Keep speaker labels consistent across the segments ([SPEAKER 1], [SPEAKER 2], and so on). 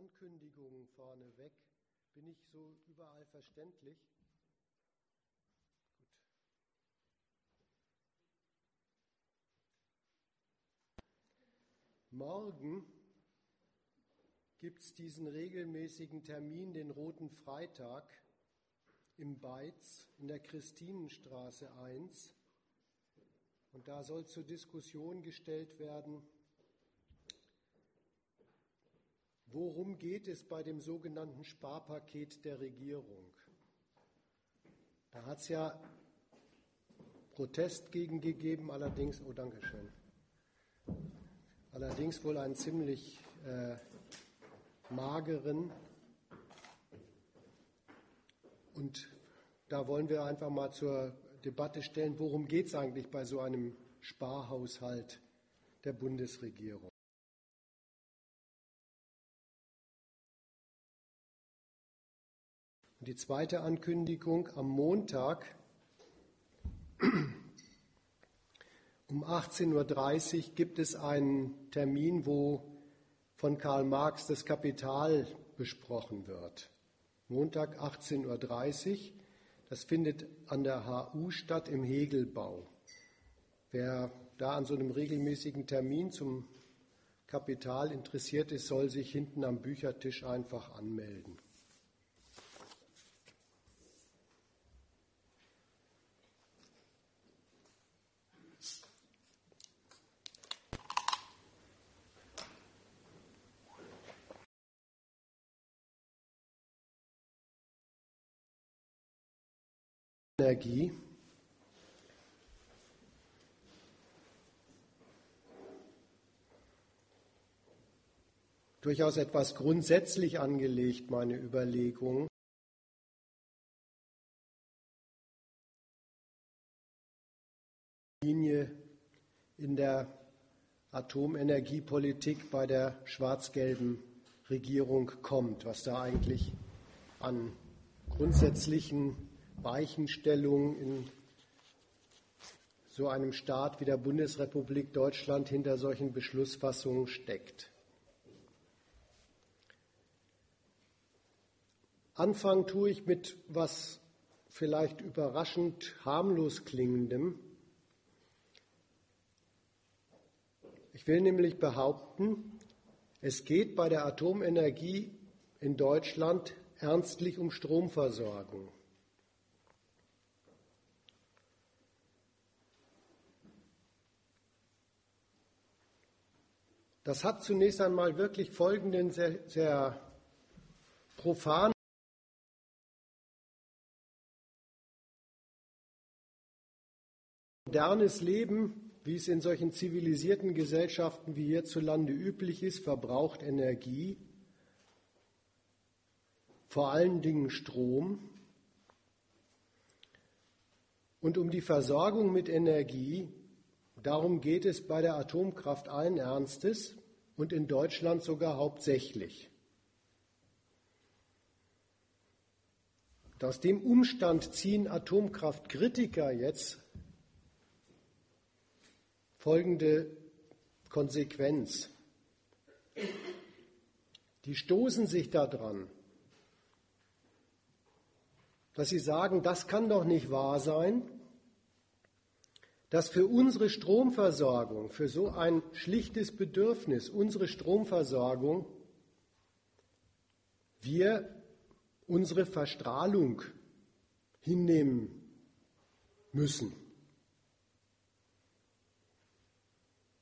[SPEAKER 1] Ankündigungen vorneweg. Bin ich so überall verständlich? Gut. Morgen gibt es diesen regelmäßigen Termin, den Roten Freitag, im Beiz in der Christinenstraße 1. Und da soll zur Diskussion gestellt werden, worum geht es bei dem sogenannten Sparpaket der Regierung. Da hat es ja Protest gegen gegeben, allerdings, oh danke schön, allerdings wohl einen ziemlich äh, mageren. Und da wollen wir einfach mal zur Debatte stellen, worum geht es eigentlich bei so einem Sparhaushalt der Bundesregierung. Und die zweite Ankündigung am Montag um 18.30 Uhr gibt es einen Termin, wo von Karl Marx das Kapital besprochen wird. Montag 18.30 Uhr. Das findet an der HU statt im Hegelbau. Wer da an so einem regelmäßigen Termin zum Kapital interessiert ist, soll sich hinten am Büchertisch einfach anmelden. Energie. Durchaus etwas grundsätzlich angelegt, meine Überlegung. Linie in der Atomenergiepolitik bei der schwarz-gelben Regierung kommt, was da eigentlich an grundsätzlichen Weichenstellung in so einem Staat wie der Bundesrepublik Deutschland hinter solchen Beschlussfassungen steckt. Anfangen tue ich mit was vielleicht überraschend harmlos klingendem. Ich will nämlich behaupten, es geht bei der Atomenergie in Deutschland ernstlich um Stromversorgung. Das hat zunächst einmal wirklich folgenden sehr, sehr profanen modernes Leben, wie es in solchen zivilisierten Gesellschaften wie hierzulande üblich ist, verbraucht Energie, vor allen Dingen Strom. Und um die Versorgung mit Energie Darum geht es bei der Atomkraft allen Ernstes und in Deutschland sogar hauptsächlich. aus dem Umstand ziehen Atomkraftkritiker jetzt folgende Konsequenz. Die stoßen sich daran, dass sie sagen, das kann doch nicht wahr sein, dass für unsere Stromversorgung, für so ein schlichtes Bedürfnis, unsere Stromversorgung, wir unsere Verstrahlung hinnehmen müssen.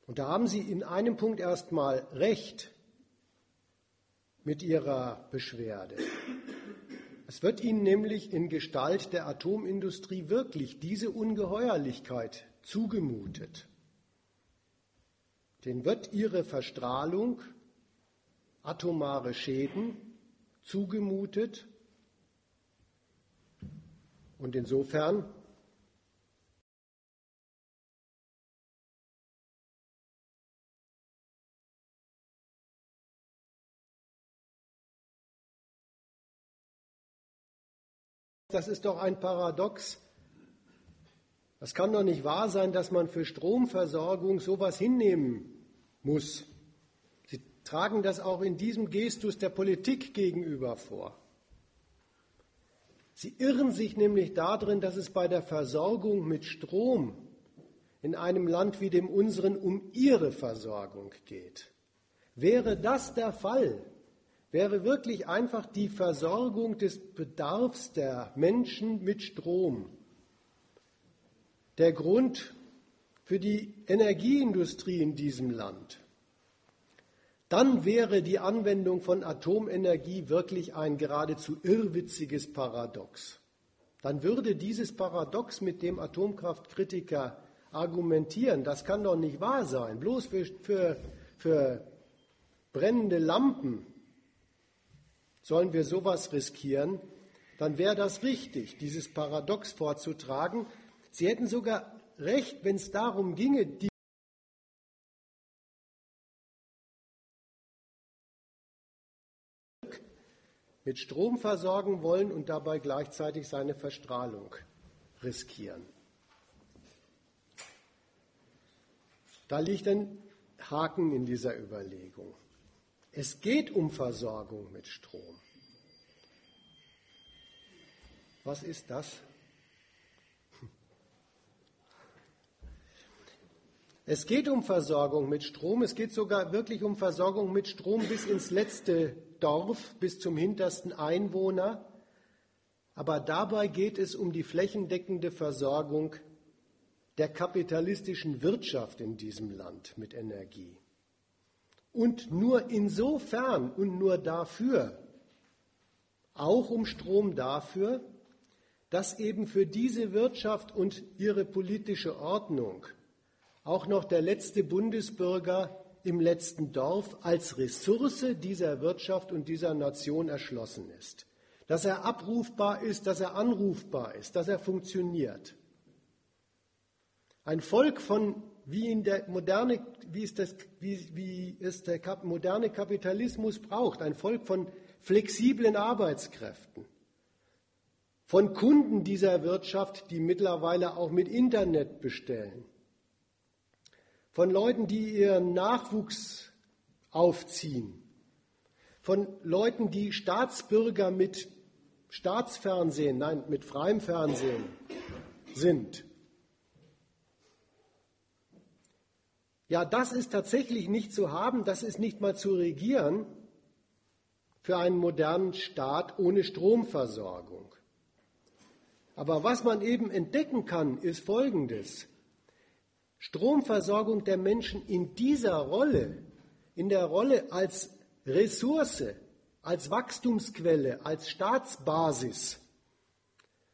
[SPEAKER 1] Und da haben Sie in einem Punkt erstmal recht mit Ihrer Beschwerde. Es wird Ihnen nämlich in Gestalt der Atomindustrie wirklich diese Ungeheuerlichkeit zugemutet. Den wird ihre Verstrahlung, atomare Schäden zugemutet. Und insofern Das ist doch ein Paradox. Das kann doch nicht wahr sein, dass man für Stromversorgung sowas hinnehmen muss. Sie tragen das auch in diesem Gestus der Politik gegenüber vor. Sie irren sich nämlich darin, dass es bei der Versorgung mit Strom in einem Land wie dem unseren um ihre Versorgung geht. Wäre das der Fall, wäre wirklich einfach die Versorgung des Bedarfs der Menschen mit Strom der Grund für die Energieindustrie in diesem Land, dann wäre die Anwendung von Atomenergie wirklich ein geradezu irrwitziges Paradox. Dann würde dieses Paradox, mit dem Atomkraftkritiker argumentieren, das kann doch nicht wahr sein, bloß für, für, für brennende Lampen sollen wir sowas riskieren, dann wäre das richtig, dieses Paradox vorzutragen. Sie hätten sogar recht, wenn es darum ginge, die mit Strom versorgen wollen und dabei gleichzeitig seine Verstrahlung riskieren. Da liegt ein Haken in dieser Überlegung. Es geht um Versorgung mit Strom. Was ist das? Es geht um Versorgung mit Strom, es geht sogar wirklich um Versorgung mit Strom bis ins letzte Dorf, bis zum hintersten Einwohner. Aber dabei geht es um die flächendeckende Versorgung der kapitalistischen Wirtschaft in diesem Land mit Energie. Und nur insofern und nur dafür, auch um Strom dafür, dass eben für diese Wirtschaft und ihre politische Ordnung auch noch der letzte Bundesbürger im letzten Dorf als Ressource dieser Wirtschaft und dieser Nation erschlossen ist. Dass er abrufbar ist, dass er anrufbar ist, dass er funktioniert. Ein Volk von, wie, in der moderne, wie, es, das, wie, wie es der moderne Kapitalismus braucht, ein Volk von flexiblen Arbeitskräften, von Kunden dieser Wirtschaft, die mittlerweile auch mit Internet bestellen, von Leuten, die ihren Nachwuchs aufziehen, von Leuten, die Staatsbürger mit Staatsfernsehen, nein, mit freiem Fernsehen sind. Ja, das ist tatsächlich nicht zu haben, das ist nicht mal zu regieren für einen modernen Staat ohne Stromversorgung. Aber was man eben entdecken kann, ist Folgendes. Stromversorgung der Menschen in dieser Rolle, in der Rolle als Ressource, als Wachstumsquelle, als Staatsbasis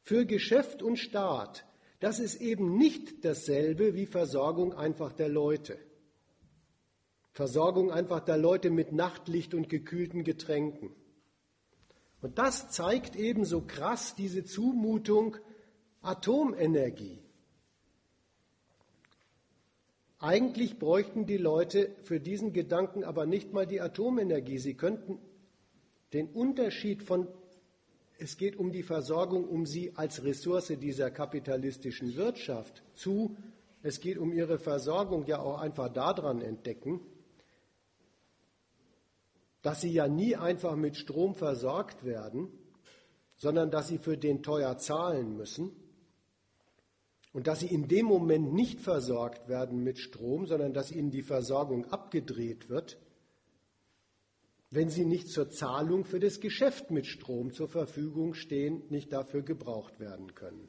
[SPEAKER 1] für Geschäft und Staat, das ist eben nicht dasselbe wie Versorgung einfach der Leute. Versorgung einfach der Leute mit Nachtlicht und gekühlten Getränken. Und das zeigt eben so krass diese Zumutung Atomenergie. Eigentlich bräuchten die Leute für diesen Gedanken aber nicht mal die Atomenergie. Sie könnten den Unterschied von es geht um die Versorgung, um sie als Ressource dieser kapitalistischen Wirtschaft zu. Es geht um ihre Versorgung ja auch einfach daran entdecken, dass sie ja nie einfach mit Strom versorgt werden, sondern dass sie für den teuer zahlen müssen und dass sie in dem Moment nicht versorgt werden mit Strom, sondern dass ihnen die Versorgung abgedreht wird wenn sie nicht zur Zahlung für das Geschäft mit Strom zur Verfügung stehen, nicht dafür gebraucht werden können.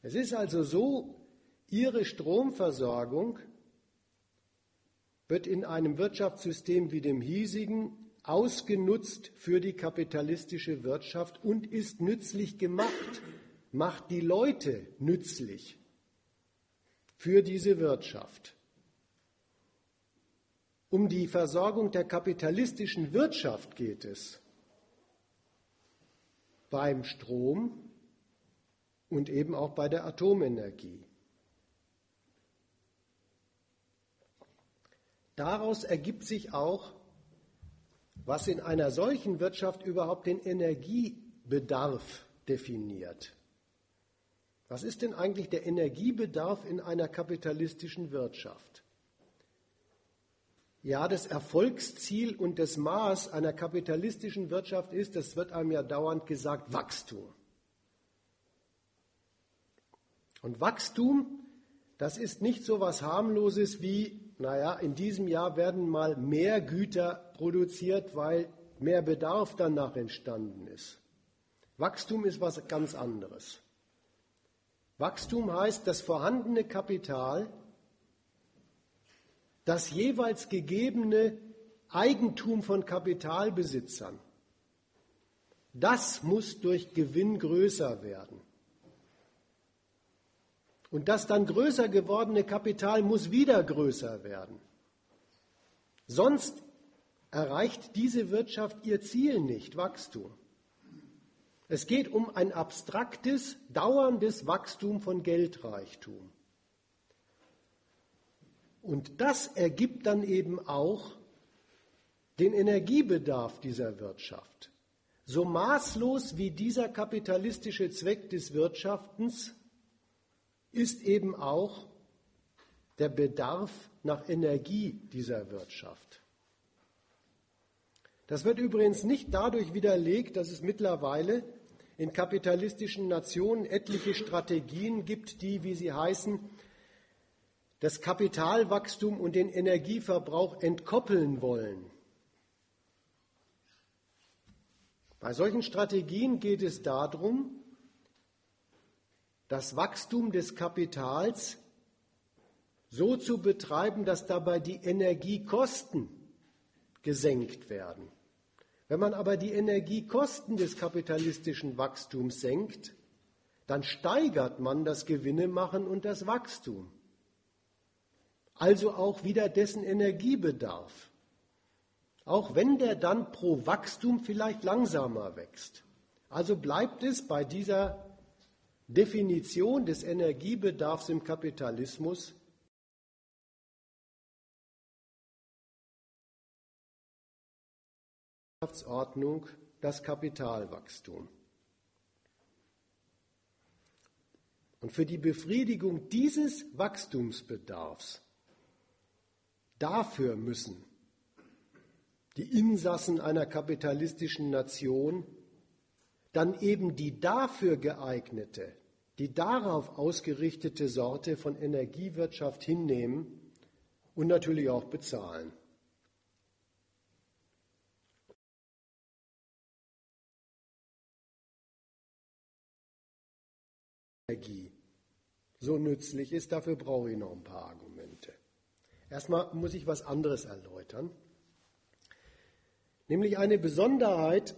[SPEAKER 1] Es ist also so, ihre Stromversorgung wird in einem Wirtschaftssystem wie dem hiesigen ausgenutzt für die kapitalistische Wirtschaft und ist nützlich gemacht, macht die Leute nützlich für diese Wirtschaft. Um die Versorgung der kapitalistischen Wirtschaft geht es beim Strom und eben auch bei der Atomenergie. Daraus ergibt sich auch, was in einer solchen Wirtschaft überhaupt den Energiebedarf definiert. Was ist denn eigentlich der Energiebedarf in einer kapitalistischen Wirtschaft? Ja, das Erfolgsziel und das Maß einer kapitalistischen Wirtschaft ist, das wird einem ja dauernd gesagt, Wachstum. Und Wachstum, das ist nicht so was harmloses wie, naja, in diesem Jahr werden mal mehr Güter produziert, weil mehr Bedarf danach entstanden ist. Wachstum ist was ganz anderes. Wachstum heißt, das vorhandene Kapital, das jeweils gegebene Eigentum von Kapitalbesitzern, das muss durch Gewinn größer werden. Und das dann größer gewordene Kapital muss wieder größer werden. Sonst erreicht diese Wirtschaft ihr Ziel nicht, Wachstum. Es geht um ein abstraktes, dauerndes Wachstum von Geldreichtum. Und das ergibt dann eben auch den Energiebedarf dieser Wirtschaft. So maßlos wie dieser kapitalistische Zweck des Wirtschaftens ist eben auch der Bedarf nach Energie dieser Wirtschaft. Das wird übrigens nicht dadurch widerlegt, dass es mittlerweile in kapitalistischen Nationen etliche Strategien gibt, die, wie sie heißen, das Kapitalwachstum und den Energieverbrauch entkoppeln wollen. Bei solchen Strategien geht es darum, das Wachstum des Kapitals so zu betreiben, dass dabei die Energiekosten gesenkt werden. Wenn man aber die Energiekosten des kapitalistischen Wachstums senkt, dann steigert man das Gewinnemachen und das Wachstum. Also auch wieder dessen Energiebedarf. Auch wenn der dann pro Wachstum vielleicht langsamer wächst. Also bleibt es bei dieser Definition des Energiebedarfs im Kapitalismus Wirtschaftsordnung das Kapitalwachstum. Und für die Befriedigung dieses Wachstumsbedarfs, dafür müssen die Insassen einer kapitalistischen Nation dann eben die dafür geeignete, die darauf ausgerichtete Sorte von Energiewirtschaft hinnehmen und natürlich auch bezahlen. Energie so nützlich ist, dafür brauche ich noch ein paar Argumente. Erstmal muss ich was anderes erläutern, nämlich eine Besonderheit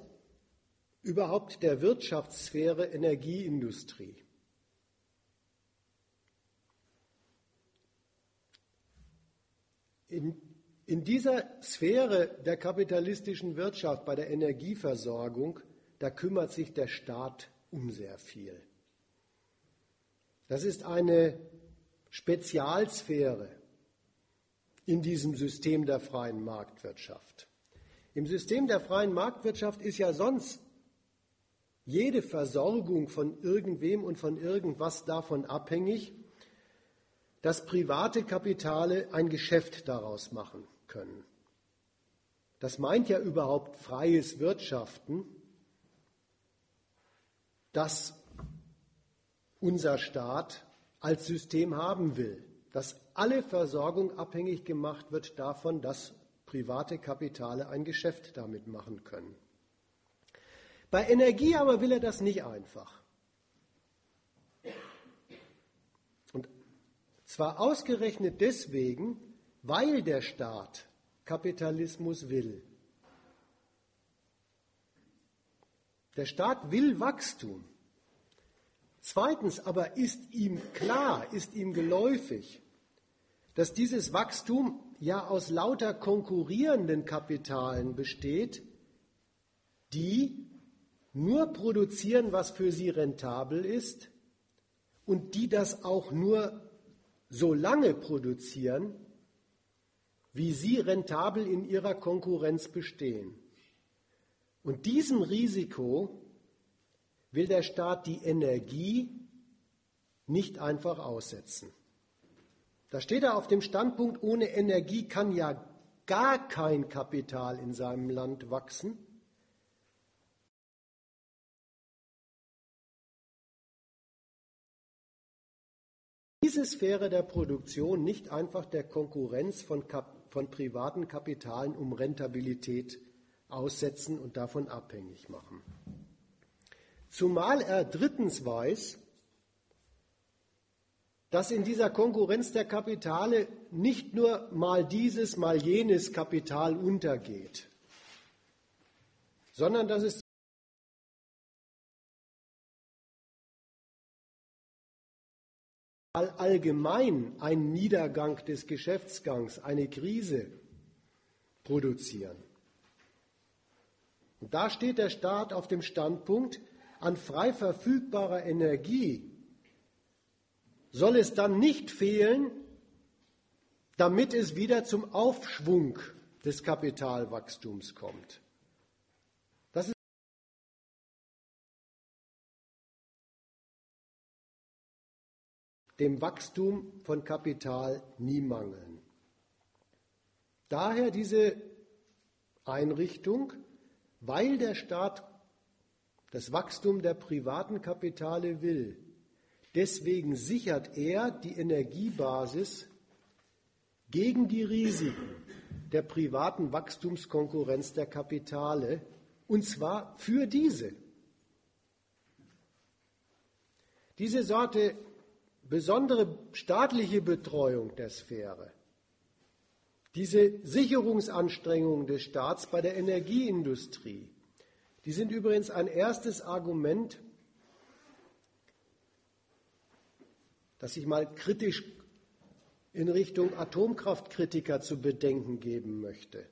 [SPEAKER 1] überhaupt der Wirtschaftssphäre Energieindustrie. In, in dieser Sphäre der kapitalistischen Wirtschaft bei der Energieversorgung, da kümmert sich der Staat um sehr viel. Das ist eine Spezialsphäre in diesem System der freien Marktwirtschaft. Im System der freien Marktwirtschaft ist ja sonst jede Versorgung von irgendwem und von irgendwas davon abhängig, dass private Kapitale ein Geschäft daraus machen können. Das meint ja überhaupt freies Wirtschaften, das unser Staat als System haben will, dass alle Versorgung abhängig gemacht wird davon, dass private Kapitale ein Geschäft damit machen können. Bei Energie aber will er das nicht einfach. Und zwar ausgerechnet deswegen, weil der Staat Kapitalismus will. Der Staat will Wachstum. Zweitens aber ist ihm klar, ist ihm geläufig, dass dieses Wachstum ja aus lauter konkurrierenden Kapitalen besteht, die nur produzieren, was für sie rentabel ist und die das auch nur so lange produzieren, wie sie rentabel in ihrer Konkurrenz bestehen. Und diesem Risiko will der Staat die Energie nicht einfach aussetzen. Da steht er auf dem Standpunkt, ohne Energie kann ja gar kein Kapital in seinem Land wachsen, diese Sphäre der Produktion nicht einfach der Konkurrenz von, von, privaten Kapitalen um Rentabilität aussetzen und davon abhängig machen. Zumal er drittens weiß, dass in dieser Konkurrenz der Kapitale nicht nur mal dieses, mal jenes Kapital untergeht, sondern dass es allgemein einen Niedergang des Geschäftsgangs, eine Krise produzieren. Und da steht der Staat auf dem Standpunkt, an frei verfügbarer Energie soll es dann nicht fehlen, damit es wieder zum Aufschwung des Kapitalwachstums kommt. Das ist dem Wachstum von Kapital nie mangeln. Daher diese Einrichtung, weil der Staat das Wachstum der privaten Kapitale will, Deswegen sichert er die Energiebasis gegen die Risiken der privaten Wachstumskonkurrenz der Kapitale, und zwar für diese. Diese Sorte besondere staatliche Betreuung der Sphäre, diese Sicherungsanstrengungen des Staats bei der Energieindustrie, die sind übrigens ein erstes Argument das ich mal kritisch in Richtung Atomkraftkritiker zu bedenken geben möchte.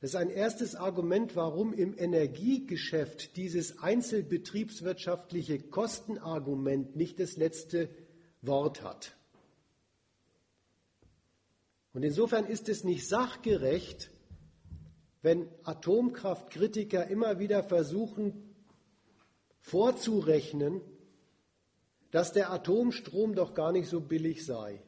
[SPEAKER 1] Das ist ein erstes Argument, warum im Energiegeschäft dieses einzelbetriebswirtschaftliche Kostenargument nicht das letzte Wort hat. Und insofern ist es nicht sachgerecht, wenn Atomkraftkritiker immer wieder versuchen vorzurechnen, dass der Atomstrom doch gar nicht so billig sei.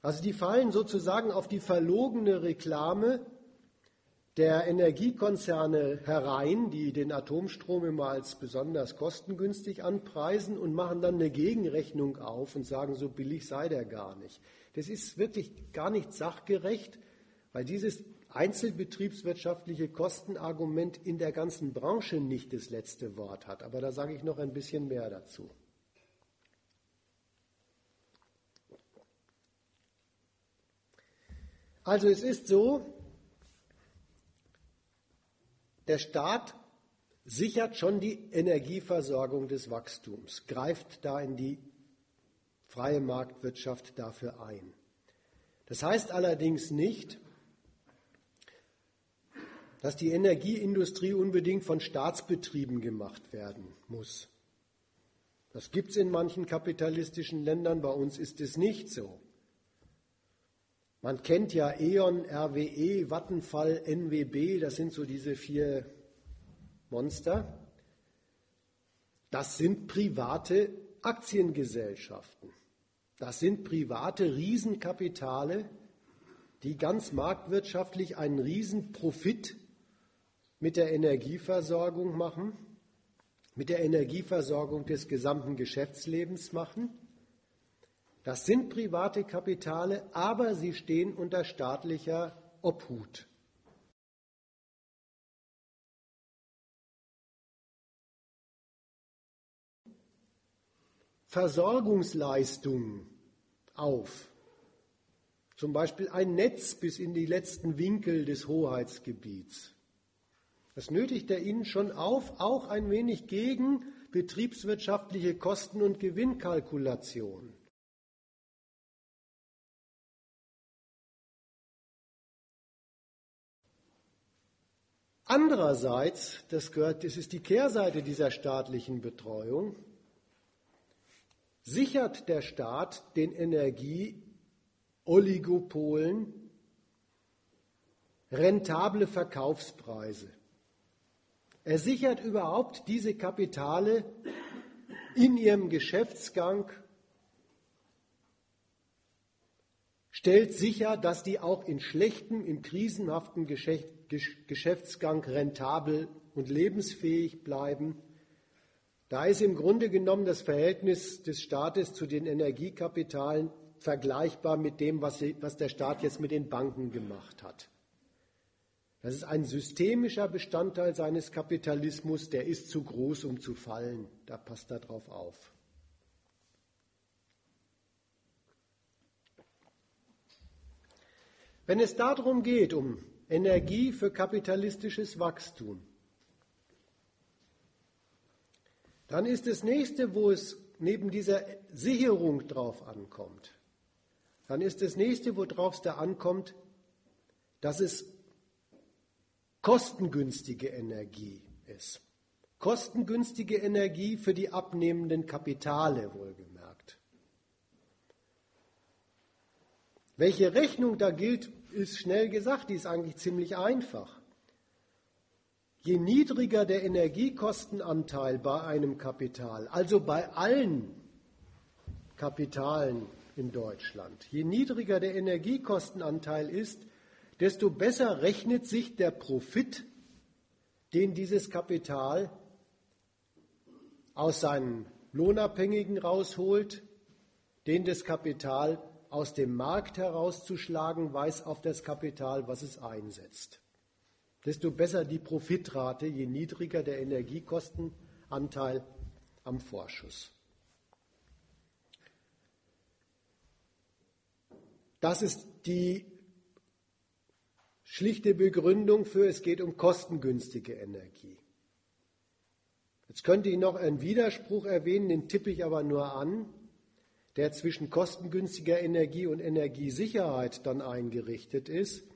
[SPEAKER 1] Also die fallen sozusagen auf die verlogene Reklame der Energiekonzerne herein, die den Atomstrom immer als besonders kostengünstig anpreisen und machen dann eine Gegenrechnung auf und sagen, so billig sei der gar nicht. Das ist wirklich gar nicht sachgerecht, weil dieses einzelbetriebswirtschaftliche Kostenargument in der ganzen Branche nicht das letzte Wort hat. Aber da sage ich noch ein bisschen mehr dazu. Also es ist so, der Staat sichert schon die Energieversorgung des Wachstums, greift da in die freie Marktwirtschaft dafür ein. Das heißt allerdings nicht, dass die Energieindustrie unbedingt von Staatsbetrieben gemacht werden muss. Das gibt es in manchen kapitalistischen Ländern, bei uns ist es nicht so. Man kennt ja E.ON, RWE, Vattenfall, NWB, das sind so diese vier Monster. Das sind private Aktiengesellschaften. Das sind private Riesenkapitale, die ganz marktwirtschaftlich einen Riesenprofit mit der Energieversorgung machen, mit der Energieversorgung des gesamten Geschäftslebens machen. Das sind private Kapitale, aber sie stehen unter staatlicher Obhut. Versorgungsleistungen auf. Zum Beispiel ein Netz bis in die letzten Winkel des Hoheitsgebiets. Das nötigt er Ihnen schon auf, auch ein wenig gegen betriebswirtschaftliche Kosten- und Gewinnkalkulation. Andererseits, das, gehört, das ist die Kehrseite dieser staatlichen Betreuung, sichert der Staat den Energieoligopolen rentable Verkaufspreise. Er sichert überhaupt diese Kapitale in ihrem Geschäftsgang stellt sicher, dass die auch in schlechtem, im krisenhaften Geschäftsgang rentabel und lebensfähig bleiben. Da ist im Grunde genommen das Verhältnis des Staates zu den Energiekapitalen vergleichbar mit dem, was, der Staat jetzt mit den Banken gemacht hat. Das ist ein systemischer Bestandteil seines Kapitalismus, der ist zu groß, um zu fallen. Da passt er drauf auf. Wenn es darum geht, um Energie für kapitalistisches Wachstum, dann ist das nächste, wo es neben dieser Sicherung drauf ankommt, dann ist das nächste, worauf es da ankommt, dass es kostengünstige Energie ist. Kostengünstige Energie für die abnehmenden Kapitale wohlgemerkt. Welche Rechnung da gilt, ist schnell gesagt, die ist eigentlich ziemlich einfach. Je niedriger der Energiekostenanteil bei einem Kapital, also bei allen Kapitalen in Deutschland, je niedriger der Energiekostenanteil ist, desto besser rechnet sich der Profit, den dieses Kapital aus seinen Lohnabhängigen rausholt, den das Kapital aus dem Markt herauszuschlagen weiß auf das Kapital, was es einsetzt. Desto besser die Profitrate, je niedriger der Energiekostenanteil am Vorschuss. Das ist die schlichte Begründung für, es geht um kostengünstige Energie. Jetzt könnte ich noch einen Widerspruch erwähnen, den tippe ich aber nur an der zwischen kostengünstiger Energie und Energiesicherheit dann eingerichtet ist.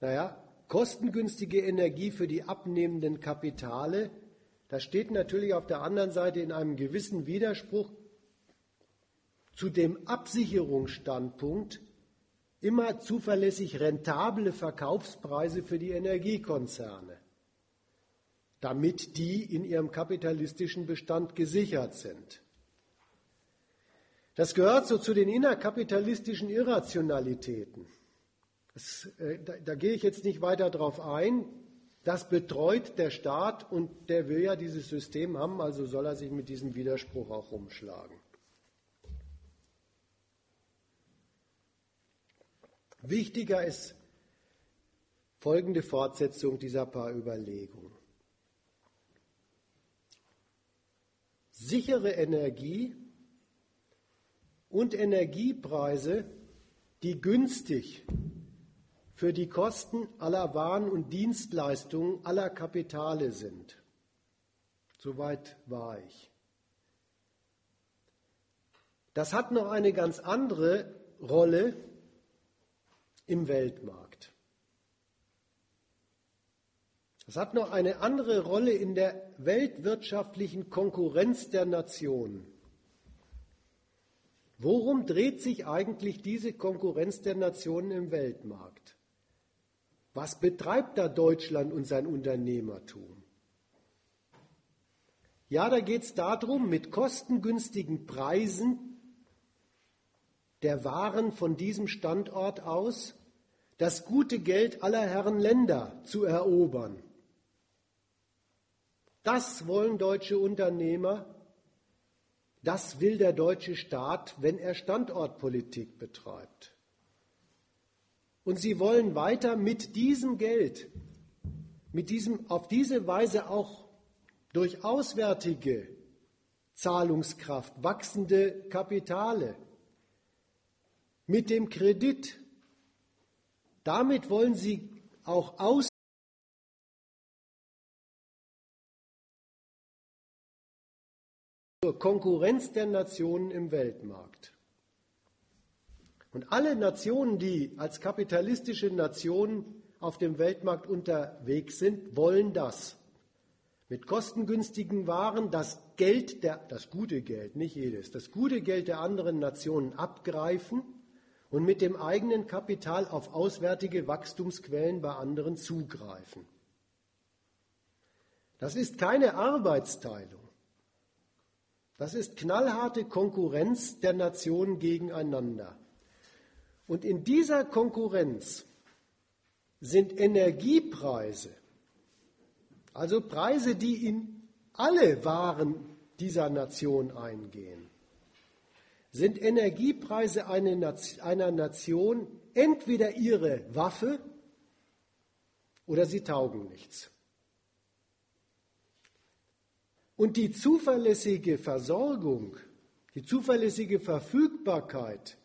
[SPEAKER 1] Naja, kostengünstige Energie für die abnehmenden Kapitale, das steht natürlich auf der anderen Seite in einem gewissen Widerspruch zu dem Absicherungsstandpunkt, immer zuverlässig rentable Verkaufspreise für die Energiekonzerne, damit die in ihrem kapitalistischen Bestand gesichert sind. Das gehört so zu den innerkapitalistischen Irrationalitäten. Das, äh, da, da gehe ich jetzt nicht weiter darauf ein. Das betreut der Staat und der will ja dieses System haben, also soll er sich mit diesem Widerspruch auch rumschlagen. Wichtiger ist folgende Fortsetzung dieser paar Überlegungen. Sichere Energie und Energiepreise, die günstig für die Kosten aller Waren und Dienstleistungen aller Kapitale sind. Soweit war ich. Das hat noch eine ganz andere Rolle im Weltmarkt. Das hat noch eine andere Rolle in der weltwirtschaftlichen Konkurrenz der Nationen. Worum dreht sich eigentlich diese Konkurrenz der Nationen im Weltmarkt? Was betreibt da Deutschland und sein Unternehmertum? Ja, da geht es darum, mit kostengünstigen Preisen der Waren von diesem Standort aus das gute Geld aller Herren Länder zu erobern. Das wollen deutsche Unternehmer das will der deutsche Staat, wenn er Standortpolitik betreibt. Und sie wollen weiter mit diesem Geld, mit diesem, auf diese Weise auch durch auswärtige Zahlungskraft, wachsende Kapitale, mit dem Kredit, damit wollen sie auch aus zur Konkurrenz der Nationen im Weltmarkt. Und alle Nationen, die als kapitalistische Nationen auf dem Weltmarkt unterwegs sind, wollen das. Mit kostengünstigen Waren das Geld, der, das gute Geld, nicht jedes, das gute Geld der anderen Nationen abgreifen und mit dem eigenen Kapital auf auswärtige Wachstumsquellen bei anderen zugreifen. Das ist keine Arbeitsteilung. Das ist knallharte Konkurrenz der Nationen gegeneinander. Und in dieser Konkurrenz sind Energiepreise, also Preise, die in alle Waren dieser Nation eingehen, sind Energiepreise einer Nation entweder ihre Waffe oder sie taugen nichts. Und die zuverlässige Versorgung, die zuverlässige Verfügbarkeit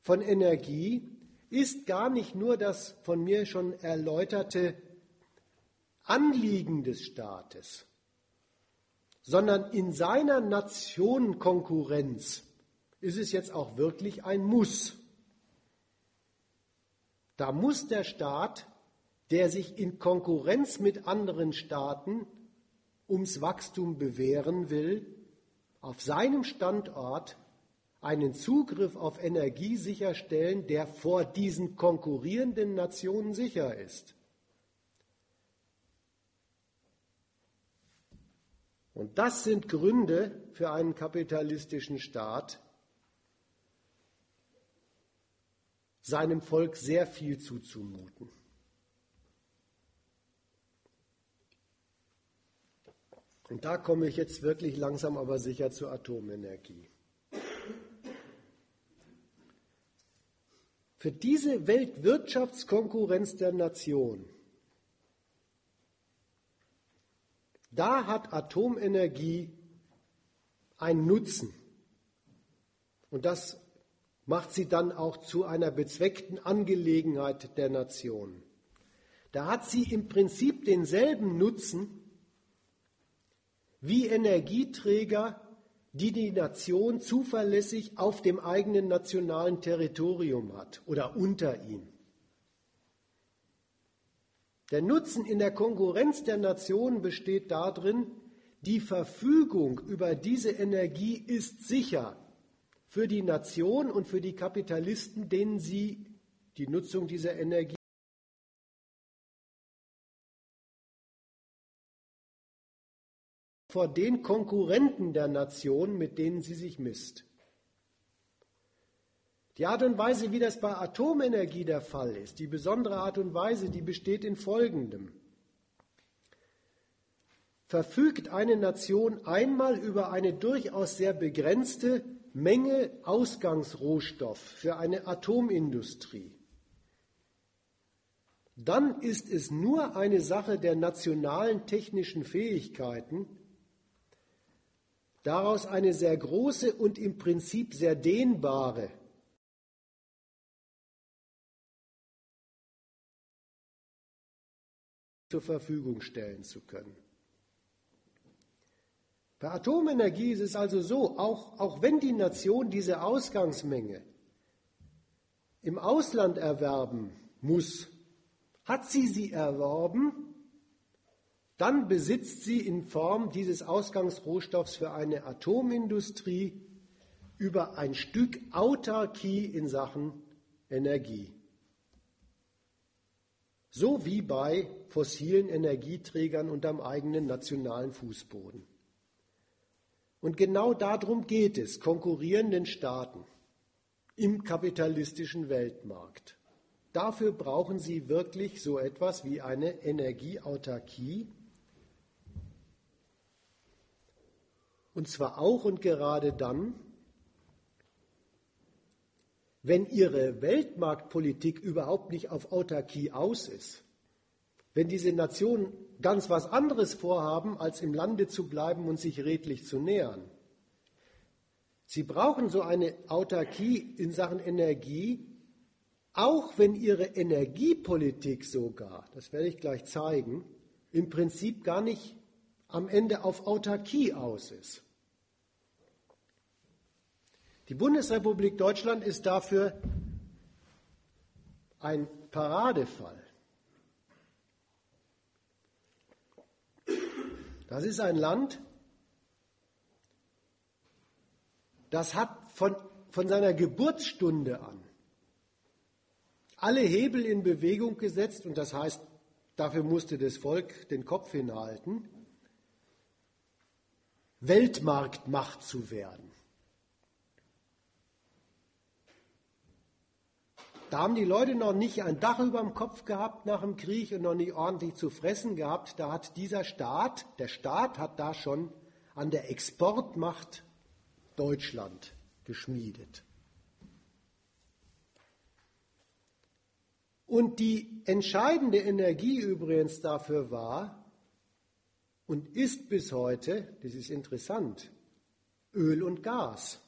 [SPEAKER 1] von Energie ist gar nicht nur das von mir schon erläuterte Anliegen des Staates, sondern in seiner Nationenkonkurrenz ist es jetzt auch wirklich ein Muss. Da muss der Staat, der sich in Konkurrenz mit anderen Staaten ums Wachstum bewähren will, auf seinem Standort einen Zugriff auf Energie sicherstellen, der vor diesen konkurrierenden Nationen sicher ist. Und das sind Gründe für einen kapitalistischen Staat, seinem Volk sehr viel zuzumuten. Und da komme ich jetzt wirklich langsam aber sicher zur Atomenergie. Für diese Weltwirtschaftskonkurrenz der Nation, da hat Atomenergie einen Nutzen. Und das macht sie dann auch zu einer bezweckten Angelegenheit der Nation. Da hat sie im Prinzip denselben Nutzen wie Energieträger, die die Nation zuverlässig auf dem eigenen nationalen Territorium hat oder unter ihm. Der Nutzen in der Konkurrenz der Nationen besteht darin, die Verfügung über diese Energie ist sicher für die Nation und für die Kapitalisten, denen sie die Nutzung dieser Energie vor den Konkurrenten der Nation, mit denen sie sich misst. Die Art und Weise, wie das bei Atomenergie der Fall ist, die besondere Art und Weise, die besteht in Folgendem. Verfügt eine Nation einmal über eine durchaus sehr begrenzte Menge Ausgangsrohstoff für eine Atomindustrie, dann ist es nur eine Sache der nationalen technischen Fähigkeiten, daraus eine sehr große und im Prinzip sehr dehnbare zur Verfügung stellen zu können. Bei Atomenergie ist es also so, auch, auch wenn die Nation diese Ausgangsmenge im Ausland erwerben muss, hat sie sie erworben, dann besitzt sie in Form dieses Ausgangsrohstoffs für eine Atomindustrie über ein Stück Autarkie in Sachen Energie. So wie bei fossilen Energieträgern unterm eigenen nationalen Fußboden. Und genau darum geht es konkurrierenden Staaten im kapitalistischen Weltmarkt. Dafür brauchen sie wirklich so etwas wie eine Energieautarkie. Und zwar auch und gerade dann, wenn ihre Weltmarktpolitik überhaupt nicht auf Autarkie aus ist. Wenn diese Nationen ganz was anderes vorhaben, als im Lande zu bleiben und sich redlich zu nähern. Sie brauchen so eine Autarkie in Sachen Energie, auch wenn ihre Energiepolitik sogar, das werde ich gleich zeigen, im Prinzip gar nicht am Ende auf Autarkie aus ist. Die Bundesrepublik Deutschland ist dafür ein Paradefall. Das ist ein Land, das hat von, von seiner Geburtsstunde an alle Hebel in Bewegung gesetzt und das heißt, dafür musste das Volk den Kopf hinhalten, Weltmarktmacht zu werden. Da haben die Leute noch nicht ein Dach über dem Kopf gehabt nach dem Krieg und noch nicht ordentlich zu fressen gehabt. Da hat dieser Staat, der Staat hat da schon an der Exportmacht Deutschland geschmiedet. Und die entscheidende Energie übrigens dafür war und ist bis heute, das ist interessant, Öl und Gas.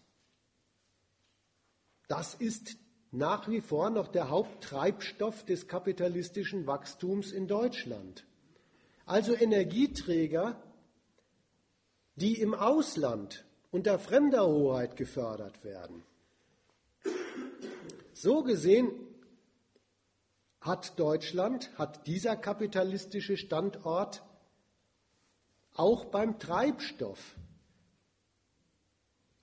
[SPEAKER 1] Das ist nach wie vor noch der Haupttreibstoff des kapitalistischen Wachstums in Deutschland. Also Energieträger, die im Ausland unter fremder Hoheit gefördert werden. So gesehen hat Deutschland, hat dieser kapitalistische Standort auch beim Treibstoff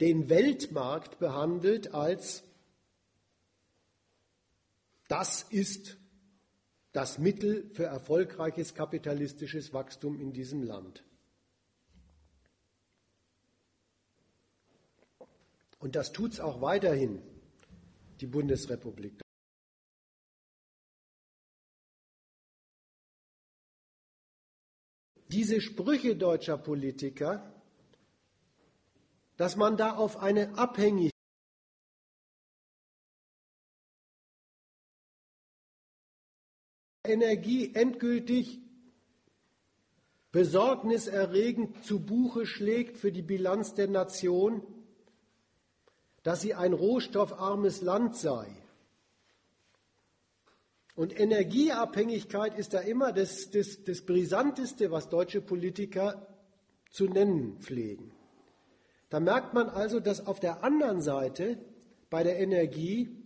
[SPEAKER 1] den Weltmarkt behandelt als das ist das Mittel für erfolgreiches kapitalistisches Wachstum in diesem Land. Und das tut es auch weiterhin, die Bundesrepublik. Diese Sprüche deutscher Politiker, dass man da auf eine Abhängigkeit Energie endgültig besorgniserregend zu Buche schlägt für die Bilanz der Nation, dass sie ein rohstoffarmes Land sei. Und Energieabhängigkeit ist da immer das, das, das Brisanteste, was deutsche Politiker zu nennen pflegen. Da merkt man also, dass auf der anderen Seite bei der Energie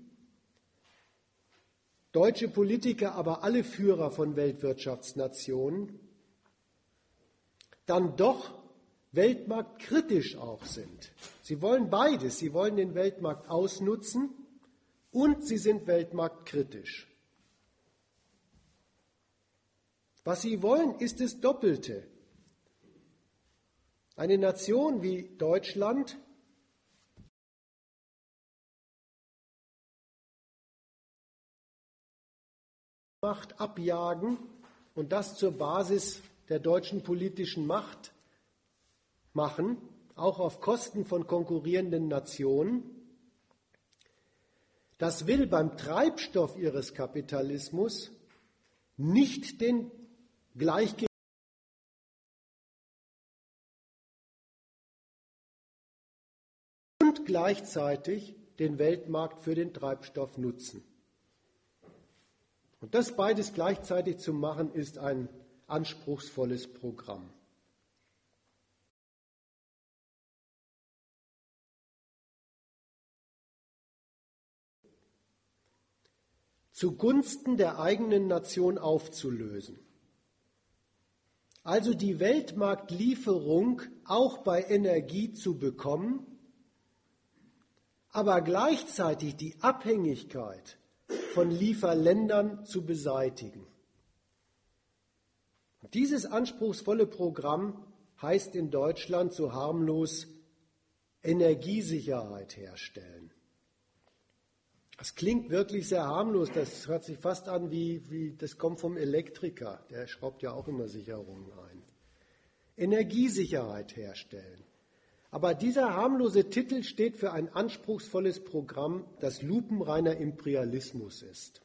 [SPEAKER 1] deutsche Politiker, aber alle Führer von Weltwirtschaftsnationen dann doch weltmarktkritisch auch sind. Sie wollen beides. Sie wollen den Weltmarkt ausnutzen und sie sind weltmarktkritisch. Was sie wollen, ist das Doppelte. Eine Nation wie Deutschland Macht abjagen und das zur Basis der deutschen politischen Macht machen, auch auf Kosten von konkurrierenden Nationen. Das will beim Treibstoff ihres Kapitalismus nicht den Gleichgewicht und gleichzeitig den Weltmarkt für den Treibstoff nutzen. Und das beides gleichzeitig zu machen, ist ein anspruchsvolles Programm. zugunsten der eigenen Nation aufzulösen. Also die Weltmarktlieferung auch bei Energie zu bekommen, aber gleichzeitig die Abhängigkeit von Lieferländern zu beseitigen. Dieses anspruchsvolle Programm heißt in Deutschland so harmlos Energiesicherheit herstellen. Das klingt wirklich sehr harmlos. Das hört sich fast an wie, wie das kommt vom Elektriker. Der schraubt ja auch immer Sicherungen ein. Energiesicherheit herstellen. Aber dieser harmlose Titel steht für ein anspruchsvolles Programm, das lupenreiner Imperialismus ist.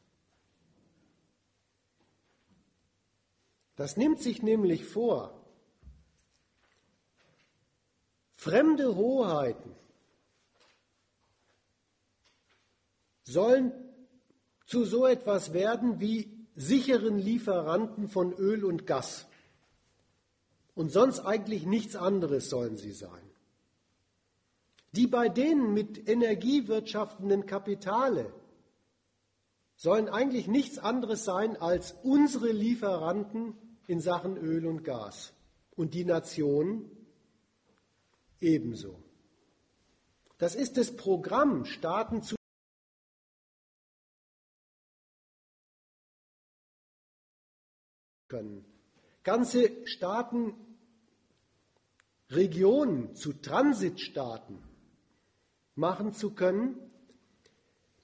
[SPEAKER 1] Das nimmt sich nämlich vor, fremde Hoheiten sollen zu so etwas werden wie sicheren Lieferanten von Öl und Gas. Und sonst eigentlich nichts anderes sollen sie sein. Die bei denen mit Energie wirtschaftenden Kapitale sollen eigentlich nichts anderes sein als unsere Lieferanten in Sachen Öl und Gas. Und die Nationen ebenso. Das ist das Programm, Staaten zu können. Ganze Staaten, Regionen zu Transitstaaten machen zu können,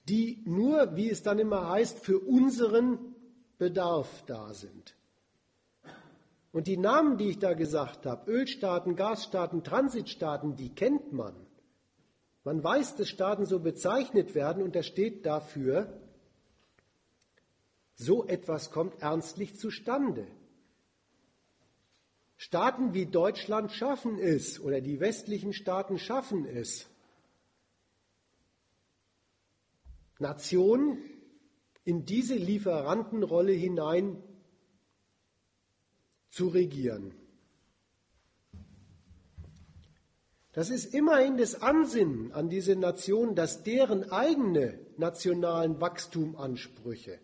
[SPEAKER 1] die nur, wie es dann immer heißt, für unseren Bedarf da sind. Und die Namen, die ich da gesagt habe, Ölstaaten, Gasstaaten, Transitstaaten, die kennt man. Man weiß, dass Staaten so bezeichnet werden und das steht dafür, so etwas kommt ernstlich zustande. Staaten wie Deutschland schaffen es oder die westlichen Staaten schaffen es, Nationen in diese Lieferantenrolle hinein zu regieren. Das ist immerhin das Ansinnen an diese Nation, dass deren eigene nationalen Wachstumansprüche,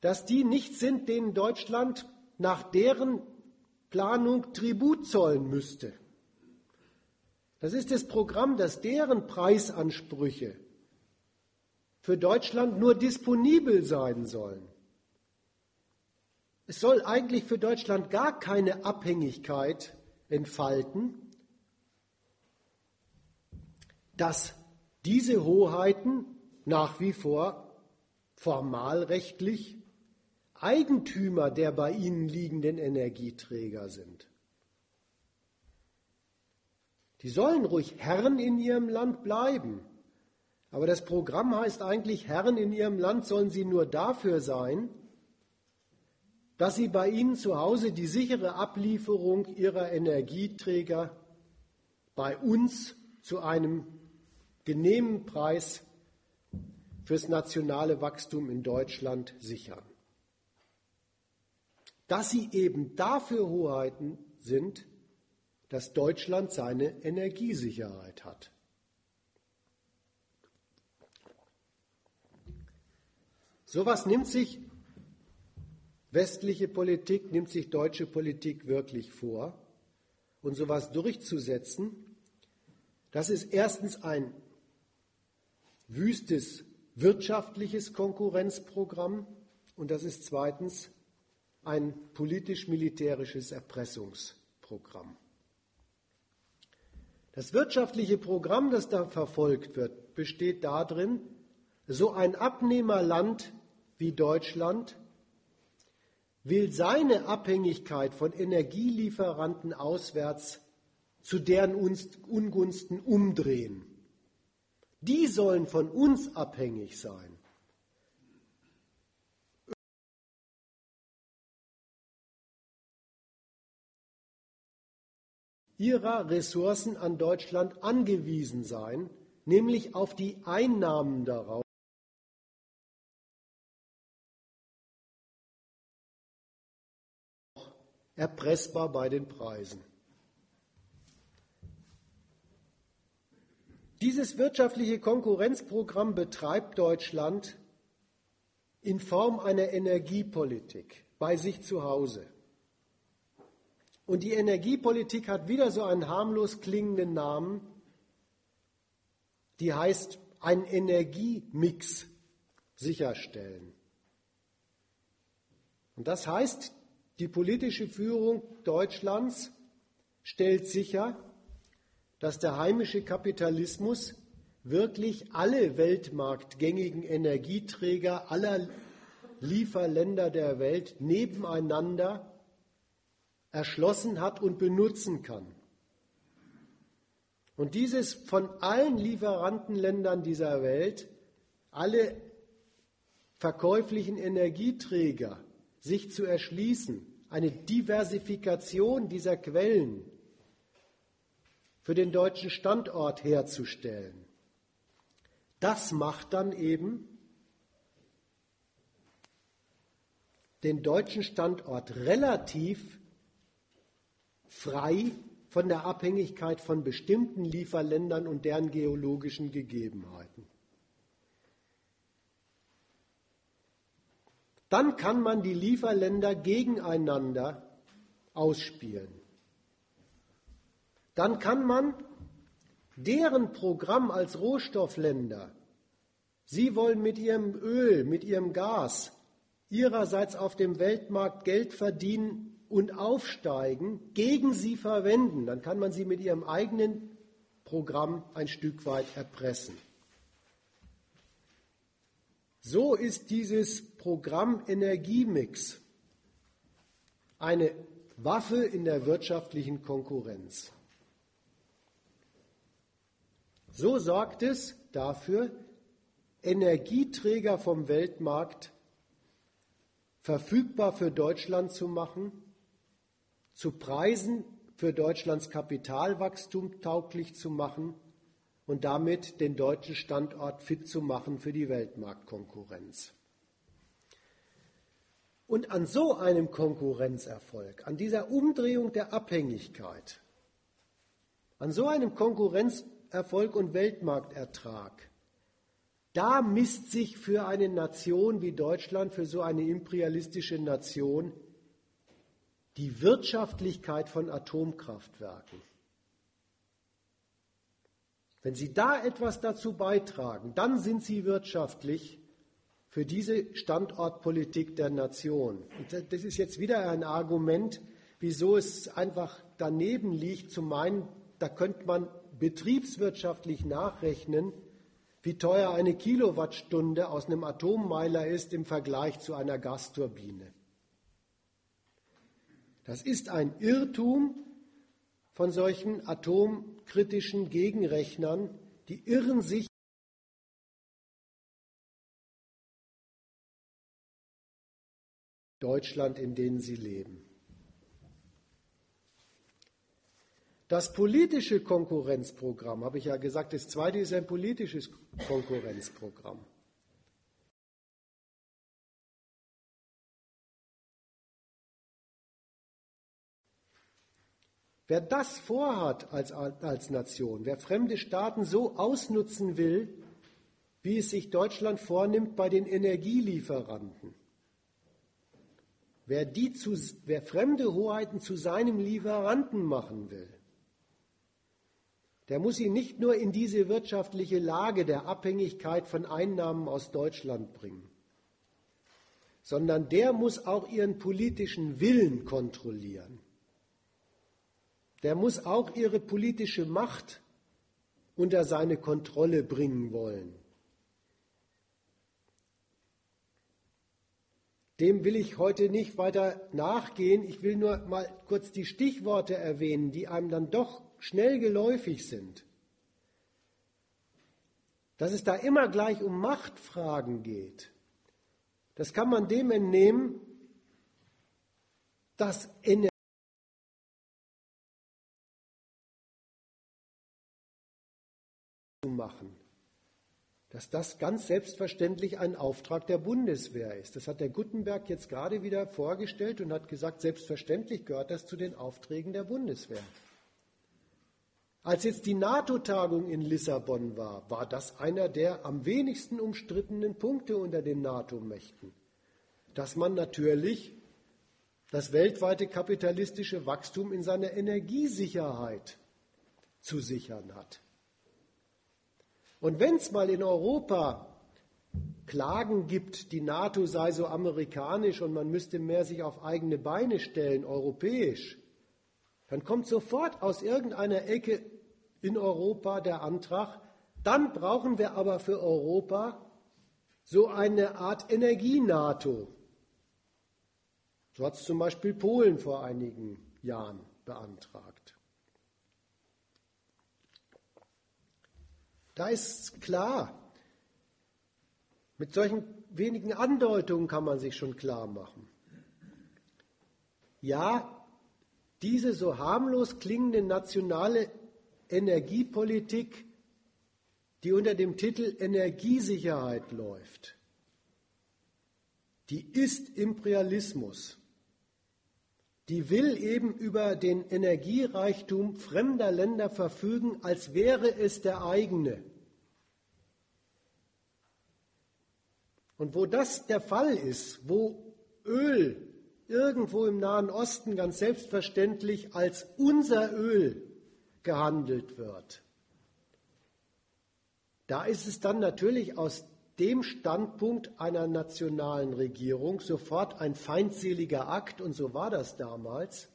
[SPEAKER 1] dass die nicht sind, denen Deutschland nach deren Planung Tribut zollen müsste. Das ist das Programm, dass deren Preisansprüche für Deutschland nur disponibel sein sollen. Es soll eigentlich für Deutschland gar keine Abhängigkeit entfalten, dass diese Hoheiten nach wie vor formalrechtlich Eigentümer der bei ihnen liegenden Energieträger sind. Die sollen ruhig Herren in ihrem Land bleiben. Aber das Programm heißt eigentlich, Herren in ihrem Land sollen sie nur dafür sein, dass sie bei ihnen zu Hause die sichere Ablieferung ihrer Energieträger bei uns zu einem genehmen Preis fürs nationale Wachstum in Deutschland sichern. Dass sie eben dafür Hoheiten sind, dass Deutschland seine Energiesicherheit hat. Sowas nimmt sich westliche Politik, nimmt sich deutsche Politik wirklich vor. Und sowas durchzusetzen, das ist erstens ein wüstes wirtschaftliches Konkurrenzprogramm und das ist zweitens ein politisch-militärisches Erpressungsprogramm. Das wirtschaftliche Programm, das da verfolgt wird, besteht darin, so ein Abnehmerland wie Deutschland will seine Abhängigkeit von Energielieferanten auswärts zu deren Ungunsten umdrehen. Die sollen von uns abhängig sein. ihrer Ressourcen an Deutschland angewiesen sein, nämlich auf die Einnahmen daraus. Erpressbar bei den Preisen. Dieses wirtschaftliche Konkurrenzprogramm betreibt Deutschland in Form einer Energiepolitik bei sich zu Hause. Und die Energiepolitik hat wieder so einen harmlos klingenden Namen, die heißt einen Energiemix sicherstellen. Und das heißt, die politische Führung Deutschlands stellt sicher, dass der heimische Kapitalismus wirklich alle weltmarktgängigen Energieträger aller Lieferländer der Welt nebeneinander erschlossen hat und benutzen kann. Und dieses von allen Lieferantenländern dieser Welt, alle verkäuflichen Energieträger sich zu erschließen, eine Diversifikation dieser Quellen für den deutschen Standort herzustellen. Das macht dann eben den deutschen Standort relativ frei von der Abhängigkeit von bestimmten Lieferländern und deren geologischen Gegebenheiten. Dann kann man die Lieferländer gegeneinander ausspielen. Dann kann man deren Programm als Rohstoffländer, sie wollen mit ihrem Öl, mit ihrem Gas ihrerseits auf dem Weltmarkt Geld verdienen und aufsteigen, gegen sie verwenden. Dann kann man sie mit ihrem eigenen Programm ein Stück weit erpressen. So ist dieses Programm Energiemix eine Waffe in der wirtschaftlichen Konkurrenz. So sorgt es dafür, Energieträger vom Weltmarkt verfügbar für Deutschland zu machen, zu Preisen für Deutschlands Kapitalwachstum tauglich zu machen und damit den deutschen Standort fit zu machen für die Weltmarktkonkurrenz. Und an so einem Konkurrenzerfolg, an dieser Umdrehung der Abhängigkeit, an so einem Konkurrenzerfolg und Weltmarktertrag da misst sich für eine Nation wie Deutschland, für so eine imperialistische Nation, die Wirtschaftlichkeit von Atomkraftwerken. Wenn Sie da etwas dazu beitragen, dann sind Sie wirtschaftlich für diese Standortpolitik der Nation. Und das ist jetzt wieder ein Argument, wieso es einfach daneben liegt, zu meinen, da könnte man betriebswirtschaftlich nachrechnen, wie teuer eine Kilowattstunde aus einem Atommeiler ist im Vergleich zu einer Gasturbine. Das ist ein Irrtum von solchen atomkritischen Gegenrechnern, die irren sich Deutschland, in denen sie leben. Das politische Konkurrenzprogramm, habe ich ja gesagt, das zweite ist ein politisches Konkurrenzprogramm. Wer das vorhat als, als Nation, wer fremde Staaten so ausnutzen will, wie es sich Deutschland vornimmt bei den Energielieferanten, wer, die zu, wer fremde Hoheiten zu seinem Lieferanten machen will, der muss ihn nicht nur in diese wirtschaftliche Lage der Abhängigkeit von Einnahmen aus Deutschland bringen, sondern der muss auch ihren politischen Willen kontrollieren. Der muss auch ihre politische Macht unter seine Kontrolle bringen wollen. Dem will ich heute nicht weiter nachgehen. Ich will nur mal kurz die Stichworte erwähnen, die einem dann doch schnell geläufig sind, dass es da immer gleich um Machtfragen geht, das kann man dem entnehmen, dass Energie dass das ganz selbstverständlich ein Auftrag der Bundeswehr ist. Das hat der Gutenberg jetzt gerade wieder vorgestellt und hat gesagt, selbstverständlich gehört das zu den Aufträgen der Bundeswehr. Als jetzt die NATO-Tagung in Lissabon war, war das einer der am wenigsten umstrittenen Punkte unter den NATO-Mächten, dass man natürlich das weltweite kapitalistische Wachstum in seiner Energiesicherheit zu sichern hat. Und wenn es mal in Europa Klagen gibt, die NATO sei so amerikanisch und man müsste mehr sich auf eigene Beine stellen, europäisch, dann kommt sofort aus irgendeiner Ecke in Europa der Antrag, dann brauchen wir aber für Europa so eine Art Energie-NATO. So hat es zum Beispiel Polen vor einigen Jahren beantragt. Da ist klar, mit solchen wenigen Andeutungen kann man sich schon klar machen. Ja, diese so harmlos klingende nationale Energiepolitik, die unter dem Titel Energiesicherheit läuft, die ist Imperialismus. Die will eben über den Energiereichtum fremder Länder verfügen, als wäre es der eigene. Und wo das der Fall ist, wo Öl irgendwo im Nahen Osten ganz selbstverständlich als unser Öl gehandelt wird. Da ist es dann natürlich aus dem Standpunkt einer nationalen Regierung sofort ein feindseliger Akt, und so war das damals,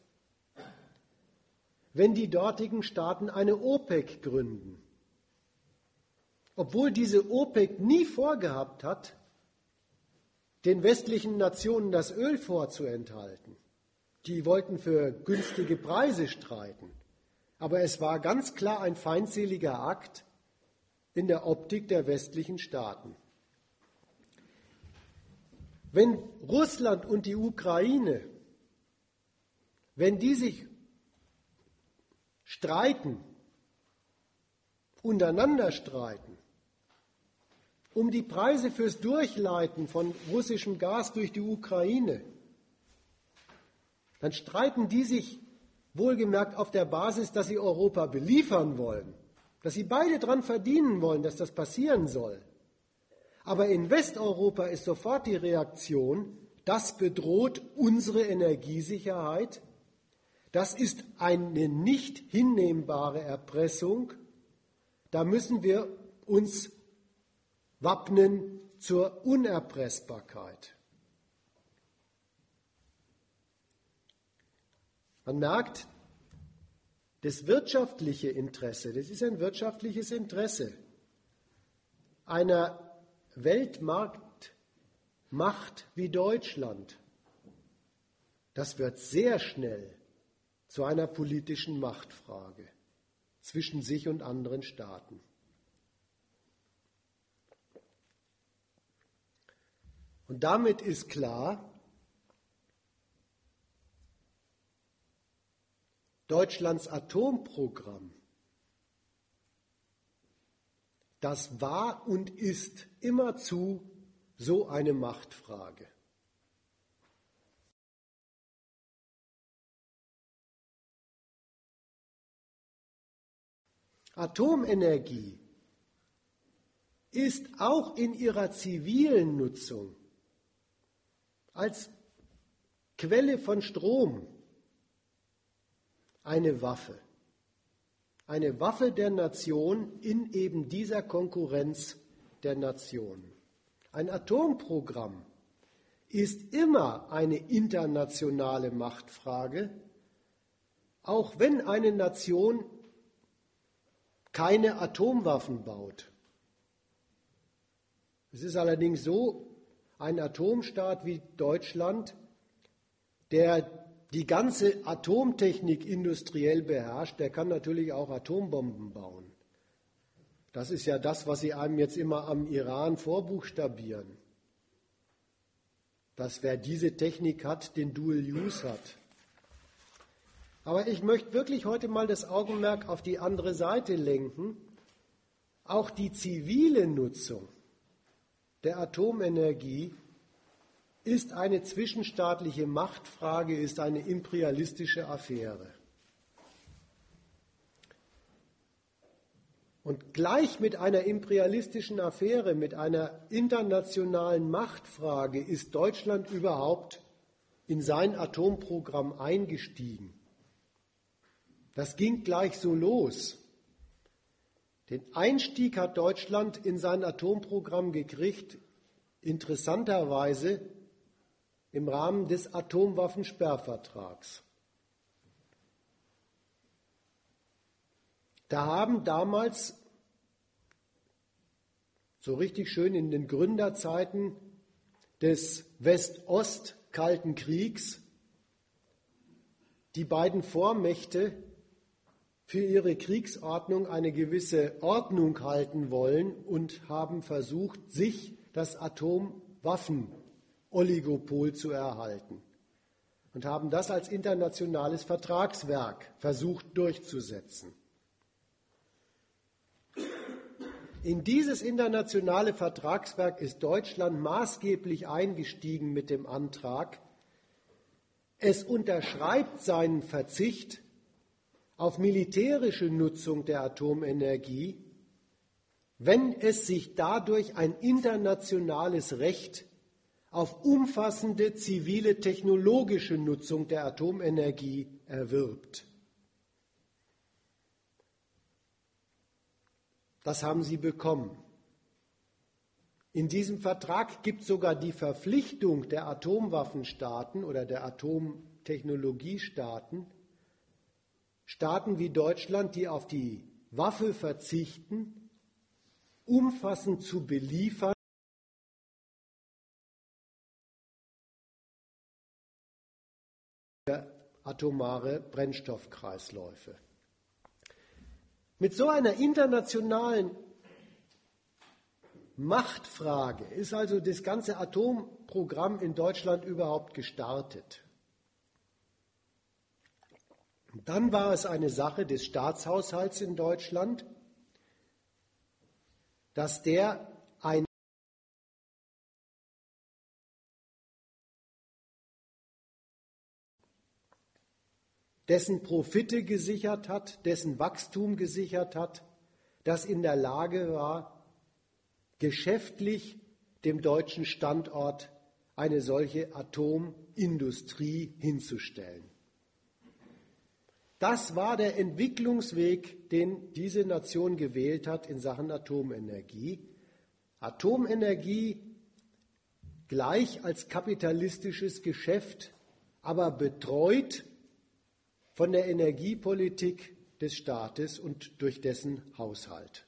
[SPEAKER 1] wenn die dortigen Staaten eine OPEC gründen. Obwohl diese OPEC nie vorgehabt hat, den westlichen Nationen das Öl vorzuenthalten. Die wollten für günstige Preise streiten. Aber es war ganz klar ein feindseliger Akt in der Optik der westlichen Staaten. Wenn Russland und die Ukraine, wenn die sich streiten, untereinander streiten, um die Preise fürs Durchleiten von russischem Gas durch die Ukraine, dann streiten die sich wohlgemerkt auf der Basis, dass sie Europa beliefern wollen, dass sie beide daran verdienen wollen, dass das passieren soll. Aber in Westeuropa ist sofort die Reaktion, das bedroht unsere Energiesicherheit, das ist eine nicht hinnehmbare Erpressung, da müssen wir uns wappnen zur Unerpressbarkeit. Man merkt, das wirtschaftliche Interesse, das ist ein wirtschaftliches Interesse einer Weltmarktmacht wie Deutschland, das wird sehr schnell zu einer politischen Machtfrage zwischen sich und anderen Staaten. Und damit ist klar, Deutschlands Atomprogramm Das war und ist immerzu so eine Machtfrage. Atomenergie ist auch in ihrer zivilen Nutzung als Quelle von Strom eine Waffe eine Waffe der Nation in eben dieser Konkurrenz der Nationen. Ein Atomprogramm ist immer eine internationale Machtfrage, auch wenn eine Nation keine Atomwaffen baut. Es ist allerdings so, ein Atomstaat wie Deutschland, der die ganze Atomtechnik industriell beherrscht, der kann natürlich auch Atombomben bauen. Das ist ja das, was Sie einem jetzt immer am Iran vorbuchstabieren. Dass wer diese Technik hat, den Dual Use hat. Aber ich möchte wirklich heute mal das Augenmerk auf die andere Seite lenken. Auch die zivile Nutzung der Atomenergie ist eine zwischenstaatliche Machtfrage, ist eine imperialistische Affäre. Und gleich mit einer imperialistischen Affäre, mit einer internationalen Machtfrage ist Deutschland überhaupt in sein Atomprogramm eingestiegen. Das ging gleich so los. Den Einstieg hat Deutschland in sein Atomprogramm gekriegt, interessanterweise im Rahmen des Atomwaffensperrvertrags. Da haben damals so richtig schön in den Gründerzeiten des West-Ost-Kalten Kriegs die beiden Vormächte für ihre Kriegsordnung eine gewisse Ordnung halten wollen und haben versucht, sich das Atomwaffen Oligopol zu erhalten und haben das als internationales Vertragswerk versucht durchzusetzen. In dieses internationale Vertragswerk ist Deutschland maßgeblich eingestiegen mit dem Antrag, es unterschreibt seinen Verzicht auf militärische Nutzung der Atomenergie, wenn es sich dadurch ein internationales Recht auf umfassende zivile technologische Nutzung der Atomenergie erwirbt. Das haben sie bekommen. In diesem Vertrag gibt es sogar die Verpflichtung der Atomwaffenstaaten oder der Atomtechnologiestaaten, Staaten wie Deutschland, die auf die Waffe verzichten, umfassend zu beliefern, atomare Brennstoffkreisläufe. Mit so einer internationalen Machtfrage ist also das ganze Atomprogramm in Deutschland überhaupt gestartet. Dann war es eine Sache des Staatshaushalts in Deutschland, dass der ein dessen Profite gesichert hat, dessen Wachstum gesichert hat, das in der Lage war, geschäftlich dem deutschen Standort eine solche Atomindustrie hinzustellen. Das war der Entwicklungsweg, den diese Nation gewählt hat in Sachen Atomenergie. Atomenergie gleich als kapitalistisches Geschäft, aber betreut von der Energiepolitik des Staates und durch dessen Haushalt.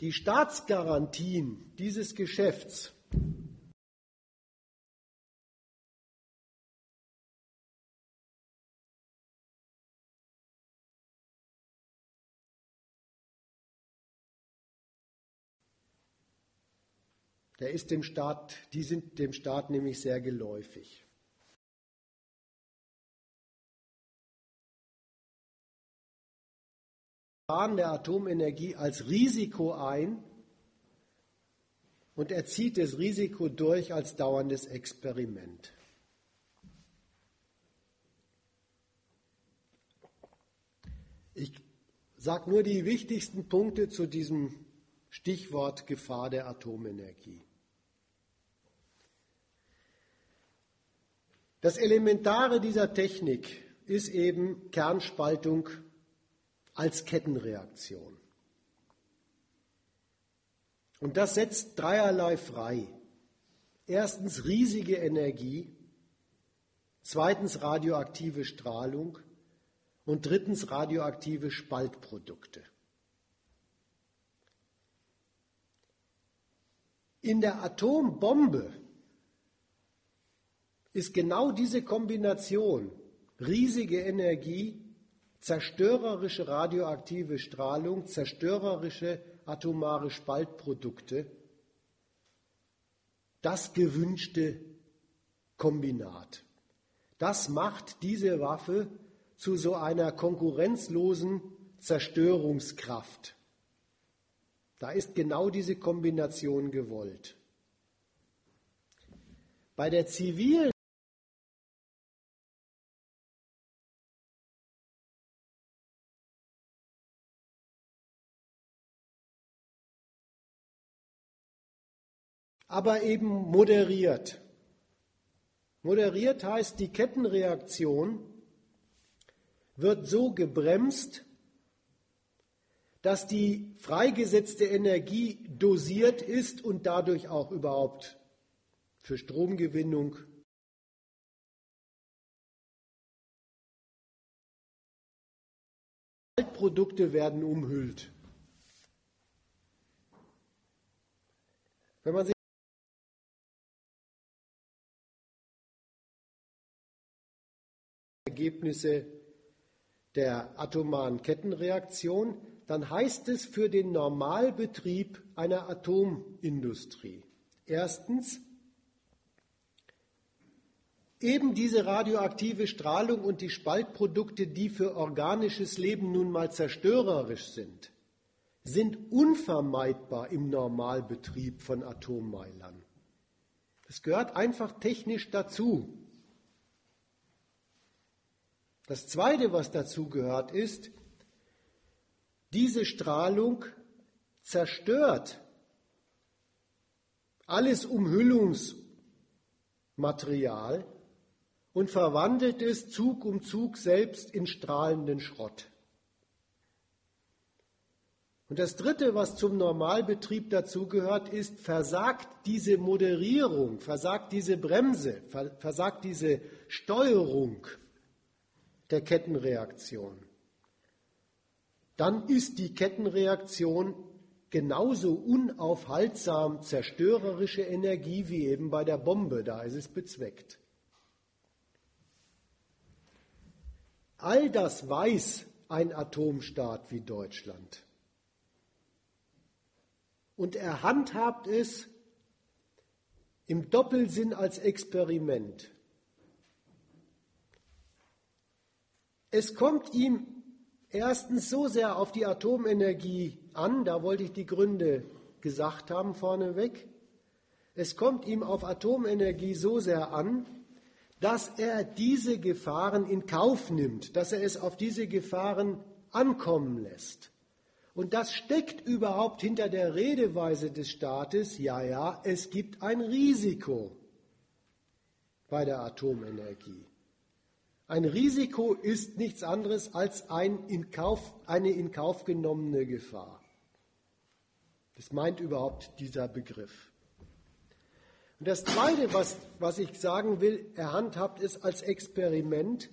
[SPEAKER 1] Die Staatsgarantien dieses Geschäfts der ist dem Staat, die sind dem Staat nämlich sehr geläufig. der Atomenergie als Risiko ein und er zieht das Risiko durch als dauerndes Experiment. Ich sage nur die wichtigsten Punkte zu diesem Stichwort Gefahr der Atomenergie. Das Elementare dieser Technik ist eben Kernspaltung als Kettenreaktion. Und das setzt dreierlei frei. Erstens riesige Energie, zweitens radioaktive Strahlung und drittens radioaktive Spaltprodukte. In der Atombombe ist genau diese Kombination riesige Energie, zerstörerische radioaktive Strahlung, zerstörerische atomare Spaltprodukte das gewünschte Kombinat. Das macht diese Waffe zu so einer konkurrenzlosen Zerstörungskraft. Da ist genau diese Kombination gewollt. Bei der zivilen aber eben moderiert. Moderiert heißt, die Kettenreaktion wird so gebremst, dass die freigesetzte Energie dosiert ist und dadurch auch überhaupt für Stromgewinnung Waldprodukte werden umhüllt. Wenn man sich Ergebnisse der atomaren Kettenreaktion, dann heißt es für den Normalbetrieb einer Atomindustrie erstens, eben diese radioaktive Strahlung und die Spaltprodukte, die für organisches Leben nun mal zerstörerisch sind, sind unvermeidbar im Normalbetrieb von Atommeilern. Das gehört einfach technisch dazu. Das Zweite, was dazu gehört, ist, diese Strahlung zerstört alles Umhüllungsmaterial und verwandelt es Zug um Zug selbst in strahlenden Schrott. Und das Dritte, was zum Normalbetrieb dazugehört, ist, versagt diese Moderierung, versagt diese Bremse, versagt diese Steuerung der Kettenreaktion, dann ist die Kettenreaktion genauso unaufhaltsam zerstörerische Energie wie eben bei der Bombe, da ist es bezweckt. All das weiß ein Atomstaat wie Deutschland. Und er handhabt es im Doppelsinn als Experiment. Es kommt ihm erstens so sehr auf die Atomenergie an, da wollte ich die Gründe gesagt haben vorneweg. Es kommt ihm auf Atomenergie so sehr an, dass er diese Gefahren in Kauf nimmt, dass er es auf diese Gefahren ankommen lässt. Und das steckt überhaupt hinter der Redeweise des Staates, ja, ja, es gibt ein Risiko bei der Atomenergie. Ein Risiko ist nichts anderes als ein in Kauf, eine in Kauf genommene Gefahr. Das meint überhaupt dieser Begriff. Und das Zweite, was, was ich sagen will, er handhabt es als Experiment.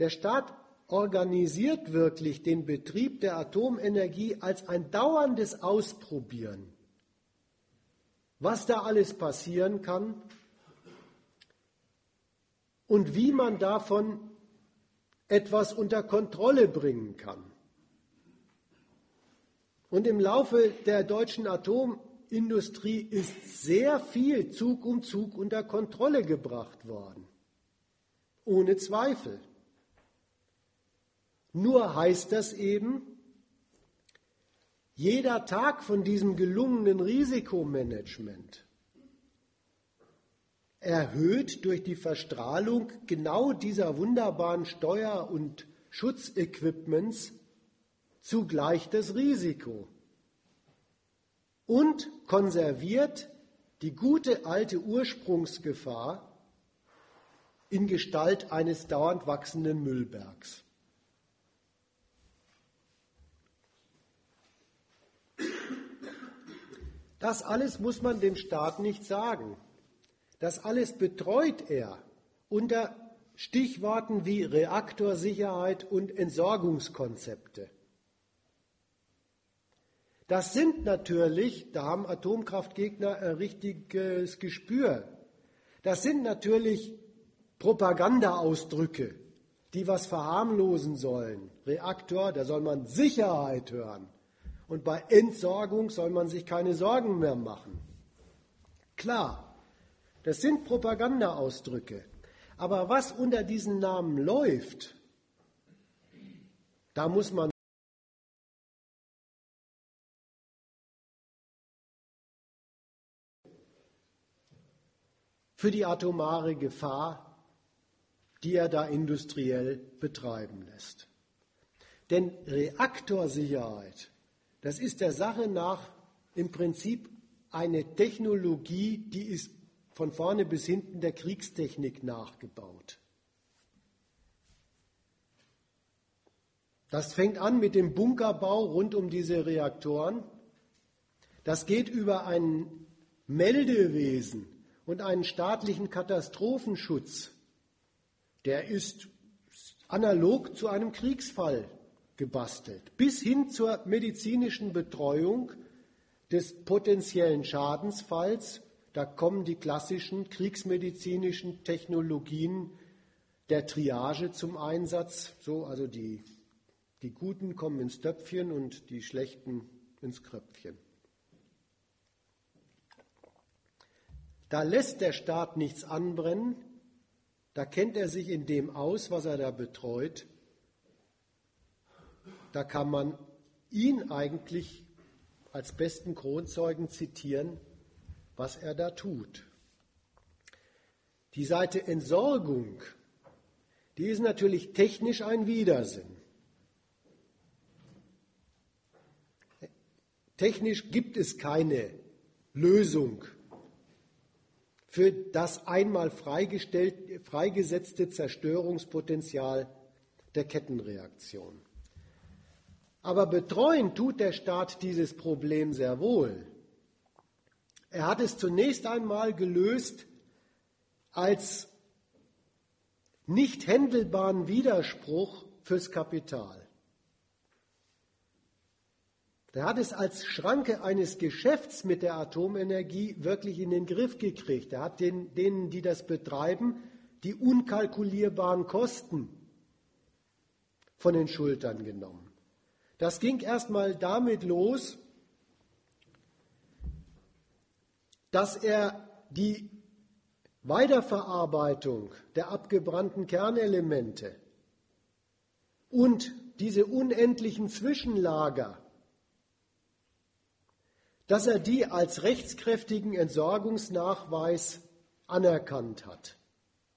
[SPEAKER 1] Der Staat organisiert wirklich den Betrieb der Atomenergie als ein dauerndes Ausprobieren. Was da alles passieren kann und wie man davon etwas unter Kontrolle bringen kann. Und im Laufe der deutschen Atom Industrie ist sehr viel Zug um Zug unter Kontrolle gebracht worden. Ohne Zweifel. Nur heißt das eben, jeder Tag von diesem gelungenen Risikomanagement erhöht durch die Verstrahlung genau dieser wunderbaren Steuer- und Schutzequipments zugleich das Risiko und konserviert die gute alte Ursprungsgefahr in Gestalt eines dauernd wachsenden Müllbergs. Das alles muss man dem Staat nicht sagen. Das alles betreut er unter Stichworten wie Reaktorsicherheit und Entsorgungskonzepte. Das sind natürlich, da haben Atomkraftgegner ein richtiges Gespür, das sind natürlich Propagandaausdrücke, die was verharmlosen sollen. Reaktor, da soll man Sicherheit hören. Und bei Entsorgung soll man sich keine Sorgen mehr machen. Klar, das sind Propagandaausdrücke. Aber was unter diesen Namen läuft, da muss man für die atomare Gefahr, die er da industriell betreiben lässt. Denn Reaktorsicherheit, das ist der Sache nach im Prinzip eine Technologie, die ist von vorne bis hinten der Kriegstechnik nachgebaut. Das fängt an mit dem Bunkerbau rund um diese Reaktoren. Das geht über ein Meldewesen und einen staatlichen Katastrophenschutz. Der ist analog zu einem Kriegsfall gebastelt, bis hin zur medizinischen Betreuung des potenziellen Schadensfalls da kommen die klassischen kriegsmedizinischen Technologien der Triage zum Einsatz. So, also die, die Guten kommen ins Töpfchen und die Schlechten ins Kröpfchen. Da lässt der Staat nichts anbrennen, da kennt er sich in dem aus, was er da betreut. Da kann man ihn eigentlich als besten Kronzeugen zitieren, was er da tut. Die Seite Entsorgung, die ist natürlich technisch ein Widersinn. Technisch gibt es keine Lösung für das einmal freigesetzte Zerstörungspotenzial der Kettenreaktion. Aber betreuen tut der Staat dieses Problem sehr wohl. Er hat es zunächst einmal gelöst als nicht händelbaren Widerspruch fürs Kapital. Er hat es als Schranke eines Geschäfts mit der Atomenergie wirklich in den Griff gekriegt. Er hat den, denen, die das betreiben, die unkalkulierbaren Kosten von den Schultern genommen. Das ging erstmal damit los, dass er die Weiterverarbeitung der abgebrannten Kernelemente und diese unendlichen Zwischenlager, dass er die als rechtskräftigen Entsorgungsnachweis anerkannt hat.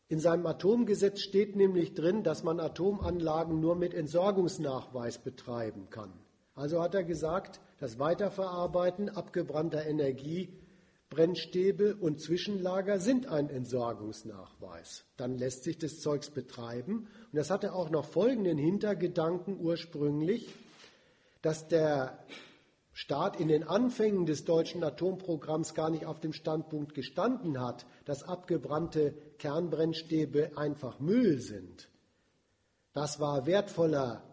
[SPEAKER 1] In seinem Atomgesetz steht nämlich drin, dass man Atomanlagen nur mit Entsorgungsnachweis betreiben kann. Also hat er gesagt, das Weiterverarbeiten abgebrannter Energie Brennstäbe und Zwischenlager sind ein Entsorgungsnachweis. Dann lässt sich das Zeugs betreiben. Und das hatte auch noch folgenden Hintergedanken ursprünglich, dass der Staat in den Anfängen des deutschen Atomprogramms gar nicht auf dem Standpunkt gestanden hat, dass abgebrannte Kernbrennstäbe einfach Müll sind. Das war wertvoller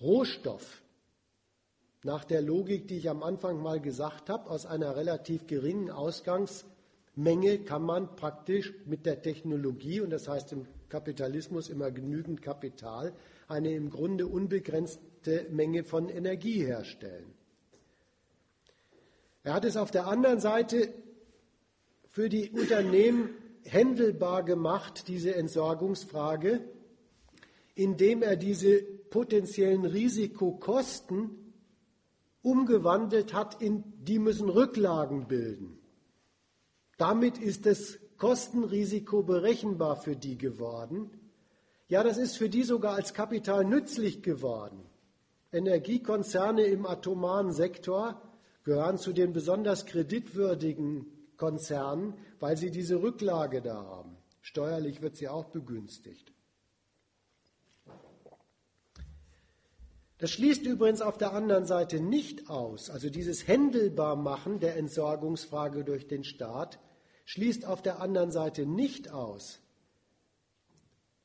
[SPEAKER 1] Rohstoff, nach der Logik, die ich am Anfang mal gesagt habe, aus einer relativ geringen Ausgangsmenge kann man praktisch mit der Technologie, und das heißt im Kapitalismus immer genügend Kapital, eine im Grunde unbegrenzte Menge von Energie herstellen. Er hat es auf der anderen Seite für die Unternehmen händelbar gemacht, diese Entsorgungsfrage, indem er diese potenziellen Risikokosten umgewandelt hat in, die müssen Rücklagen bilden. Damit ist das Kostenrisiko berechenbar für die geworden. Ja, das ist für die sogar als Kapital nützlich geworden. Energiekonzerne im atomaren Sektor gehören zu den besonders kreditwürdigen Konzernen, weil sie diese Rücklage da haben. Steuerlich wird sie auch begünstigt. Das schließt übrigens auf der anderen Seite nicht aus, also dieses Händelbarmachen der Entsorgungsfrage durch den Staat schließt auf der anderen Seite nicht aus,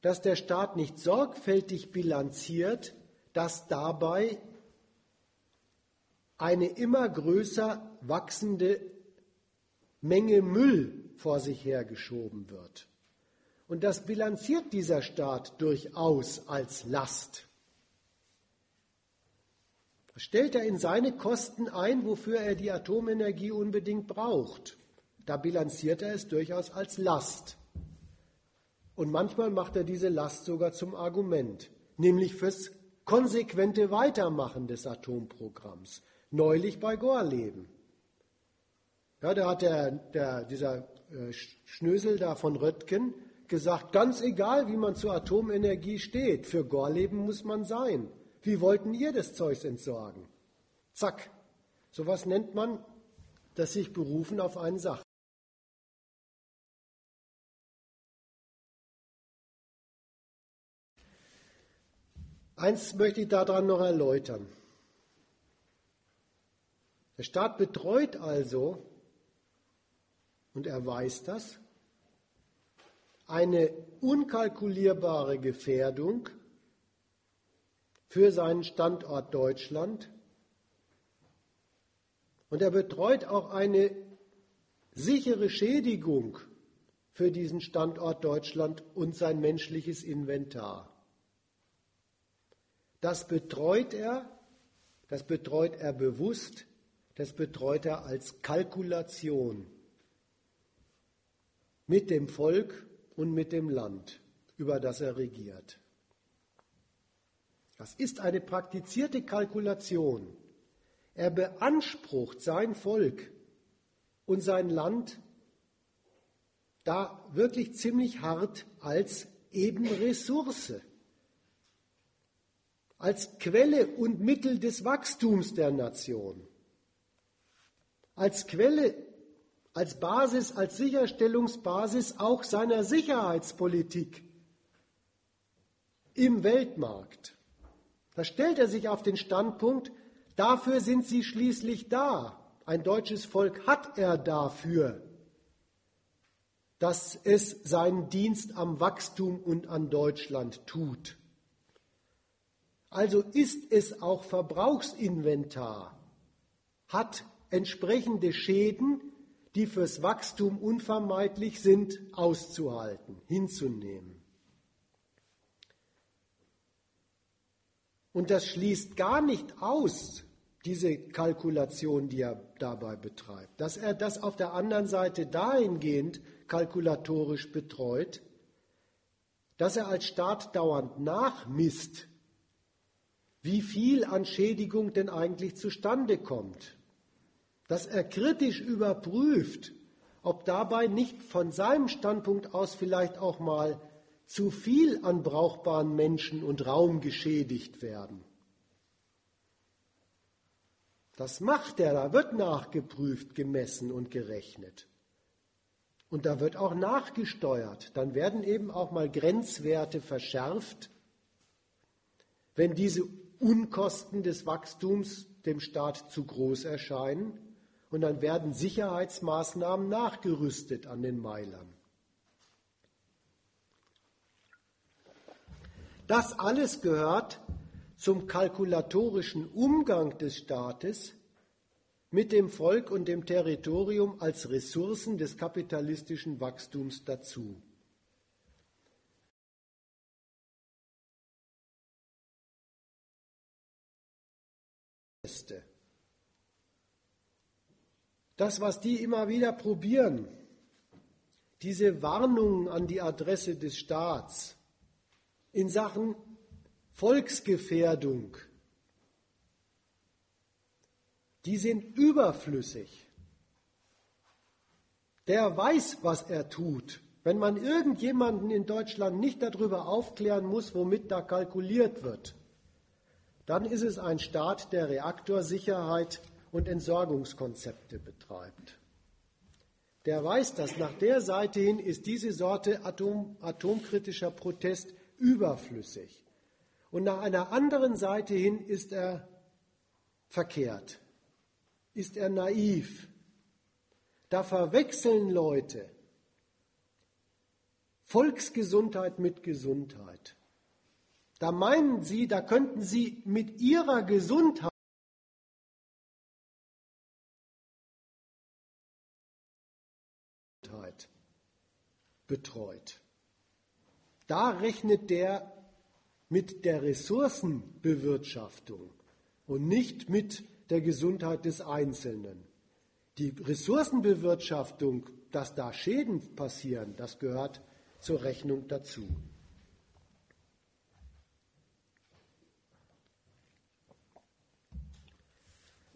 [SPEAKER 1] dass der Staat nicht sorgfältig bilanziert, dass dabei eine immer größer wachsende Menge Müll vor sich hergeschoben wird. Und das bilanziert dieser Staat durchaus als Last stellt er in seine Kosten ein, wofür er die Atomenergie unbedingt braucht. Da bilanziert er es durchaus als Last. Und manchmal macht er diese Last sogar zum Argument, nämlich fürs konsequente Weitermachen des Atomprogramms. Neulich bei Gorleben. Ja, da hat der, der, dieser äh, Schnösel da von Röttgen gesagt, ganz egal, wie man zur Atomenergie steht, für Gorleben muss man sein. Wie wollten ihr das Zeugs entsorgen? Zack. Sowas nennt man das sich berufen auf einen Sach. Eins möchte ich daran noch erläutern. Der Staat betreut also, und er weiß das, eine unkalkulierbare Gefährdung für seinen Standort Deutschland. Und er betreut auch eine sichere Schädigung für diesen Standort Deutschland und sein menschliches Inventar. Das betreut er, das betreut er bewusst, das betreut er als Kalkulation mit dem Volk und mit dem Land, über das er regiert. Das ist eine praktizierte Kalkulation. Er beansprucht sein Volk und sein Land da wirklich ziemlich hart als eben Ressource, als Quelle und Mittel des Wachstums der Nation, als Quelle, als Basis, als Sicherstellungsbasis auch seiner Sicherheitspolitik im Weltmarkt. Da stellt er sich auf den Standpunkt, dafür sind sie schließlich da. Ein deutsches Volk hat er dafür, dass es seinen Dienst am Wachstum und an Deutschland tut. Also ist es auch Verbrauchsinventar, hat entsprechende Schäden, die fürs Wachstum unvermeidlich sind, auszuhalten, hinzunehmen. Und das schließt gar nicht aus, diese Kalkulation, die er dabei betreibt, dass er das auf der anderen Seite dahingehend kalkulatorisch betreut, dass er als Staat dauernd nachmisst, wie viel an Schädigung denn eigentlich zustande kommt, dass er kritisch überprüft, ob dabei nicht von seinem Standpunkt aus vielleicht auch mal zu viel an brauchbaren Menschen und Raum geschädigt werden. Das macht er, da wird nachgeprüft, gemessen und gerechnet. Und da wird auch nachgesteuert. Dann werden eben auch mal Grenzwerte verschärft, wenn diese Unkosten des Wachstums dem Staat zu groß erscheinen. Und dann werden Sicherheitsmaßnahmen nachgerüstet an den Meilern. Das alles gehört zum kalkulatorischen Umgang des Staates mit dem Volk und dem Territorium als Ressourcen des kapitalistischen Wachstums dazu. Das, was die immer wieder probieren, diese Warnungen an die Adresse des Staats in Sachen Volksgefährdung, die sind überflüssig. Der weiß, was er tut. Wenn man irgendjemanden in Deutschland nicht darüber aufklären muss, womit da kalkuliert wird, dann ist es ein Staat, der Reaktorsicherheit und Entsorgungskonzepte betreibt. Der weiß dass Nach der Seite hin ist diese Sorte Atom, atomkritischer Protest überflüssig. Und nach einer anderen Seite hin ist er verkehrt, ist er naiv. Da verwechseln Leute Volksgesundheit mit Gesundheit. Da meinen sie, da könnten sie mit ihrer Gesundheit betreut. Da rechnet der mit der Ressourcenbewirtschaftung und nicht mit der Gesundheit des Einzelnen. Die Ressourcenbewirtschaftung, dass da Schäden passieren, das gehört zur Rechnung dazu.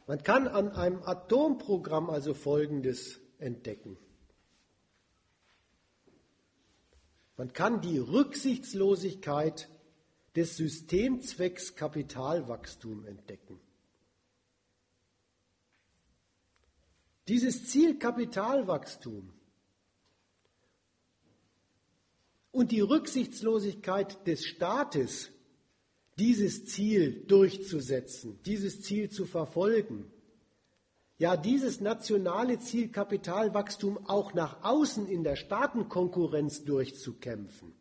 [SPEAKER 1] Man kann an einem Atomprogramm also Folgendes entdecken. Man kann die Rücksichtslosigkeit des Systemzwecks Kapitalwachstum entdecken. Dieses Ziel Kapitalwachstum und die Rücksichtslosigkeit des Staates, dieses Ziel durchzusetzen, dieses Ziel zu verfolgen, ja dieses nationale Ziel Kapitalwachstum auch nach außen in der Staatenkonkurrenz durchzukämpfen.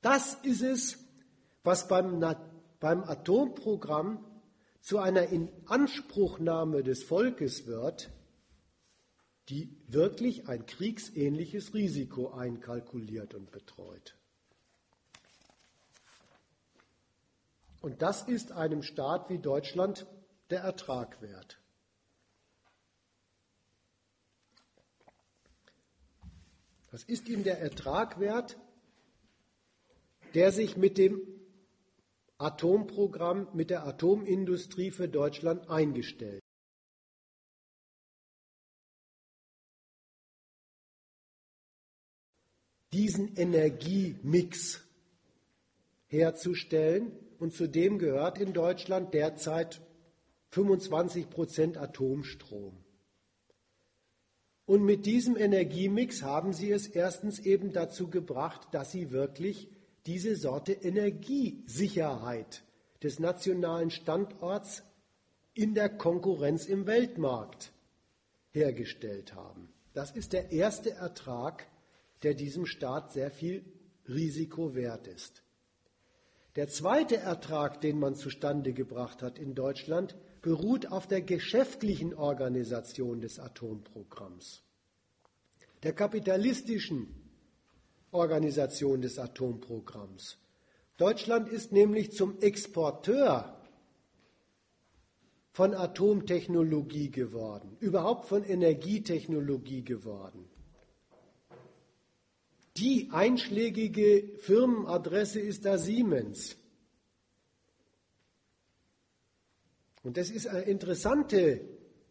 [SPEAKER 1] Das ist es, was beim, beim Atomprogramm zu einer Inanspruchnahme des Volkes wird, die wirklich ein kriegsähnliches Risiko einkalkuliert und betreut. Und das ist einem Staat wie Deutschland der Ertrag wert. Das ist ihm der Ertrag wert, der sich mit dem Atomprogramm, mit der Atomindustrie für Deutschland eingestellt. Diesen Energiemix herzustellen und zu dem gehört in Deutschland derzeit 25 Prozent Atomstrom. Und mit diesem Energiemix haben sie es erstens eben dazu gebracht, dass sie wirklich diese Sorte Energiesicherheit des nationalen Standorts in der Konkurrenz im Weltmarkt hergestellt haben. Das ist der erste Ertrag, der diesem Staat sehr viel Risiko wert ist. Der zweite Ertrag, den man zustande gebracht hat in Deutschland, beruht auf der geschäftlichen Organisation des Atomprogramms, der kapitalistischen Organisation des Atomprogramms. Deutschland ist nämlich zum Exporteur von Atomtechnologie geworden, überhaupt von Energietechnologie geworden. Die einschlägige Firmenadresse ist da Siemens. Und das ist eine interessante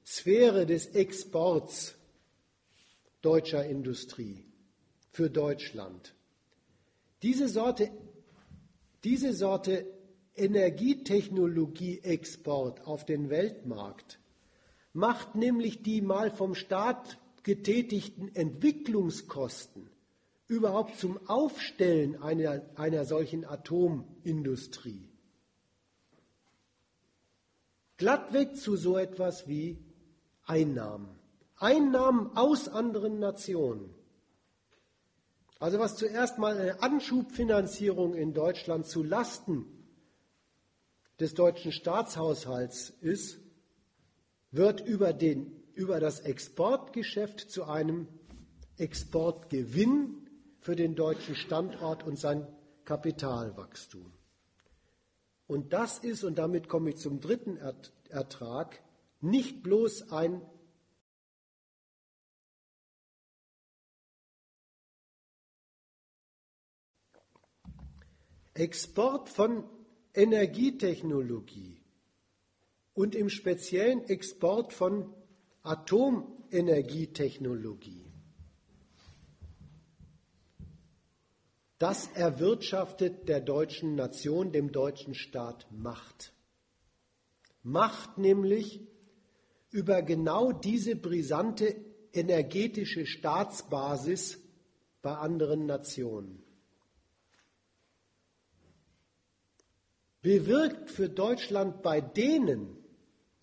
[SPEAKER 1] Sphäre des Exports deutscher Industrie für Deutschland. Diese Sorte, diese Sorte Energietechnologie-Export auf den Weltmarkt macht nämlich die mal vom Staat getätigten Entwicklungskosten überhaupt zum Aufstellen einer, einer solchen Atomindustrie glattweg zu so etwas wie Einnahmen. Einnahmen aus anderen Nationen. Also was zuerst mal eine Anschubfinanzierung in Deutschland zu Lasten des deutschen Staatshaushalts ist, wird über, den, über das Exportgeschäft zu einem Exportgewinn für den deutschen Standort und sein Kapitalwachstum. Und das ist, und damit komme ich zum dritten Ertrag, nicht bloß ein Export von Energietechnologie und im speziellen Export von Atomenergietechnologie Das erwirtschaftet der deutschen Nation, dem deutschen Staat Macht. Macht nämlich über genau diese brisante energetische Staatsbasis bei anderen Nationen. Bewirkt für Deutschland bei denen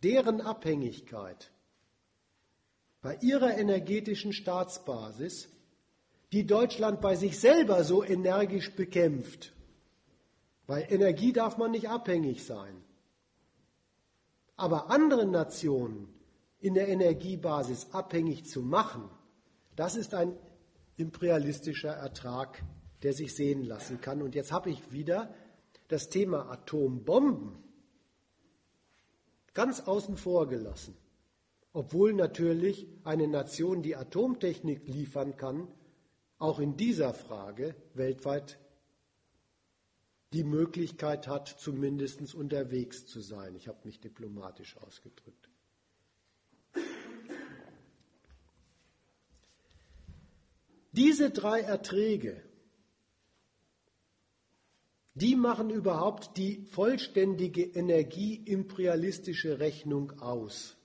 [SPEAKER 1] deren Abhängigkeit, bei ihrer energetischen Staatsbasis, die Deutschland bei sich selber so energisch bekämpft. Weil Energie darf man nicht abhängig sein. Aber andere Nationen in der Energiebasis abhängig zu machen, das ist ein imperialistischer Ertrag, der sich sehen lassen kann. Und jetzt habe ich wieder das Thema Atombomben ganz außen vor gelassen. Obwohl natürlich eine Nation, die Atomtechnik liefern kann, auch in dieser Frage weltweit die Möglichkeit hat, zumindest unterwegs zu sein. Ich habe mich diplomatisch ausgedrückt. Diese drei Erträge, die machen überhaupt die vollständige energieimperialistische Rechnung aus,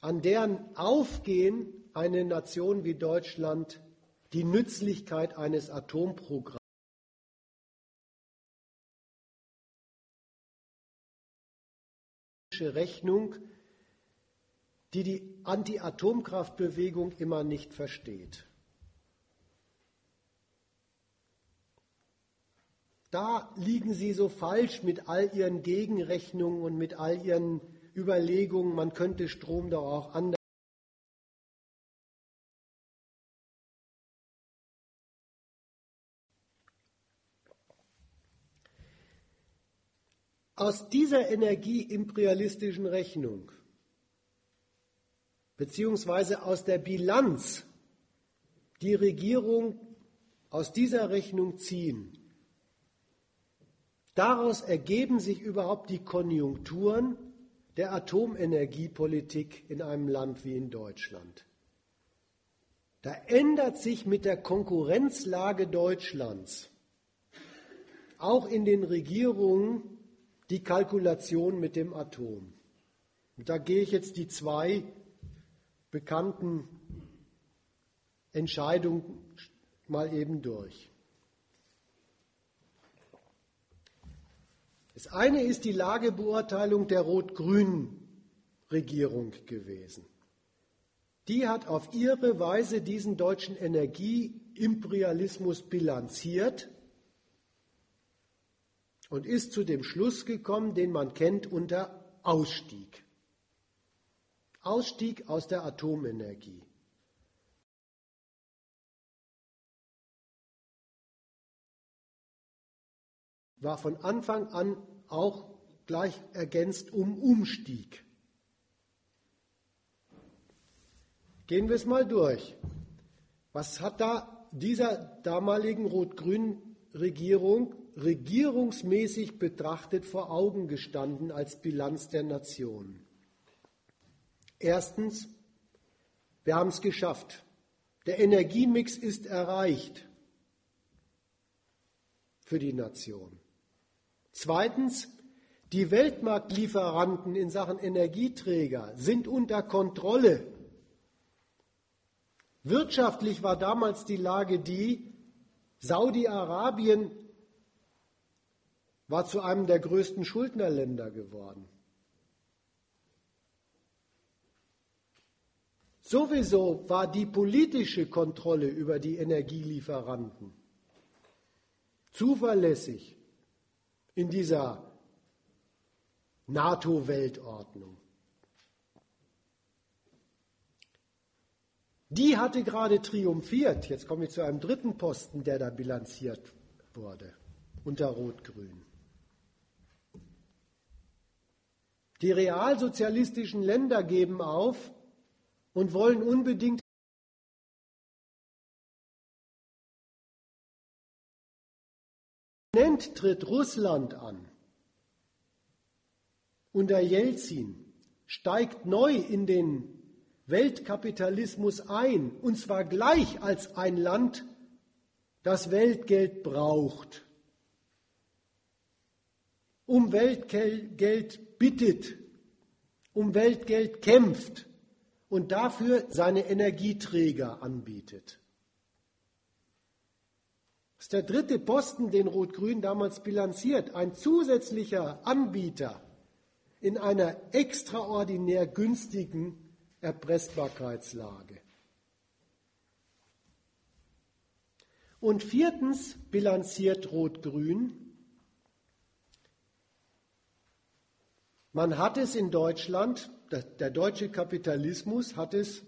[SPEAKER 1] an deren Aufgehen eine Nation wie Deutschland die Nützlichkeit eines Atomprogramms Rechnung, die die Anti-Atomkraftbewegung immer nicht versteht. Da liegen sie so falsch mit all ihren Gegenrechnungen und mit all ihren Überlegungen, man könnte Strom doch auch anders Aus dieser energieimperialistischen Rechnung beziehungsweise aus der Bilanz die Regierung aus dieser Rechnung ziehen, daraus ergeben sich überhaupt die Konjunkturen der Atomenergiepolitik in einem Land wie in Deutschland. Da ändert sich mit der Konkurrenzlage Deutschlands auch in den Regierungen die Kalkulation mit dem Atom. Und da gehe ich jetzt die zwei bekannten Entscheidungen mal eben durch. Das eine ist die Lagebeurteilung der rot-grünen Regierung gewesen. Die hat auf ihre Weise diesen deutschen Energieimperialismus bilanziert und ist zu dem Schluss gekommen, den man kennt unter Ausstieg. Ausstieg aus der Atomenergie. war von Anfang an auch gleich ergänzt um Umstieg. Gehen wir es mal durch. Was hat da dieser damaligen rot-grünen Regierung regierungsmäßig betrachtet vor Augen gestanden als Bilanz der Nation? Erstens, wir haben es geschafft. Der Energiemix ist erreicht für die Nation. Zweitens, die Weltmarktlieferanten in Sachen Energieträger sind unter Kontrolle. Wirtschaftlich war damals die Lage die, Saudi-Arabien war zu einem der größten Schuldnerländer geworden. Sowieso war die politische Kontrolle über die Energielieferanten zuverlässig in dieser NATO-Weltordnung. Die hatte gerade triumphiert. Jetzt komme ich zu einem dritten Posten, der da bilanziert wurde unter Rot-Grün. Die realsozialistischen Länder geben auf und wollen unbedingt tritt Russland an. Unter Jelzin steigt neu in den Weltkapitalismus ein, und zwar gleich als ein Land, das Weltgeld braucht, um Weltgeld bittet, um Weltgeld kämpft und dafür seine Energieträger anbietet. Das ist der dritte Posten, den Rot-Grün damals bilanziert. Ein zusätzlicher Anbieter in einer extraordinär günstigen Erpressbarkeitslage. Und viertens bilanziert Rot-Grün, man hat es in Deutschland, der deutsche Kapitalismus hat es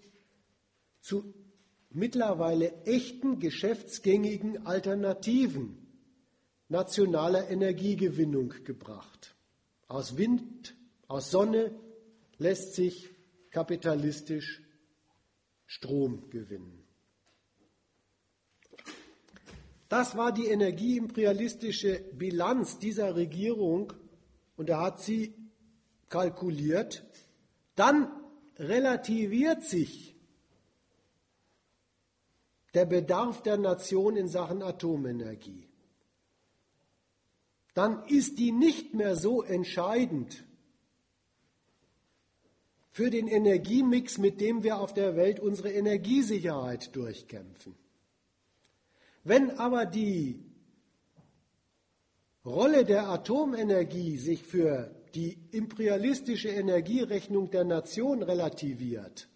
[SPEAKER 1] zu mittlerweile echten geschäftsgängigen Alternativen nationaler Energiegewinnung gebracht. Aus Wind, aus Sonne lässt sich kapitalistisch Strom gewinnen. Das war die energieimperialistische Bilanz dieser Regierung und da hat sie kalkuliert. Dann relativiert sich der Bedarf der Nation in Sachen Atomenergie. Dann ist die nicht mehr so entscheidend für den Energiemix, mit dem wir auf der Welt unsere Energiesicherheit durchkämpfen. Wenn aber die Rolle der Atomenergie sich für die imperialistische Energierechnung der Nation relativiert,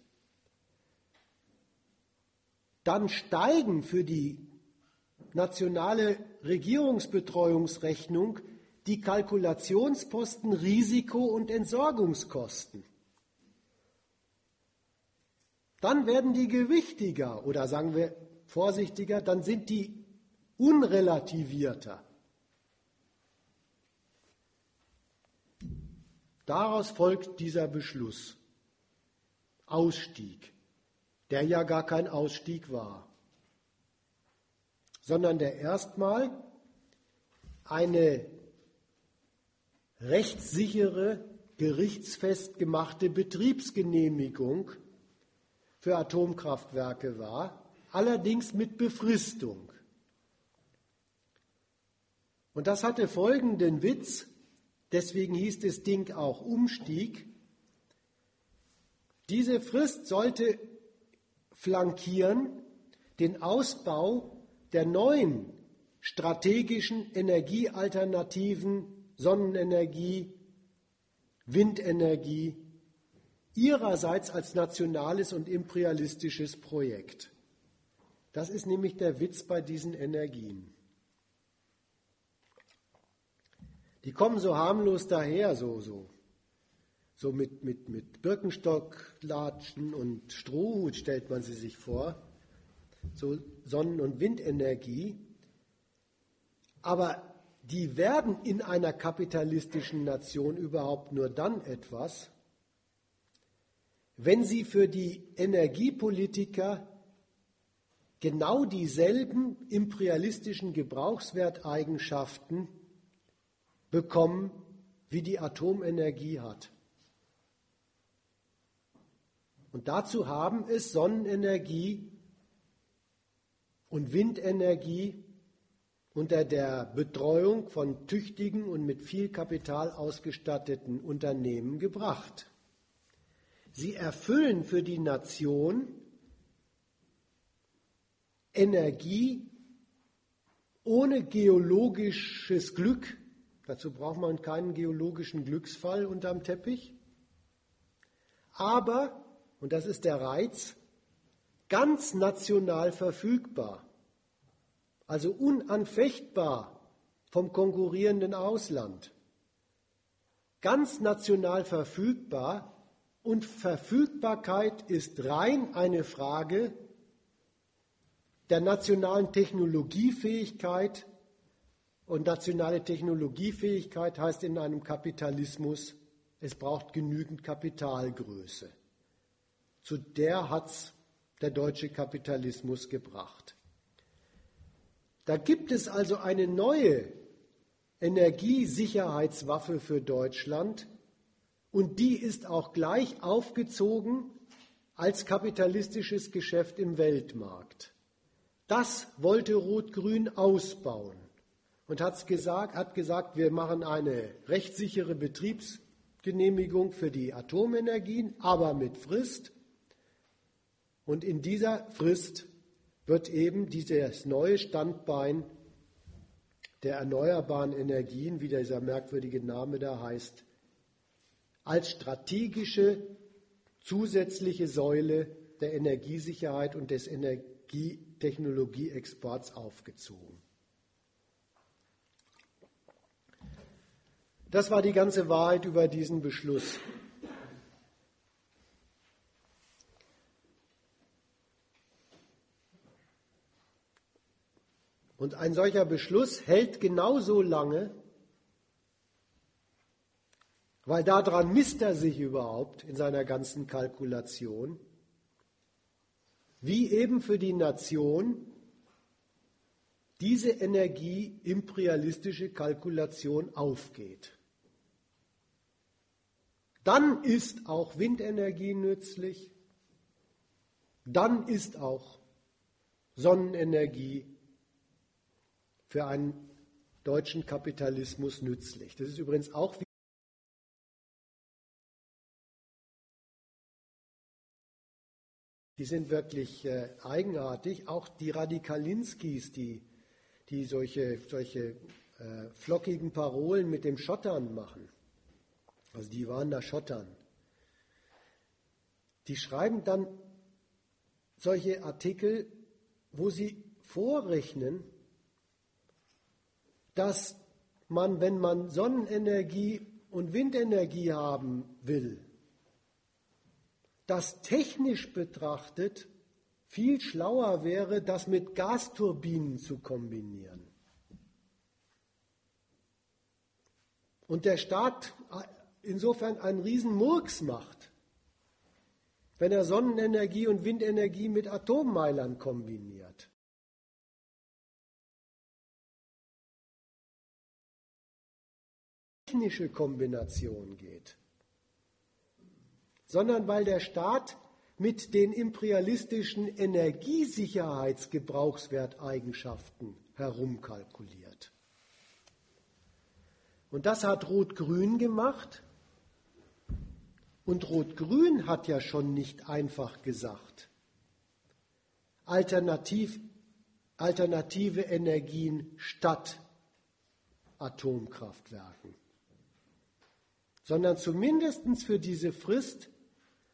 [SPEAKER 1] dann steigen für die nationale Regierungsbetreuungsrechnung die Kalkulationsposten Risiko und Entsorgungskosten dann werden die gewichtiger oder sagen wir vorsichtiger, dann sind die unrelativierter. Daraus folgt dieser Beschluss. Ausstieg, der ja gar kein Ausstieg war, sondern der erstmal eine rechtssichere, gerichtsfest gemachte Betriebsgenehmigung für Atomkraftwerke war, allerdings mit Befristung. Und das hatte folgenden Witz, deswegen hieß das Ding auch Umstieg. Diese Frist sollte flankieren den Ausbau der neuen strategischen Energiealternativen Sonnenenergie, Windenergie ihrerseits als nationales und imperialistisches Projekt. Das ist nämlich der Witz bei diesen Energien. Die kommen so harmlos daher, so, so, so mit, mit, mit Birkenstocklatschen und Strohhut stellt man sie sich vor, so Sonnen- und Windenergie. Aber die werden in einer kapitalistischen Nation überhaupt nur dann etwas, wenn sie für die Energiepolitiker genau dieselben imperialistischen Gebrauchswerteigenschaften bekommen, wie die Atomenergie hat. Und dazu haben es Sonnenenergie und Windenergie unter der Betreuung von tüchtigen und mit viel Kapital ausgestatteten Unternehmen gebracht. Sie erfüllen für die Nation Energie ohne geologisches Glück. Dazu braucht man keinen geologischen Glücksfall unterm Teppich. Aber, und das ist der Reiz, ganz national verfügbar, also unanfechtbar vom konkurrierenden Ausland. Ganz national verfügbar und Verfügbarkeit ist rein eine Frage der nationalen Technologiefähigkeit. Und nationale Technologiefähigkeit heißt in einem Kapitalismus, es braucht genügend Kapitalgröße. Zu der hat es der deutsche Kapitalismus gebracht. Da gibt es also eine neue Energiesicherheitswaffe für Deutschland und die ist auch gleich aufgezogen als kapitalistisches Geschäft im Weltmarkt. Das wollte Rot-Grün ausbauen und hat gesagt, hat gesagt, wir machen eine rechtssichere Betriebsgenehmigung für die Atomenergien, aber mit Frist. Und in dieser Frist wird eben dieses neue Standbein der erneuerbaren Energien, wie dieser merkwürdige Name da heißt, als strategische zusätzliche Säule der Energiesicherheit und des Energie Technologieexports aufgezogen. Das war die ganze Wahrheit über diesen Beschluss. Und ein solcher Beschluss hält genauso lange, weil daran misst er sich überhaupt in seiner ganzen Kalkulation, wie eben für die Nation diese energieimperialistische Kalkulation aufgeht. Dann ist auch Windenergie nützlich, dann ist auch Sonnenenergie für einen deutschen Kapitalismus nützlich. Das ist übrigens auch die sind wirklich äh, eigenartig. Auch die Radikalinskis, die, die solche, solche äh, flockigen Parolen mit dem Schottern machen, also die waren da Schottern, die schreiben dann solche Artikel, wo sie vorrechnen, dass man, wenn man Sonnenenergie und Windenergie haben will, das technisch betrachtet viel schlauer wäre, das mit Gasturbinen zu kombinieren. Und der Staat insofern einen Riesenmurks macht, wenn er Sonnenenergie und Windenergie mit Atommeilern kombiniert. Technische Kombination geht sondern weil der Staat mit den imperialistischen Energiesicherheitsgebrauchswerteigenschaften herumkalkuliert. Und das hat Rot-Grün gemacht. Und Rot-Grün hat ja schon nicht einfach gesagt, Alternativ, alternative Energien statt Atomkraftwerken, sondern zumindest für diese Frist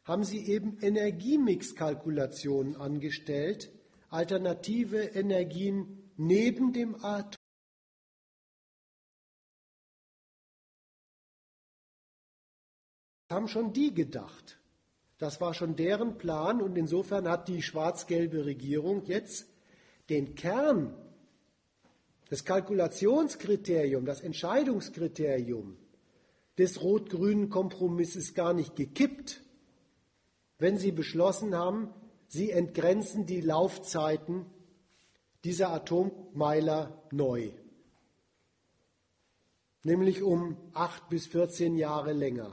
[SPEAKER 1] haben sie eben Energiemix-Kalkulationen angestellt, alternative Energien neben dem Atom. Haben schon die gedacht. Das war schon deren Plan und insofern hat die schwarz-gelbe Regierung jetzt den Kern Das Kalkulationskriterium, das Entscheidungskriterium des rot-grünen Kompromisses gar nicht gekippt, wenn Sie beschlossen haben, Sie entgrenzen die Laufzeiten dieser Atommeiler neu, nämlich um acht bis 14 Jahre länger.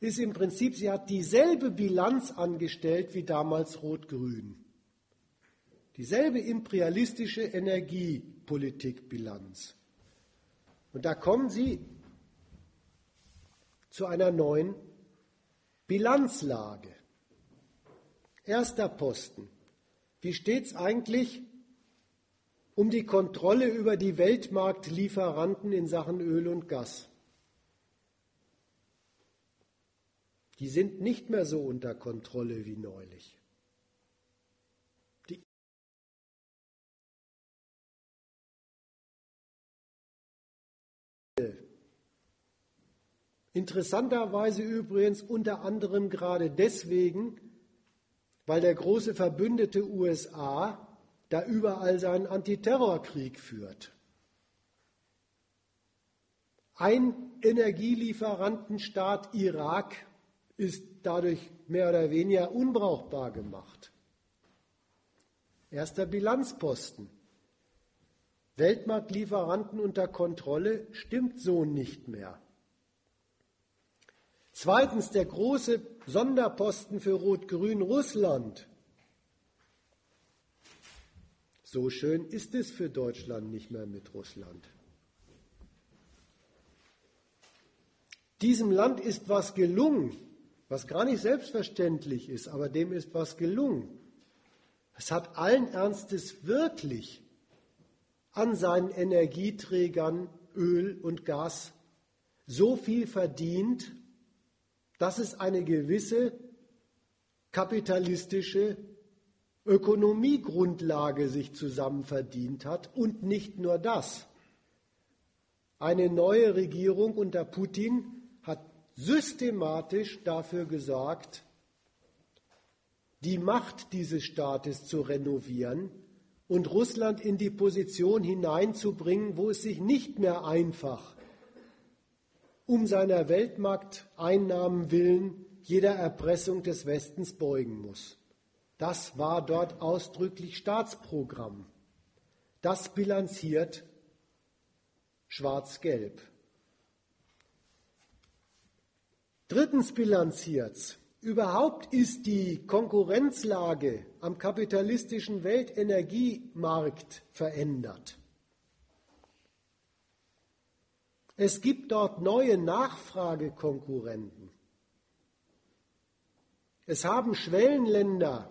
[SPEAKER 1] Ist im Prinzip, sie hat dieselbe Bilanz angestellt wie damals Rot-Grün. Dieselbe imperialistische Energiepolitikbilanz. Und da kommen Sie zu einer neuen Bilanzlage. Erster Posten. Wie steht es eigentlich um die Kontrolle über die Weltmarktlieferanten in Sachen Öl und Gas? Die sind nicht mehr so unter Kontrolle wie neulich. Interessanterweise übrigens unter anderem gerade deswegen, weil der große Verbündete USA da überall seinen Antiterrorkrieg führt. Ein Energielieferantenstaat Irak ist dadurch mehr oder weniger unbrauchbar gemacht. Erster Bilanzposten. Weltmarktlieferanten unter Kontrolle stimmt so nicht mehr. Zweitens der große Sonderposten für Rot-Grün Russland. So schön ist es für Deutschland nicht mehr mit Russland. Diesem Land ist was gelungen, was gar nicht selbstverständlich ist, aber dem ist was gelungen. Es hat allen Ernstes wirklich an seinen Energieträgern Öl und Gas so viel verdient, dass es eine gewisse kapitalistische Ökonomiegrundlage sich zusammen verdient hat und nicht nur das. Eine neue Regierung unter Putin systematisch dafür gesorgt, die Macht dieses Staates zu renovieren und Russland in die Position hineinzubringen, wo es sich nicht mehr einfach um seiner Weltmarkteinnahmen willen jeder Erpressung des Westens beugen muss. Das war dort ausdrücklich Staatsprogramm. Das bilanziert schwarz-gelb. Drittens bilanziert Überhaupt ist die Konkurrenzlage am kapitalistischen Weltenergiemarkt verändert. Es gibt dort neue Nachfragekonkurrenten. Es haben Schwellenländer,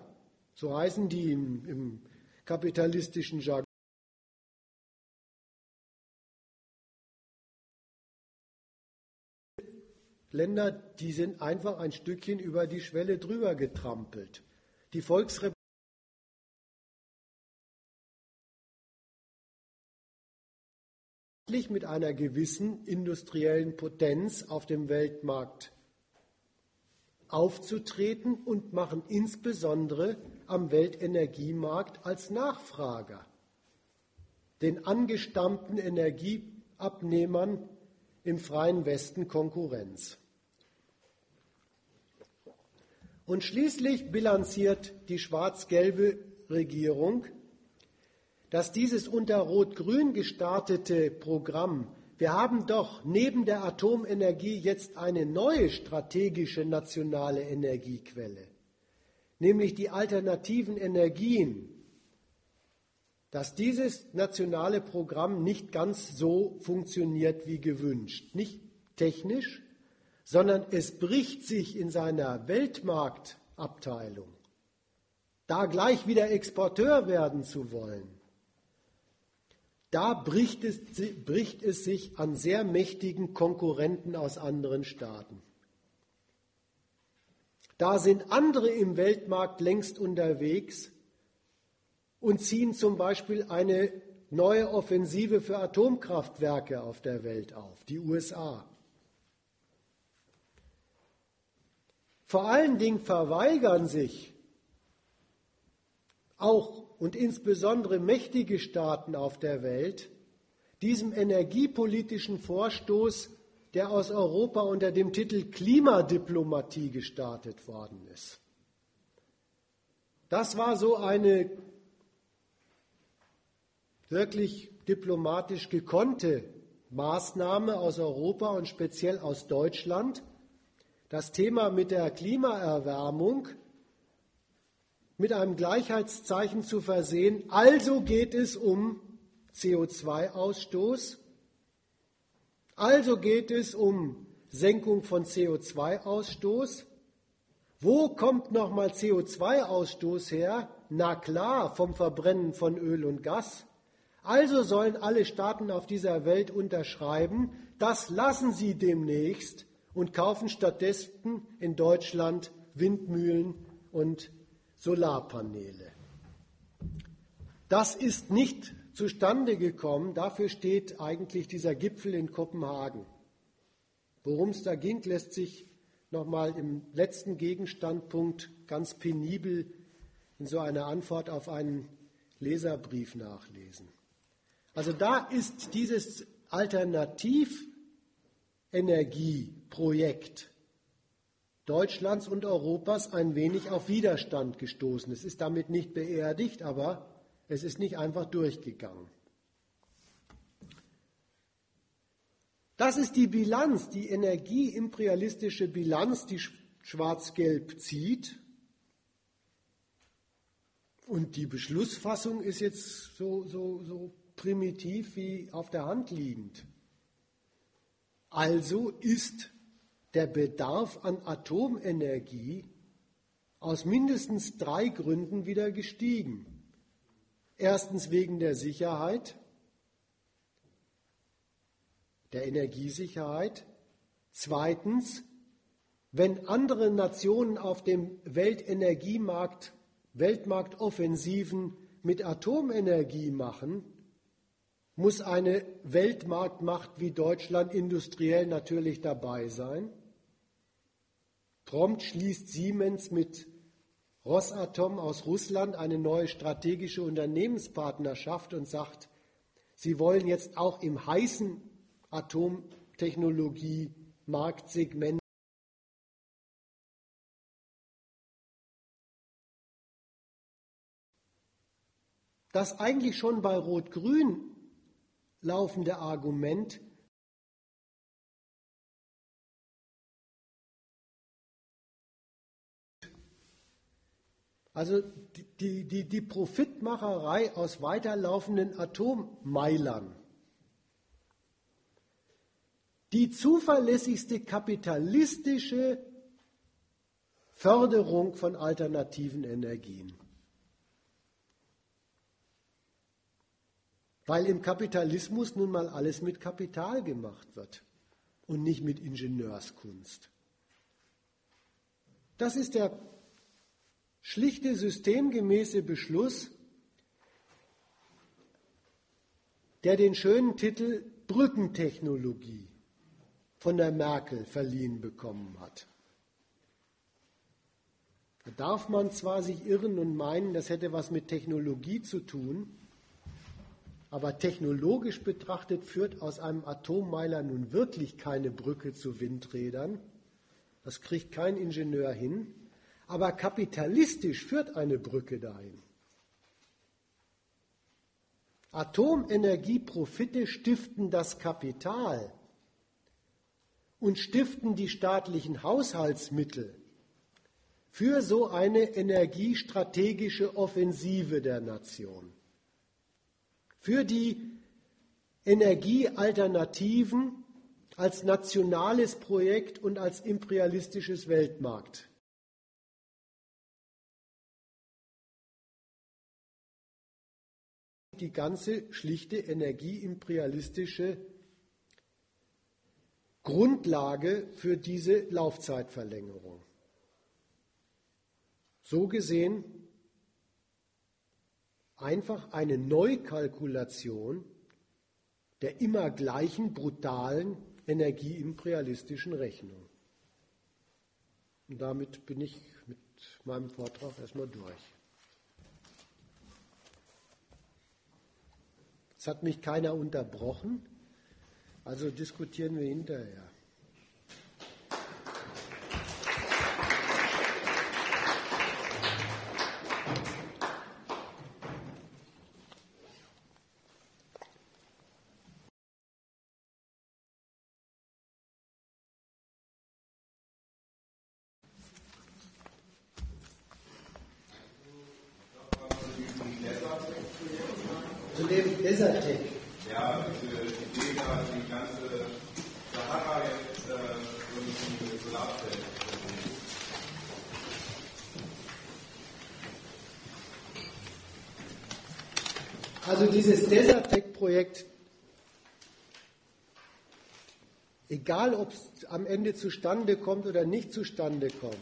[SPEAKER 1] so heißen die im, im kapitalistischen Jargon, Länder, die sind einfach ein Stückchen über die Schwelle drüber getrampelt. Die Volksrepublik mit einer gewissen industriellen Potenz auf dem Weltmarkt aufzutreten und machen insbesondere am Weltenergiemarkt als Nachfrager den angestammten Energieabnehmern im freien Westen Konkurrenz. Und schließlich bilanziert die schwarz-gelbe Regierung dass dieses unter Rot-Grün gestartete Programm, wir haben doch neben der Atomenergie jetzt eine neue strategische nationale Energiequelle, nämlich die alternativen Energien, dass dieses nationale Programm nicht ganz so funktioniert wie gewünscht, nicht technisch, sondern es bricht sich in seiner Weltmarktabteilung, da gleich wieder Exporteur werden zu wollen da bricht es, bricht es sich an sehr mächtigen Konkurrenten aus anderen Staaten. Da sind andere im Weltmarkt längst unterwegs und ziehen zum Beispiel eine neue Offensive für Atomkraftwerke auf der Welt auf, die USA. Vor allen Dingen verweigern sich auch und insbesondere mächtige Staaten auf der Welt diesem energiepolitischen Vorstoß, der aus Europa unter dem Titel Klimadiplomatie gestartet worden ist. Das war so eine wirklich diplomatisch gekonnte Maßnahme aus Europa und speziell aus Deutschland, das Thema mit der Klimaerwärmung mit einem Gleichheitszeichen zu versehen. Also geht es um CO2-Ausstoß. Also geht es um Senkung von CO2-Ausstoß. Wo kommt nochmal CO2-Ausstoß her? Na klar, vom Verbrennen von Öl und Gas. Also sollen alle Staaten auf dieser Welt unterschreiben, das lassen sie demnächst und kaufen stattdessen in Deutschland Windmühlen und Solarpaneele. Das ist nicht zustande gekommen. Dafür steht eigentlich dieser Gipfel in Kopenhagen. Worum es da ging, lässt sich nochmal im letzten Gegenstandpunkt ganz penibel in so einer Antwort auf einen Leserbrief nachlesen. Also da ist dieses Alternativenergieprojekt Deutschlands und Europas ein wenig auf Widerstand gestoßen. Es ist damit nicht beerdigt, aber es ist nicht einfach durchgegangen. Das ist die Bilanz, die energieimperialistische Bilanz, die Schwarz-Gelb zieht. Und die Beschlussfassung ist jetzt so, so, so primitiv wie auf der Hand liegend. Also ist der Bedarf an Atomenergie aus mindestens drei Gründen wieder gestiegen. Erstens wegen der Sicherheit, der Energiesicherheit. Zweitens, wenn andere Nationen auf dem Weltenergiemarkt Weltmarktoffensiven mit Atomenergie machen, muss eine Weltmarktmacht wie Deutschland industriell natürlich dabei sein. Prompt schließt Siemens mit Rosatom aus Russland eine neue strategische Unternehmenspartnerschaft und sagt, sie wollen jetzt auch im heißen Atomtechnologie-Marktsegment das eigentlich schon bei Rot-Grün laufende Argument Also die, die, die Profitmacherei aus weiterlaufenden Atommeilern. Die zuverlässigste kapitalistische Förderung von alternativen Energien. Weil im Kapitalismus nun mal alles mit Kapital gemacht wird und nicht mit Ingenieurskunst. Das ist der schlichte systemgemäße Beschluss, der den schönen Titel Brückentechnologie von der Merkel verliehen bekommen hat. Da darf man zwar sich irren und meinen, das hätte was mit Technologie zu tun, aber technologisch betrachtet führt aus einem Atommeiler nun wirklich keine Brücke zu Windrädern. Das kriegt kein Ingenieur hin. Aber kapitalistisch führt eine Brücke dahin. Atomenergieprofite stiften das Kapital und stiften die staatlichen Haushaltsmittel für so eine energiestrategische Offensive der Nation, für die Energiealternativen als nationales Projekt und als imperialistisches Weltmarkt die ganze schlichte energieimperialistische Grundlage für diese Laufzeitverlängerung. So gesehen einfach eine Neukalkulation der immer gleichen brutalen energieimperialistischen Rechnung. Und damit bin ich mit meinem Vortrag erstmal durch. Es hat mich keiner unterbrochen, also diskutieren wir hinterher. Egal ob es am Ende zustande kommt oder nicht zustande kommt,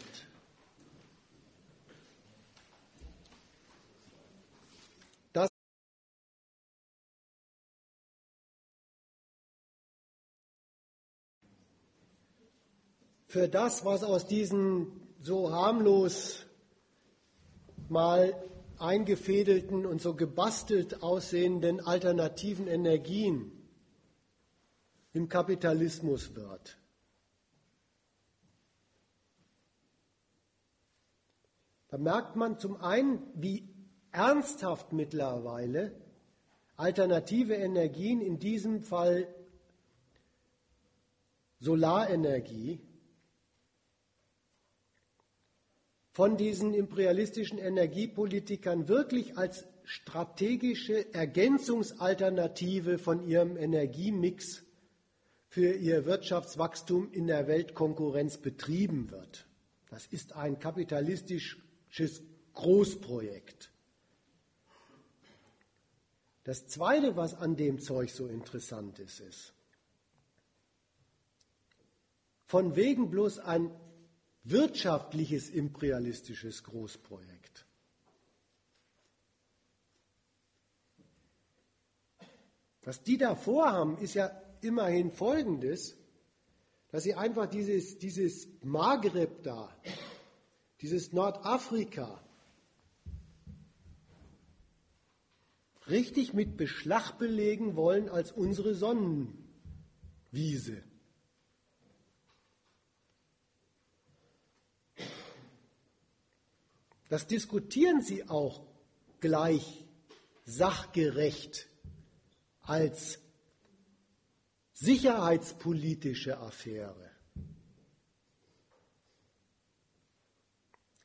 [SPEAKER 1] für das, was aus diesen so harmlos mal eingefädelten und so gebastelt aussehenden alternativen Energien im Kapitalismus wird. Da merkt man zum einen, wie ernsthaft mittlerweile alternative Energien, in diesem Fall Solarenergie, von diesen imperialistischen Energiepolitikern wirklich als strategische Ergänzungsalternative von ihrem Energiemix für ihr Wirtschaftswachstum in der Weltkonkurrenz betrieben wird. Das ist ein kapitalistisches Großprojekt. Das Zweite, was an dem Zeug so interessant ist, ist, von wegen bloß ein wirtschaftliches imperialistisches Großprojekt. Was die da vorhaben, ist ja immerhin Folgendes, dass sie einfach dieses, dieses Maghreb da, dieses Nordafrika, richtig mit Beschlag belegen wollen als unsere Sonnenwiese. Das diskutieren sie auch gleich sachgerecht als sicherheitspolitische Affäre.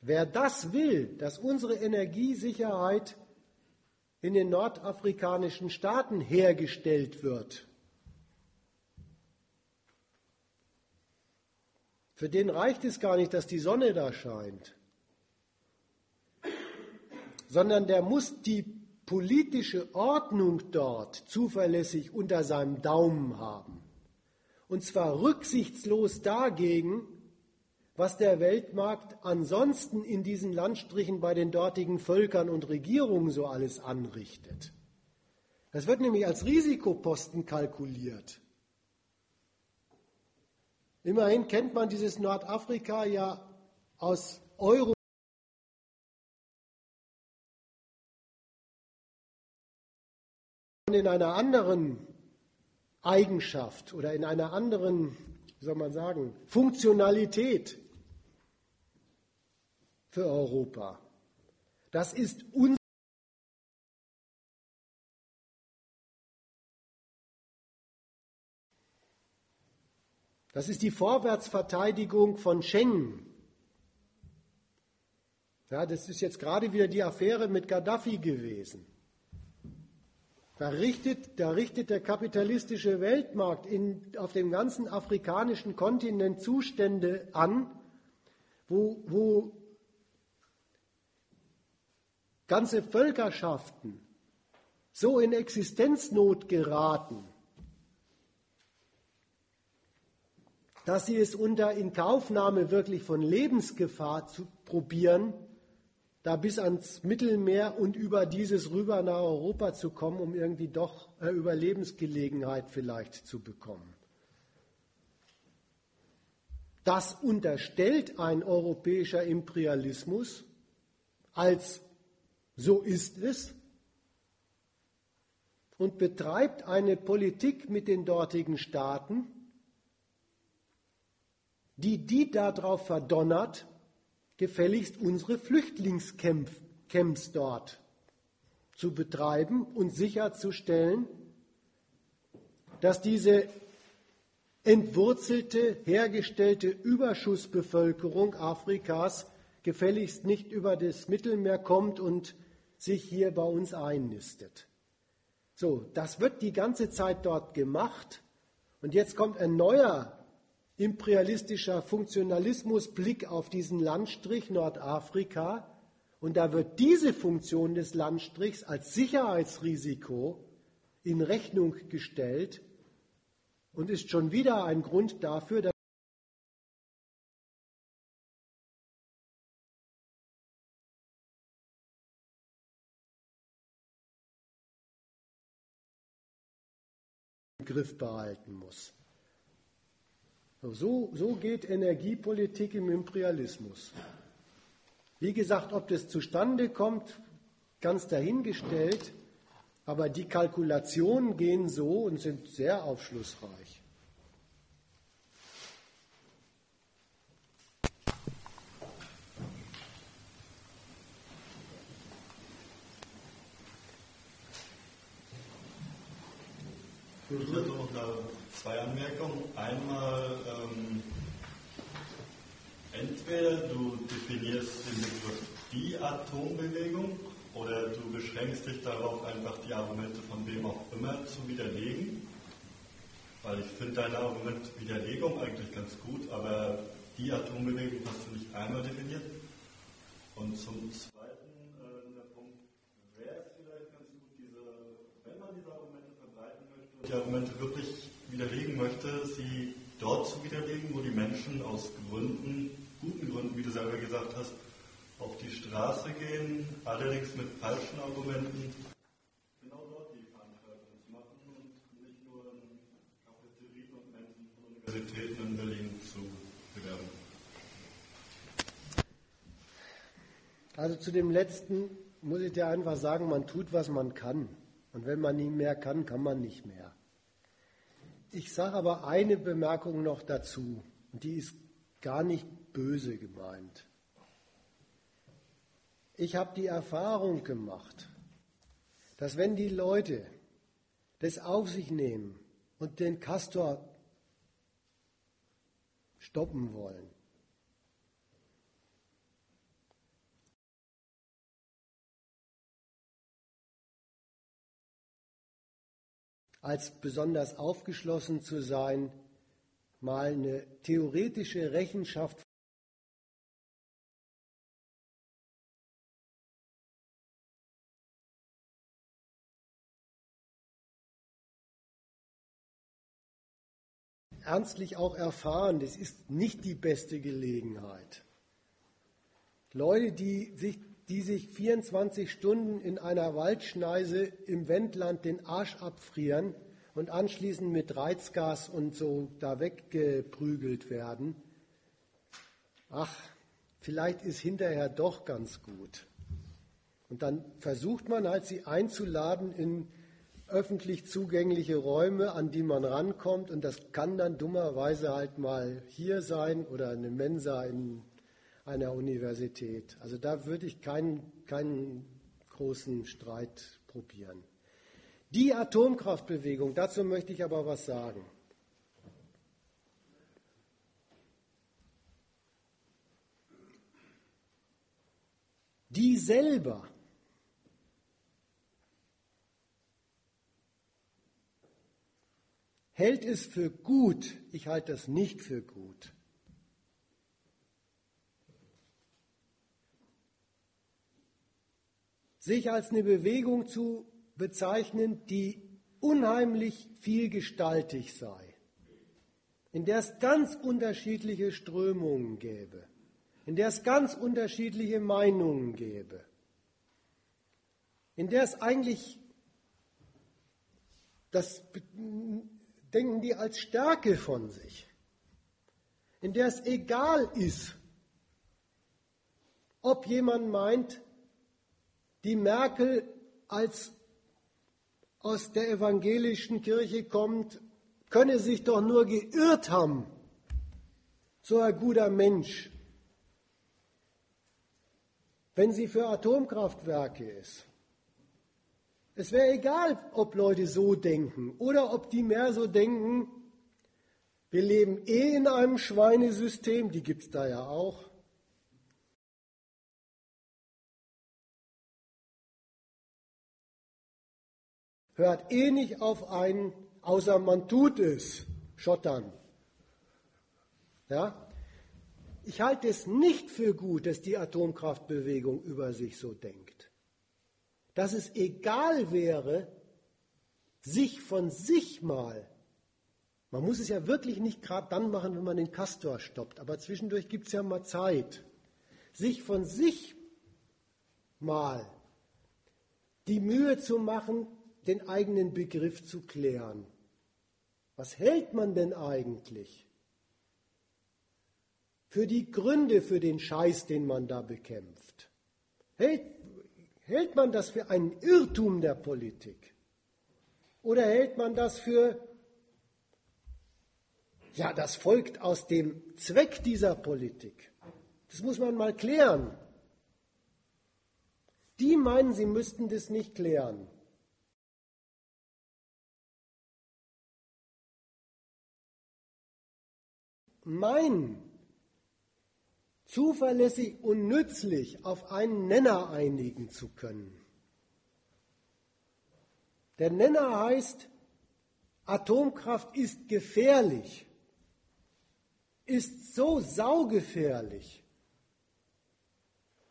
[SPEAKER 1] Wer das will, dass unsere Energiesicherheit in den nordafrikanischen Staaten hergestellt wird, für den reicht es gar nicht, dass die Sonne da scheint sondern der muss die politische Ordnung dort zuverlässig unter seinem Daumen haben. Und zwar rücksichtslos dagegen, was der Weltmarkt ansonsten in diesen Landstrichen bei den dortigen Völkern und Regierungen so alles anrichtet. Das wird nämlich als Risikoposten kalkuliert. Immerhin kennt man dieses Nordafrika ja aus Euro in einer anderen Eigenschaft oder in einer anderen, wie soll man sagen, Funktionalität für Europa. Das ist unser Das ist die Vorwärtsverteidigung von Schengen. Ja, das ist jetzt gerade wieder die Affäre mit Gaddafi gewesen. Da richtet, da richtet der kapitalistische Weltmarkt in, auf dem ganzen afrikanischen Kontinent Zustände an, wo, wo ganze Völkerschaften so in Existenznot geraten, dass sie es unter Inkaufnahme wirklich von Lebensgefahr zu probieren, da bis ans Mittelmeer und über dieses rüber nach Europa zu kommen, um irgendwie doch äh, Überlebensgelegenheit vielleicht zu bekommen. Das unterstellt ein europäischer Imperialismus als so ist es. und betreibt eine Politik mit den dortigen Staaten, die die darauf verdonnert, gefälligst unsere Flüchtlingscamps dort zu betreiben und sicherzustellen, dass diese entwurzelte, hergestellte Überschussbevölkerung Afrikas gefälligst nicht über das Mittelmeer kommt und sich hier bei uns einnistet. So, das wird die ganze Zeit dort gemacht. Und jetzt kommt ein neuer imperialistischer Funktionalismusblick auf diesen Landstrich Nordafrika. Und da wird diese Funktion des Landstrichs als Sicherheitsrisiko in Rechnung gestellt und ist schon wieder ein Grund dafür, dass im Griff behalten muss. So, so geht Energiepolitik im Imperialismus. Wie gesagt, ob das zustande kommt, ganz dahingestellt. Aber die Kalkulationen gehen so und sind sehr aufschlussreich.
[SPEAKER 2] Ich hätte noch zwei Anmerkungen. Einmal, ähm, entweder du definierst den Begriff die Atombewegung oder du beschränkst dich darauf, einfach die Argumente von wem auch immer zu widerlegen. Weil ich finde deine Argumentwiderlegung eigentlich ganz gut, aber die Atombewegung hast du nicht einmal definiert. Und zum Zweiten, äh, der Punkt, wäre es vielleicht ganz gut, diese, wenn man diese Argumente verbreiten möchte und die Argumente wirklich widerlegen möchte, sie dort zu widerlegen, wo die Menschen aus Gründen, guten Gründen, wie du selber gesagt hast, auf die Straße gehen, allerdings mit falschen Argumenten, genau dort die Veranstaltung zu machen und nicht nur in Cafeterien und Menschen von Universitäten in Berlin zu bewerben.
[SPEAKER 1] Also zu dem letzten muss ich dir einfach sagen, man tut, was man kann. Und wenn man nicht mehr kann, kann man nicht mehr. Ich sage aber eine Bemerkung noch dazu, und die ist gar nicht böse gemeint. Ich habe die Erfahrung gemacht, dass wenn die Leute das auf sich nehmen und den Castor stoppen wollen, als besonders aufgeschlossen zu sein, mal eine theoretische Rechenschaft ernstlich auch erfahren, das ist nicht die beste Gelegenheit. Leute, die sich, die sich 24 Stunden in einer Waldschneise im Wendland den Arsch abfrieren und anschließend mit Reizgas und so da weggeprügelt werden, ach, vielleicht ist hinterher doch ganz gut. Und dann versucht man halt, sie einzuladen in öffentlich zugängliche Räume, an die man rankommt. Und das kann dann dummerweise halt mal hier sein oder eine Mensa in einer Universität. Also da würde ich keinen, keinen großen Streit probieren. Die Atomkraftbewegung, dazu möchte ich aber was sagen. Die selber hält es für gut, ich halte das nicht für gut. Sich als eine Bewegung zu bezeichnen, die unheimlich vielgestaltig sei, in der es ganz unterschiedliche Strömungen gäbe, in der es ganz unterschiedliche Meinungen gäbe, in der es eigentlich das denken die als Stärke von sich, in der es egal ist, ob jemand meint, die Merkel als aus der evangelischen Kirche kommt, könne sich doch nur geirrt haben. So ein guter Mensch. Wenn sie für Atomkraftwerke ist. Es wäre egal, ob Leute so denken oder ob die mehr so denken, wir leben eh in einem Schweinesystem, die gibt es da ja auch. Hört eh nicht auf einen, außer man tut es, schottern. Ja? Ich halte es nicht für gut, dass die Atomkraftbewegung über sich so denkt. Dass es egal wäre, sich von sich mal man muss es ja wirklich nicht gerade dann machen, wenn man den Castor stoppt, aber zwischendurch gibt es ja mal Zeit, sich von sich mal die Mühe zu machen, den eigenen Begriff zu klären. Was hält man denn eigentlich für die Gründe für den Scheiß, den man da bekämpft? Hält, hält man das für einen Irrtum der Politik? Oder hält man das für ja, das folgt aus dem Zweck dieser Politik. Das muss man mal klären. Die meinen, sie müssten das nicht klären. Mein zuverlässig und nützlich auf einen Nenner einigen zu können. Der Nenner heißt, Atomkraft ist gefährlich ist so saugefährlich,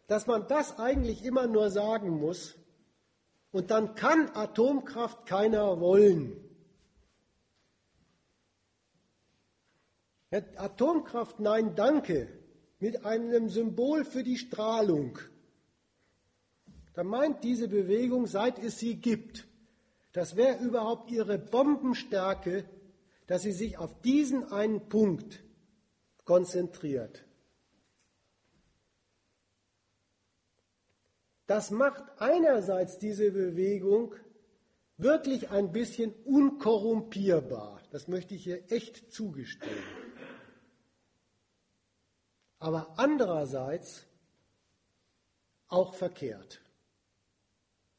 [SPEAKER 1] dass man das eigentlich immer nur sagen muss und dann kann Atomkraft keiner wollen. Atomkraft, nein, danke, mit einem Symbol für die Strahlung. Da meint diese Bewegung, seit es sie gibt, das wäre überhaupt ihre Bombenstärke, dass sie sich auf diesen einen Punkt konzentriert. Das macht einerseits diese Bewegung wirklich ein bisschen unkorrumpierbar. Das möchte ich hier echt zugestehen. Aber andererseits auch verkehrt.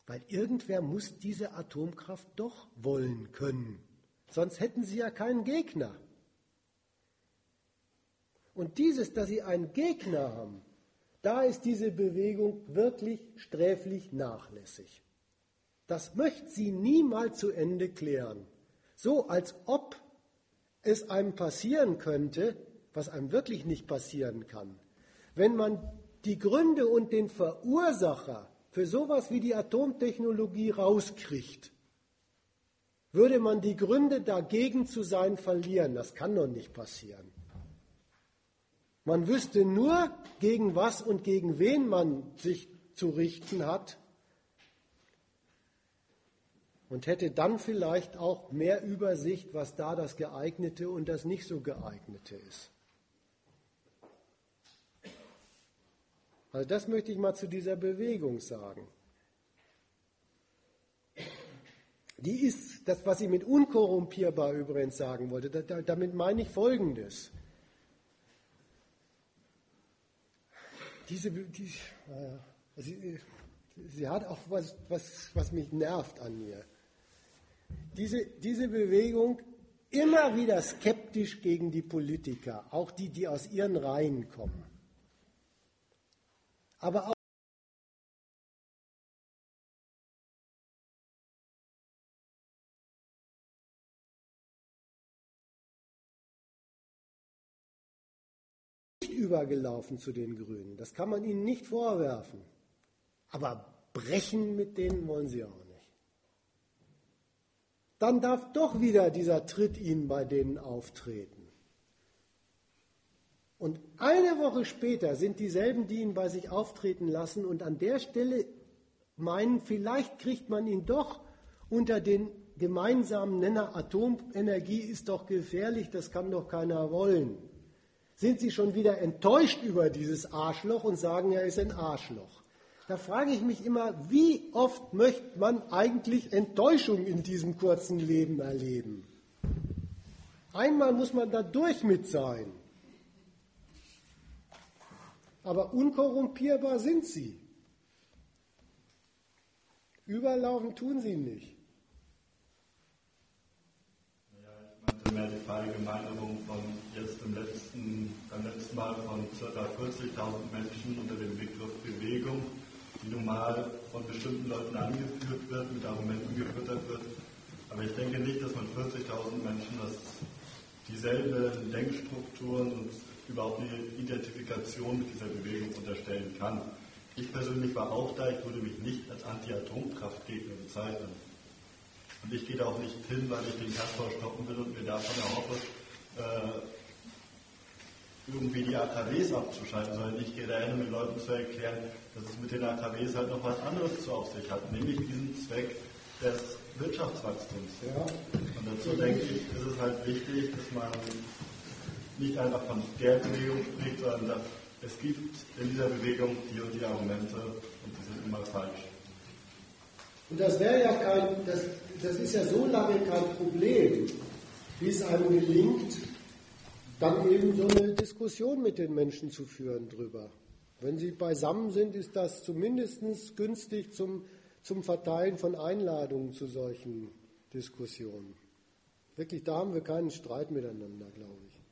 [SPEAKER 1] Weil irgendwer muss diese Atomkraft doch wollen können. Sonst hätten sie ja keinen Gegner. Und dieses, dass sie einen Gegner haben, da ist diese Bewegung wirklich sträflich nachlässig. Das möchte sie niemals zu Ende klären. So als ob es einem passieren könnte, was einem wirklich nicht passieren kann. Wenn man die Gründe und den Verursacher für sowas wie die Atomtechnologie rauskriegt, würde man die Gründe dagegen zu sein verlieren. Das kann doch nicht passieren. Man wüsste nur, gegen was und gegen wen man sich zu richten hat und hätte dann vielleicht auch mehr Übersicht, was da das geeignete und das nicht so geeignete ist. Also das möchte ich mal zu dieser Bewegung sagen. Die ist, das, was ich mit unkorrumpierbar übrigens sagen wollte, damit meine ich Folgendes. diese, die, äh, sie, sie, hat auch was, was, was mich nervt an ihr. Diese, diese Bewegung immer wieder skeptisch gegen die Politiker, auch die, die aus ihren Reihen kommen. Aber auch übergelaufen zu den Grünen. Das kann man ihnen nicht vorwerfen. Aber brechen mit denen wollen sie auch nicht. Dann darf doch wieder dieser Tritt ihnen bei denen auftreten. Und eine Woche später sind dieselben, die ihn bei sich auftreten lassen und an der Stelle meinen, vielleicht kriegt man ihn doch unter den gemeinsamen Nenner Atomenergie ist doch gefährlich, das kann doch keiner wollen sind sie schon wieder enttäuscht über dieses Arschloch und sagen, er ist ein Arschloch. Da frage ich mich immer, wie oft möchte man eigentlich Enttäuschung in diesem kurzen Leben erleben? Einmal muss man da durch mit sein. Aber unkorrumpierbar sind sie. Überlaufen tun sie nicht.
[SPEAKER 2] Ja, ich meinte mehr die Verallgemeinerung von jetzt im letzten, beim letzten Mal von ca. 40.000 Menschen unter dem Begriff Bewegung, die nun mal von bestimmten Leuten angeführt wird, mit Argumenten gefüttert wird. Aber ich denke nicht, dass man 40.000 Menschen das dieselben Denkstrukturen und überhaupt eine Identifikation mit dieser Bewegung unterstellen kann. Ich persönlich war auch da, ich würde mich nicht als Anti-Atomkraftgegner bezeichnen. Und ich gehe da auch nicht hin, weil ich den Kastor stoppen will und mir davon erhoffe, äh, irgendwie die AKWs abzuschalten, sondern ich gehe dahin, um den Leuten zu erklären, dass es mit den AKWs halt noch was anderes zu auf sich hat, nämlich diesen Zweck des Wirtschaftswachstums. Ja. Und dazu denke ich, ist es halt wichtig, dass man nicht einfach von der Bewegung spricht, sondern es gibt in dieser Bewegung die und die Argumente und die sind immer falsch.
[SPEAKER 1] Und das wäre ja kein, das, das ist ja so lange kein Problem, wie es einem gelingt, dann eben so eine Diskussion mit den Menschen zu führen drüber. Wenn sie beisammen sind, ist das zumindest günstig zum, zum Verteilen von Einladungen zu solchen Diskussionen. Wirklich, da haben wir keinen Streit miteinander, glaube ich.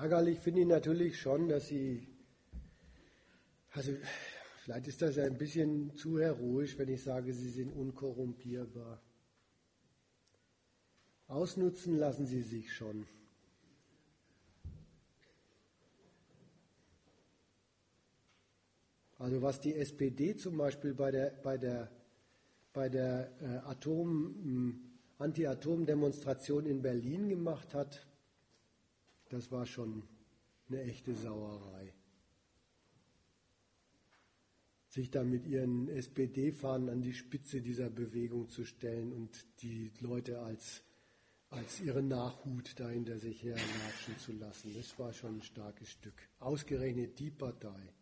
[SPEAKER 1] Ärgerlich finde ich natürlich schon, dass Sie, also vielleicht ist das ein bisschen zu heroisch, wenn ich sage, Sie sind unkorrumpierbar. Ausnutzen lassen Sie sich schon. Also was die SPD zum Beispiel bei der, bei der, bei der äh, Atom, Anti-Atom-Demonstration in Berlin gemacht hat, das war schon eine echte Sauerei. Sich da mit ihren SPD-Fahnen an die Spitze dieser Bewegung zu stellen und die Leute als, als ihre Nachhut da hinter sich herlatschen zu lassen, das war schon ein starkes Stück. Ausgerechnet die Partei.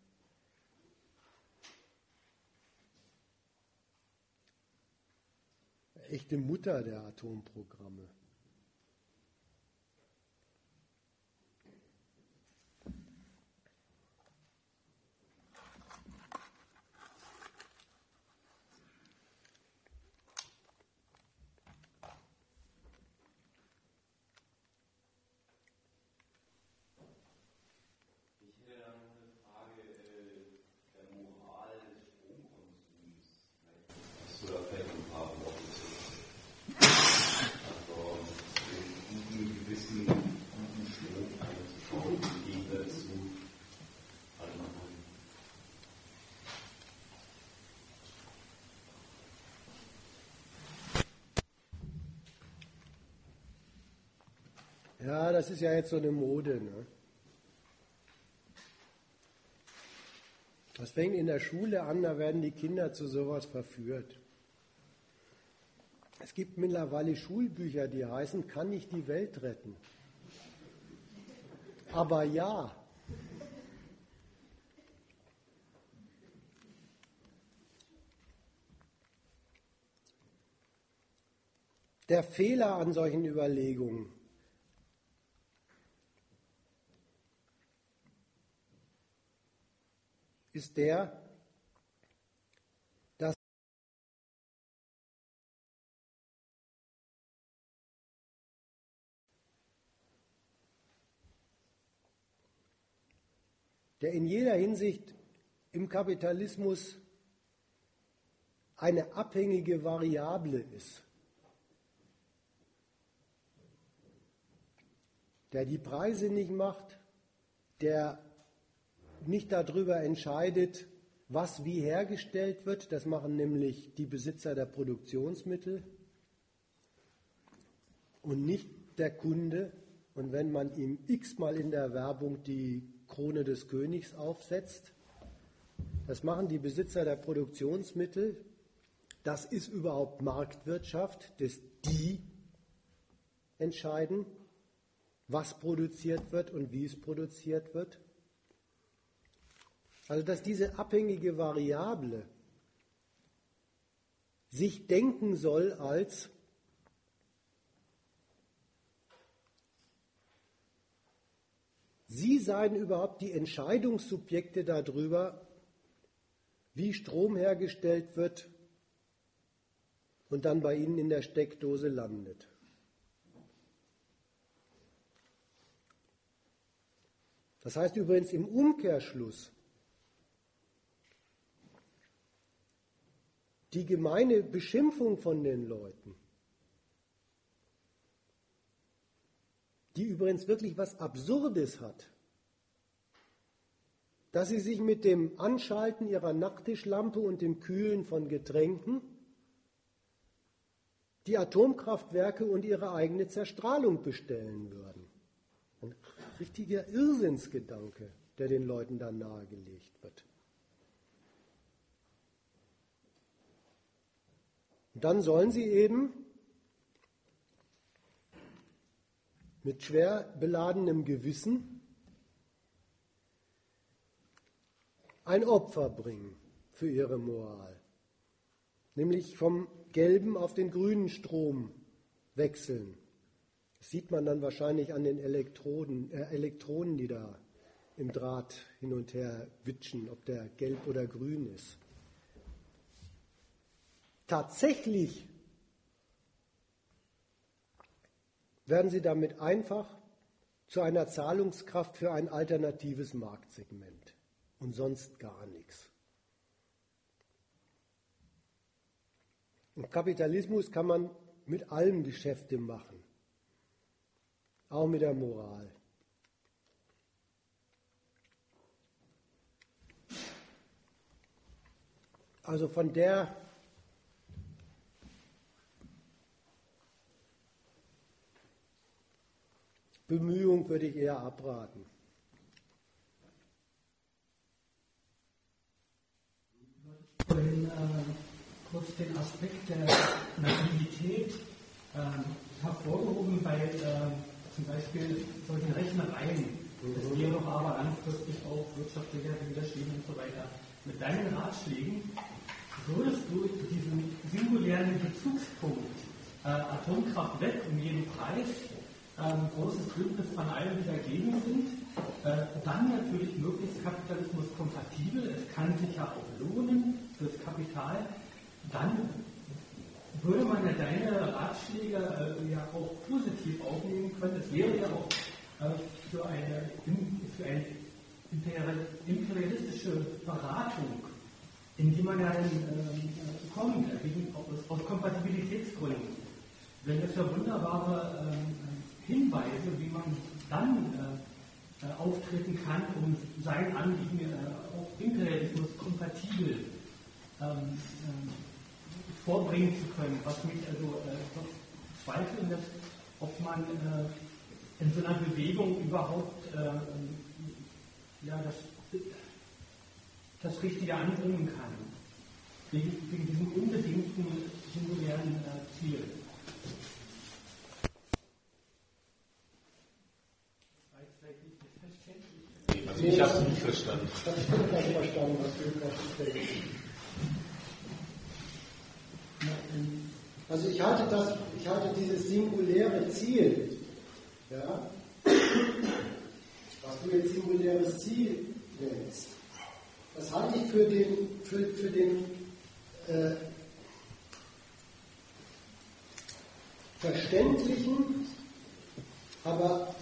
[SPEAKER 1] Echte Mutter der Atomprogramme. Ja, das ist ja jetzt so eine Mode. Ne? Das fängt in der Schule an, da werden die Kinder zu sowas verführt. Es gibt mittlerweile Schulbücher, die heißen, kann ich die Welt retten? Aber ja. Der Fehler an solchen Überlegungen ist der, dass der in jeder Hinsicht im Kapitalismus eine abhängige Variable ist, der die Preise nicht macht, der nicht darüber entscheidet, was wie hergestellt wird. Das machen nämlich die Besitzer der Produktionsmittel und nicht der Kunde. Und wenn man ihm x-mal in der Werbung die Krone des Königs aufsetzt, das machen die Besitzer der Produktionsmittel. Das ist überhaupt Marktwirtschaft, dass die entscheiden, was produziert wird und wie es produziert wird. Also dass diese abhängige Variable sich denken soll als Sie seien überhaupt die Entscheidungssubjekte darüber, wie Strom hergestellt wird und dann bei Ihnen in der Steckdose landet. Das heißt übrigens im Umkehrschluss, die gemeine Beschimpfung von den Leuten, die übrigens wirklich was Absurdes hat, dass sie sich mit dem Anschalten ihrer Nachttischlampe und dem Kühlen von Getränken die Atomkraftwerke und ihre eigene Zerstrahlung bestellen würden. Ein richtiger Irrsinnsgedanke, der den Leuten da nahegelegt wird. Dann sollen sie eben mit schwer beladenem Gewissen ein Opfer bringen für ihre Moral, nämlich vom gelben auf den grünen Strom wechseln. Das sieht man dann wahrscheinlich an den Elektroden, äh, Elektronen, die da im Draht hin und her witschen, ob der gelb oder grün ist. Tatsächlich werden sie damit einfach zu einer Zahlungskraft für ein alternatives Marktsegment und sonst gar nichts. Im Kapitalismus kann man mit allem Geschäfte machen, auch mit der Moral. Also von der Bemühung würde ich eher abraten.
[SPEAKER 3] Vorhin äh, kurz den Aspekt der Nativität äh, hervorgehoben bei äh, zum Beispiel solchen Rechnereien. Das wäre doch aber langfristig auch wirtschaftlicher widerstehen und so weiter. Mit deinen Ratschlägen würdest du diesen singulären Bezugspunkt äh, Atomkraft weg um jeden Preis ähm, großes Bündnis von allen, die dagegen sind. Äh, dann natürlich möglichst Kapitalismus kompatibel. Es kann sich ja auch lohnen fürs Kapital. Dann würde man ja deine Ratschläge äh, ja auch positiv aufnehmen können. Es wäre ja auch äh, für, eine, für eine imperialistische Beratung, in die man ja dann äh, kommt, aus, aus Kompatibilitätsgründen. Wenn es ja wunderbare ähm, Hinweise, wie man dann äh, äh, auftreten kann, um sein Anliegen äh, auch Imperialismus kompatibel ähm, ähm, vorbringen zu können, was mich also äh, zweifeln lässt, ob man äh, in so einer Bewegung überhaupt äh, ja, das, das Richtige anbringen kann, wegen, wegen diesem unbedingten singulären äh, Ziel.
[SPEAKER 4] Ich habe es nicht verstanden.
[SPEAKER 1] Ich habe es nicht verstanden, was du gerade Also ich halte, das, ich halte dieses singuläre Ziel, ja, was du jetzt singuläres Ziel nennst, das halte ich für den, für, für den äh, verständlichen, aber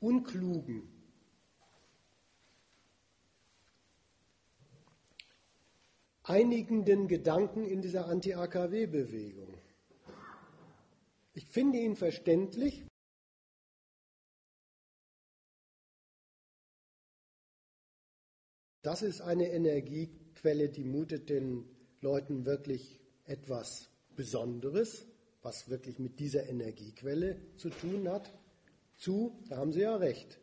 [SPEAKER 1] unklugen einigenden Gedanken in dieser Anti-AKW-Bewegung. Ich finde ihn verständlich, das ist eine Energiequelle, die mutet den Leuten wirklich etwas Besonderes, was wirklich mit dieser Energiequelle zu tun hat, zu. Da haben Sie ja recht.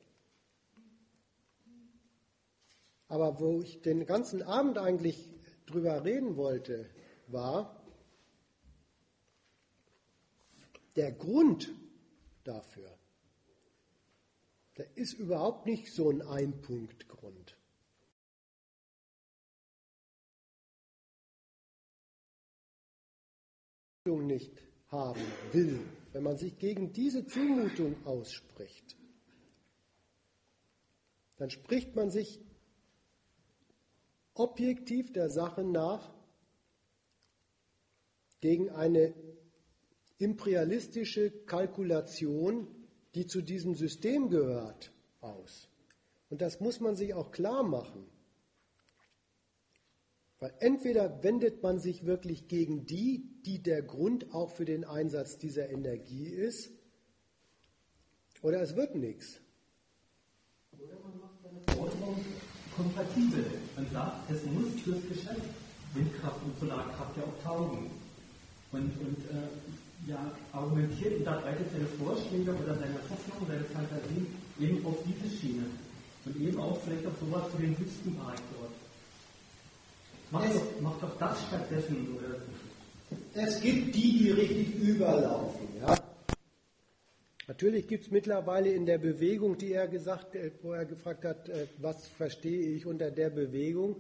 [SPEAKER 1] Aber wo ich den ganzen Abend eigentlich drüber reden wollte, war der Grund dafür. Der ist überhaupt nicht so ein Einpunktgrund. nicht haben will, wenn man sich gegen diese Zumutung ausspricht, dann spricht man sich objektiv der Sache nach gegen eine imperialistische Kalkulation, die zu diesem System gehört, aus. Und das muss man sich auch klar machen. Weil entweder wendet man sich wirklich gegen die, die der Grund auch für den Einsatz dieser Energie ist, oder es wird nichts.
[SPEAKER 3] Oder man macht Forderung kompatibel. Man sagt, es muss fürs Geschäft Windkraft und Solarkraft ja auch taugen. Und, und äh, ja, argumentiert und unterbreitet seine Vorschläge oder seine Hoffnung, seine Fantasien eben auf diese Schiene. Und eben auch vielleicht auf sowas für den Wüstenbereich dort. Mach doch, mach doch das stattdessen. Oder?
[SPEAKER 1] Es gibt die, die richtig überlaufen. Ja? Natürlich gibt es mittlerweile in der Bewegung, die er gesagt, äh, wo er gefragt hat, äh, was verstehe ich unter der Bewegung,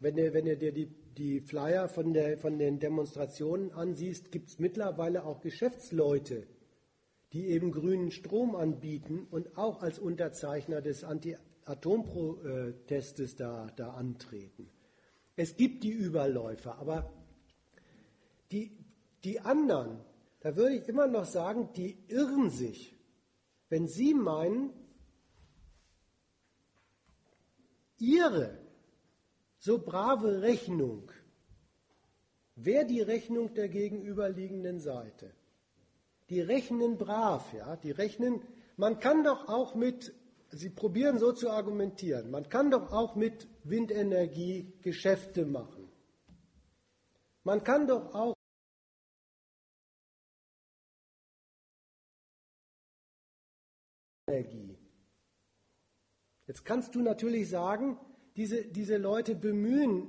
[SPEAKER 1] wenn du, wenn du dir die, die Flyer von, der, von den Demonstrationen ansiehst, gibt es mittlerweile auch Geschäftsleute, die eben grünen Strom anbieten und auch als Unterzeichner des Anti-Atom-Protestes da, da antreten. Es gibt die Überläufer, aber die, die anderen, da würde ich immer noch sagen, die irren sich, wenn sie meinen, ihre so brave Rechnung wäre die Rechnung der gegenüberliegenden Seite. Die rechnen brav, ja, die rechnen, man kann doch auch mit Sie probieren so zu argumentieren. Man kann doch auch mit Windenergie Geschäfte machen. Man kann doch auch Energie. Jetzt kannst du natürlich sagen, diese, diese Leute bemühen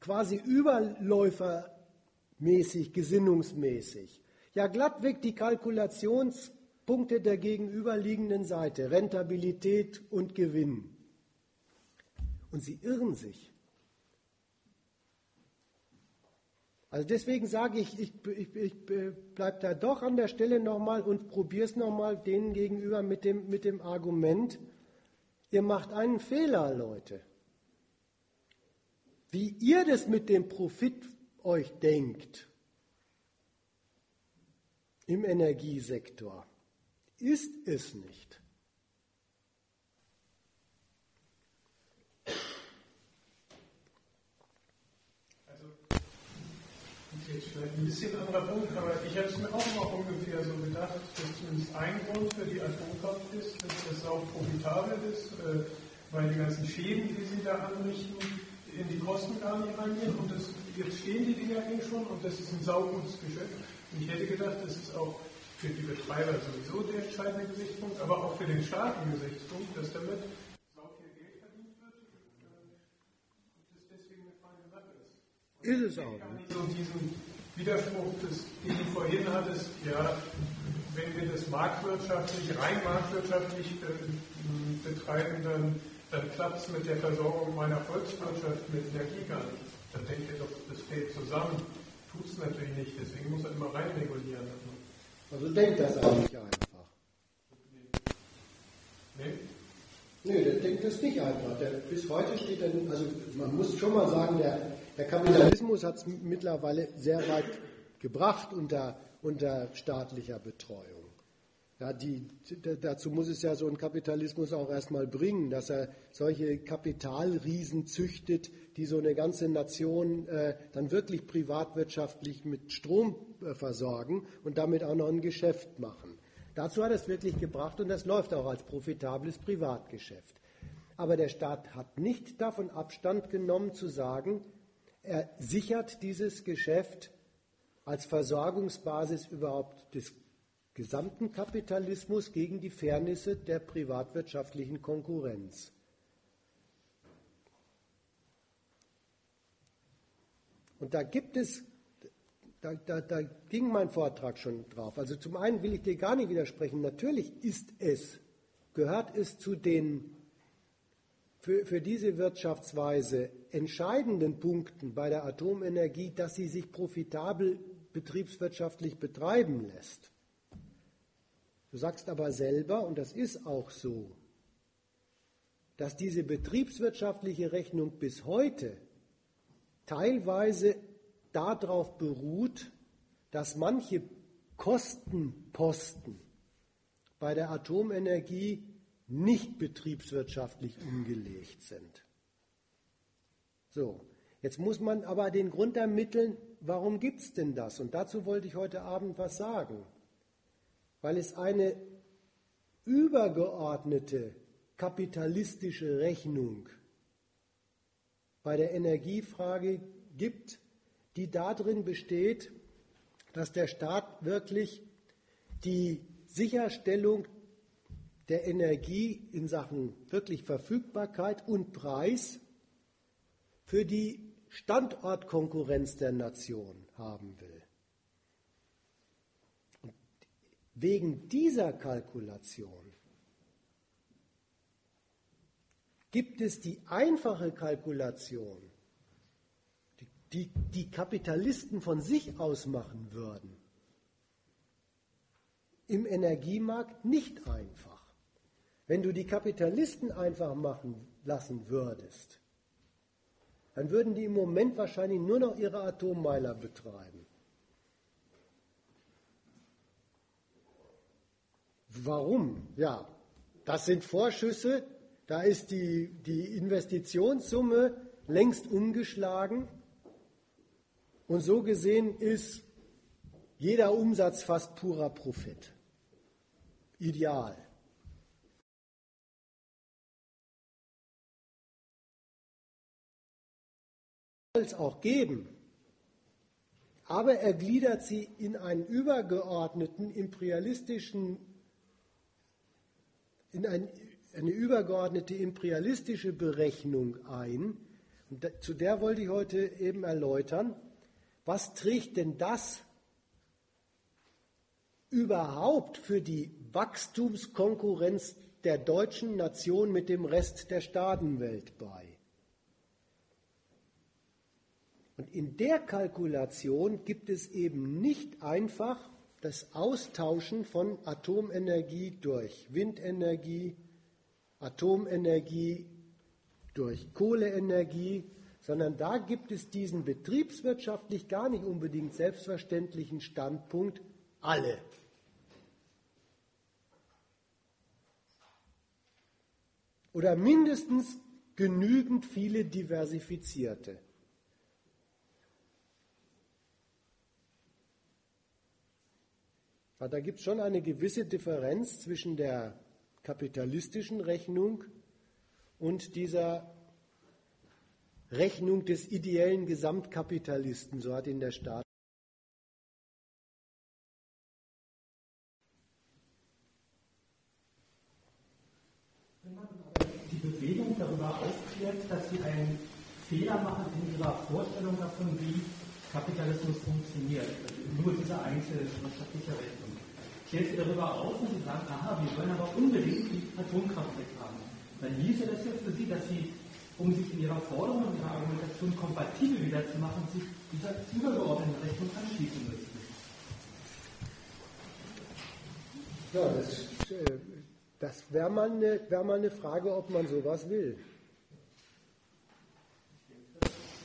[SPEAKER 1] quasi überläufermäßig, gesinnungsmäßig. Ja, glattweg die Kalkulations- Punkte der gegenüberliegenden Seite, Rentabilität und Gewinn. Und sie irren sich. Also deswegen sage ich, ich, ich, ich bleibe da doch an der Stelle nochmal und probiere es nochmal denen gegenüber mit dem, mit dem Argument, ihr macht einen Fehler, Leute. Wie ihr das mit dem Profit euch denkt im Energiesektor, ist es nicht.
[SPEAKER 5] Jetzt vielleicht ein bisschen anderer Punkt, aber ich habe es mir auch immer ungefähr so gedacht, dass zumindest ein Grund für die Atomkraft ist, dass das auch profitabel ist, äh, weil die ganzen Schäden, die sie da anrichten, in die Kosten gar nicht reingehen. Und das, jetzt stehen die Dinger eh schon und das ist ein saugutes Geschäft. Und ich hätte gedacht, das ist auch für die Betreiber sowieso der entscheidende Gesichtspunkt, aber auch für den Staat ein Gesichtspunkt, dass damit sau viel Geld verdient wird und das deswegen eine feine Sache ist.
[SPEAKER 1] Es auch.
[SPEAKER 5] Ne? So diesen Widerspruch, des, den du vorhin hattest, ja, wenn wir das marktwirtschaftlich, rein marktwirtschaftlich äh, betreiben, dann, dann klappt es mit der Versorgung meiner Volkswirtschaft mit Energie gar nicht. Dann denkt ihr doch, das fällt zusammen. Tut es natürlich nicht, deswegen muss er immer reinregulieren.
[SPEAKER 1] Also denkt das auch nicht einfach.
[SPEAKER 5] Nee?
[SPEAKER 1] Nee, der denkt das nicht einfach. Der, bis heute steht er, also man muss schon mal sagen, der, der Kapitalismus hat es mittlerweile sehr weit gebracht unter, unter staatlicher Betreuung. Ja, die, dazu muss es ja so ein Kapitalismus auch erstmal bringen, dass er solche Kapitalriesen züchtet, die so eine ganze Nation äh, dann wirklich privatwirtschaftlich mit Strom äh, versorgen und damit auch noch ein Geschäft machen. Dazu hat es wirklich gebracht und das läuft auch als profitables Privatgeschäft. Aber der Staat hat nicht davon Abstand genommen zu sagen, er sichert dieses Geschäft als Versorgungsbasis überhaupt des gesamten Kapitalismus gegen die Fairnisse der privatwirtschaftlichen Konkurrenz. Und da gibt es, da, da, da ging mein Vortrag schon drauf. Also zum einen will ich dir gar nicht widersprechen. Natürlich ist es, gehört es zu den für, für diese Wirtschaftsweise entscheidenden Punkten bei der Atomenergie, dass sie sich profitabel betriebswirtschaftlich betreiben lässt. Du sagst aber selber, und das ist auch so, dass diese betriebswirtschaftliche Rechnung bis heute teilweise darauf beruht, dass manche Kostenposten bei der Atomenergie nicht betriebswirtschaftlich umgelegt sind. So, jetzt muss man aber den Grund ermitteln, warum gibt es denn das? Und dazu wollte ich heute Abend was sagen. Weil es eine übergeordnete kapitalistische Rechnung bei der Energiefrage gibt, die darin besteht, dass der Staat wirklich die Sicherstellung der Energie in Sachen wirklich Verfügbarkeit und Preis für die Standortkonkurrenz der Nation haben will. Und wegen dieser Kalkulation gibt es die einfache Kalkulation, die die Kapitalisten von sich aus machen würden, im Energiemarkt nicht einfach. Wenn du die Kapitalisten einfach machen lassen würdest, dann würden die im Moment wahrscheinlich nur noch ihre Atommeiler betreiben. Warum? Ja, das sind Vorschüsse, da ist die, die Investitionssumme längst umgeschlagen und so gesehen ist jeder Umsatz fast purer Profit. Ideal. Es auch geben, aber er gliedert sie in einen übergeordneten imperialistischen, in ein, eine übergeordnete imperialistische Berechnung ein. Und zu der wollte ich heute eben erläutern, was trägt denn das überhaupt für die Wachstumskonkurrenz der deutschen Nation mit dem Rest der Staatenwelt bei? Und in der Kalkulation gibt es eben nicht einfach das Austauschen von Atomenergie durch Windenergie, Atomenergie durch Kohleenergie, sondern da gibt es diesen betriebswirtschaftlich gar nicht unbedingt selbstverständlichen Standpunkt alle. Oder mindestens genügend viele diversifizierte. Da gibt es schon eine gewisse Differenz zwischen der kapitalistischen Rechnung und dieser Rechnung des ideellen Gesamtkapitalisten, so hat ihn der Staat.
[SPEAKER 3] Wenn man die Bewegung darüber aufklärt, dass sie einen Fehler machen in ihrer Vorstellung davon, wie Kapitalismus funktioniert, also nur diese einzelwirtschaftliche Rechnung stellt sie darüber auf und sie sagen, aha, wir wollen aber unbedingt die Atomkraft weghaben. Dann hieße das ja für sie, dass sie, um sich in ihrer Forderung und ihrer Argumentation kompatibel wieder zu machen, sich dieser übergeordneten Rechnung anschließen müssten.
[SPEAKER 1] Ja, das, äh, das wäre mal, wär mal eine Frage, ob man sowas will.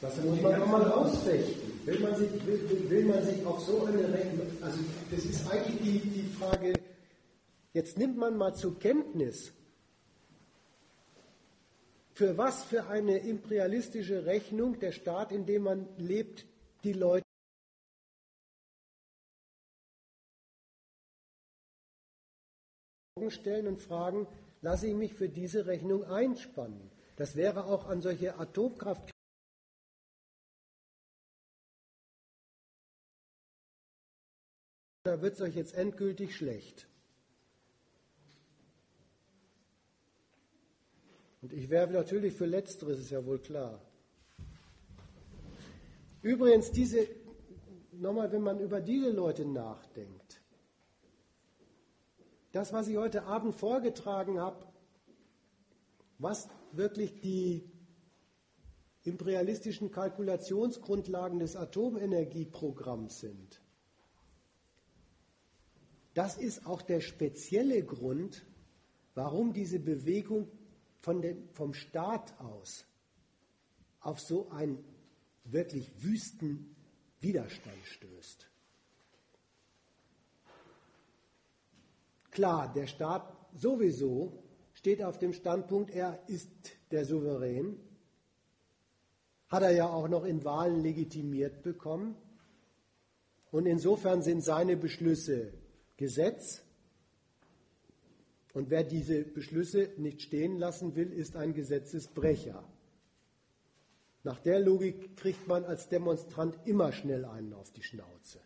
[SPEAKER 1] Das muss man doch mal ausfechten. Will man sich, will, will man sich auf so eine Rechnung, also das ist eigentlich die, die Frage, jetzt nimmt man mal zur Kenntnis, für was für eine imperialistische Rechnung der Staat, in dem man lebt, die Leute stellen und fragen, lasse ich mich für diese Rechnung einspannen. Das wäre auch an solche Atomkraft da wird es euch jetzt endgültig schlecht. Und ich wäre natürlich für Letzteres, ist ja wohl klar. Übrigens, diese, nochmal, wenn man über diese Leute nachdenkt, das, was ich heute Abend vorgetragen habe, was wirklich die imperialistischen Kalkulationsgrundlagen des Atomenergieprogramms sind, das ist auch der spezielle Grund, warum diese Bewegung dem, vom Staat aus auf so einen wirklich wüsten Widerstand stößt. Klar, der Staat sowieso steht auf dem Standpunkt, er ist der Souverän, hat er ja auch noch in Wahlen legitimiert bekommen. Und insofern sind seine Beschlüsse Gesetz und wer diese Beschlüsse nicht stehen lassen will, ist ein Gesetzesbrecher. Nach der Logik kriegt man als Demonstrant immer schnell einen auf die Schnauze.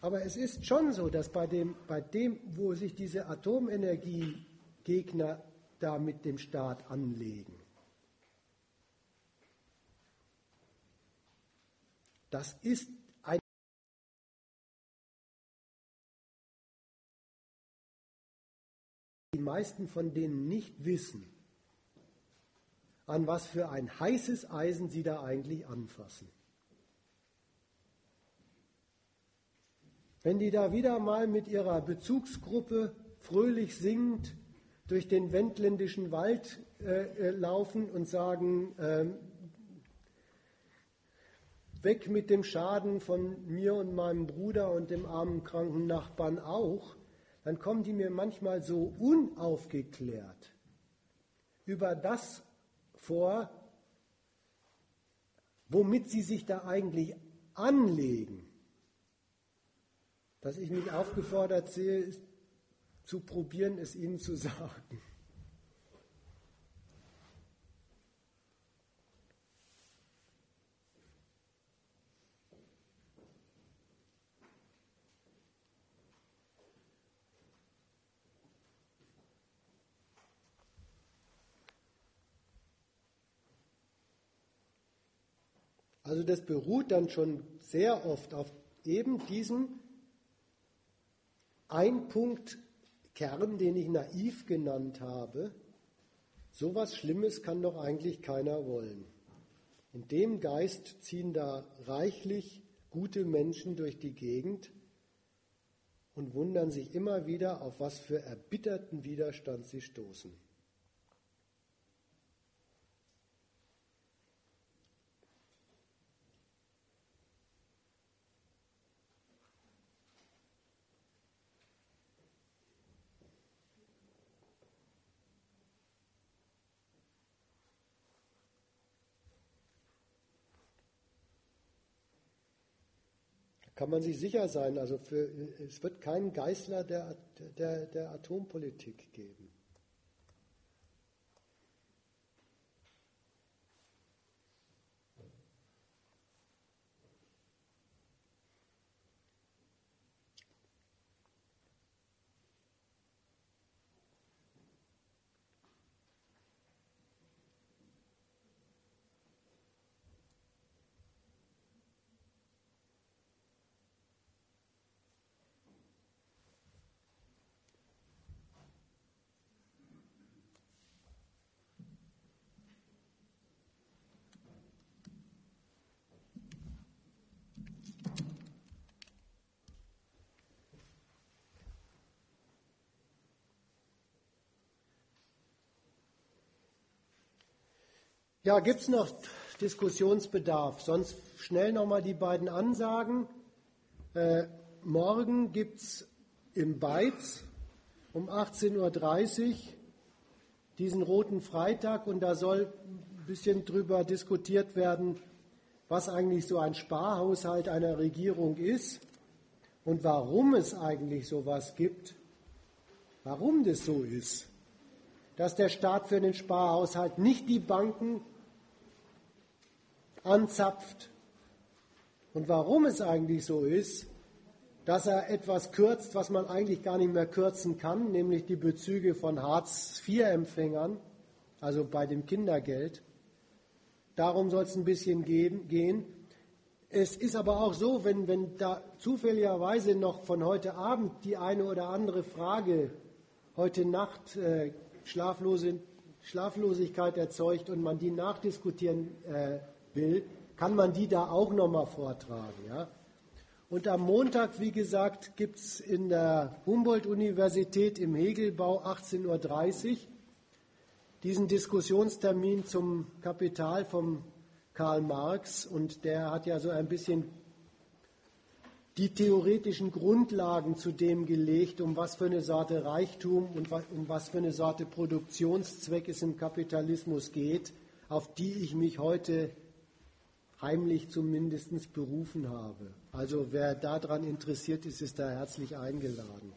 [SPEAKER 1] Aber es ist schon so, dass bei dem, bei dem wo sich diese Atomenergiegegner da mit dem Staat anlegen, das ist die meisten von denen nicht wissen, an was für ein heißes Eisen sie da eigentlich anfassen. Wenn die da wieder mal mit ihrer Bezugsgruppe fröhlich singend durch den wendländischen Wald äh, äh laufen und sagen, äh, weg mit dem Schaden von mir und meinem Bruder und dem armen kranken Nachbarn auch, dann kommen die mir manchmal so unaufgeklärt über das vor, womit sie sich da eigentlich anlegen, dass ich mich aufgefordert sehe, zu probieren, es ihnen zu sagen. Also das beruht dann schon sehr oft auf eben diesem Ein-Punkt-Kern, den ich naiv genannt habe. So was Schlimmes kann doch eigentlich keiner wollen. In dem Geist ziehen da reichlich gute Menschen durch die Gegend und wundern sich immer wieder, auf was für erbitterten Widerstand sie stoßen. Kann man sich sicher sein. Also für, es wird keinen Geißler der, der, der Atompolitik geben. Ja, gibt es noch Diskussionsbedarf? Sonst schnell nochmal die beiden Ansagen. Äh, morgen gibt es im Beiz um 18.30 Uhr diesen Roten Freitag und da soll ein bisschen drüber diskutiert werden, was eigentlich so ein Sparhaushalt einer Regierung ist und warum es eigentlich sowas gibt warum das so ist, dass der Staat für den Sparhaushalt nicht die Banken anzapft und warum es eigentlich so ist, dass er etwas kürzt, was man eigentlich gar nicht mehr kürzen kann, nämlich die Bezüge von Hartz-IV-Empfängern, also bei dem Kindergeld. Darum soll es ein bisschen gehen. Es ist aber auch so, wenn, wenn da zufälligerweise noch von heute Abend die eine oder andere Frage heute Nacht äh, Schlaflose, Schlaflosigkeit erzeugt und man die nachdiskutieren äh, will, kann man die da auch nochmal vortragen. Ja? Und am Montag, wie gesagt, gibt es in der Humboldt-Universität im Hegelbau 18.30 Uhr diesen Diskussionstermin zum Kapital vom Karl Marx. Und der hat ja so ein bisschen die theoretischen Grundlagen zu dem gelegt, um was für eine Sorte Reichtum und um was für eine Sorte Produktionszweck es im Kapitalismus geht, auf die ich mich heute heimlich zumindest berufen habe. Also wer daran interessiert ist, ist da herzlich eingeladen.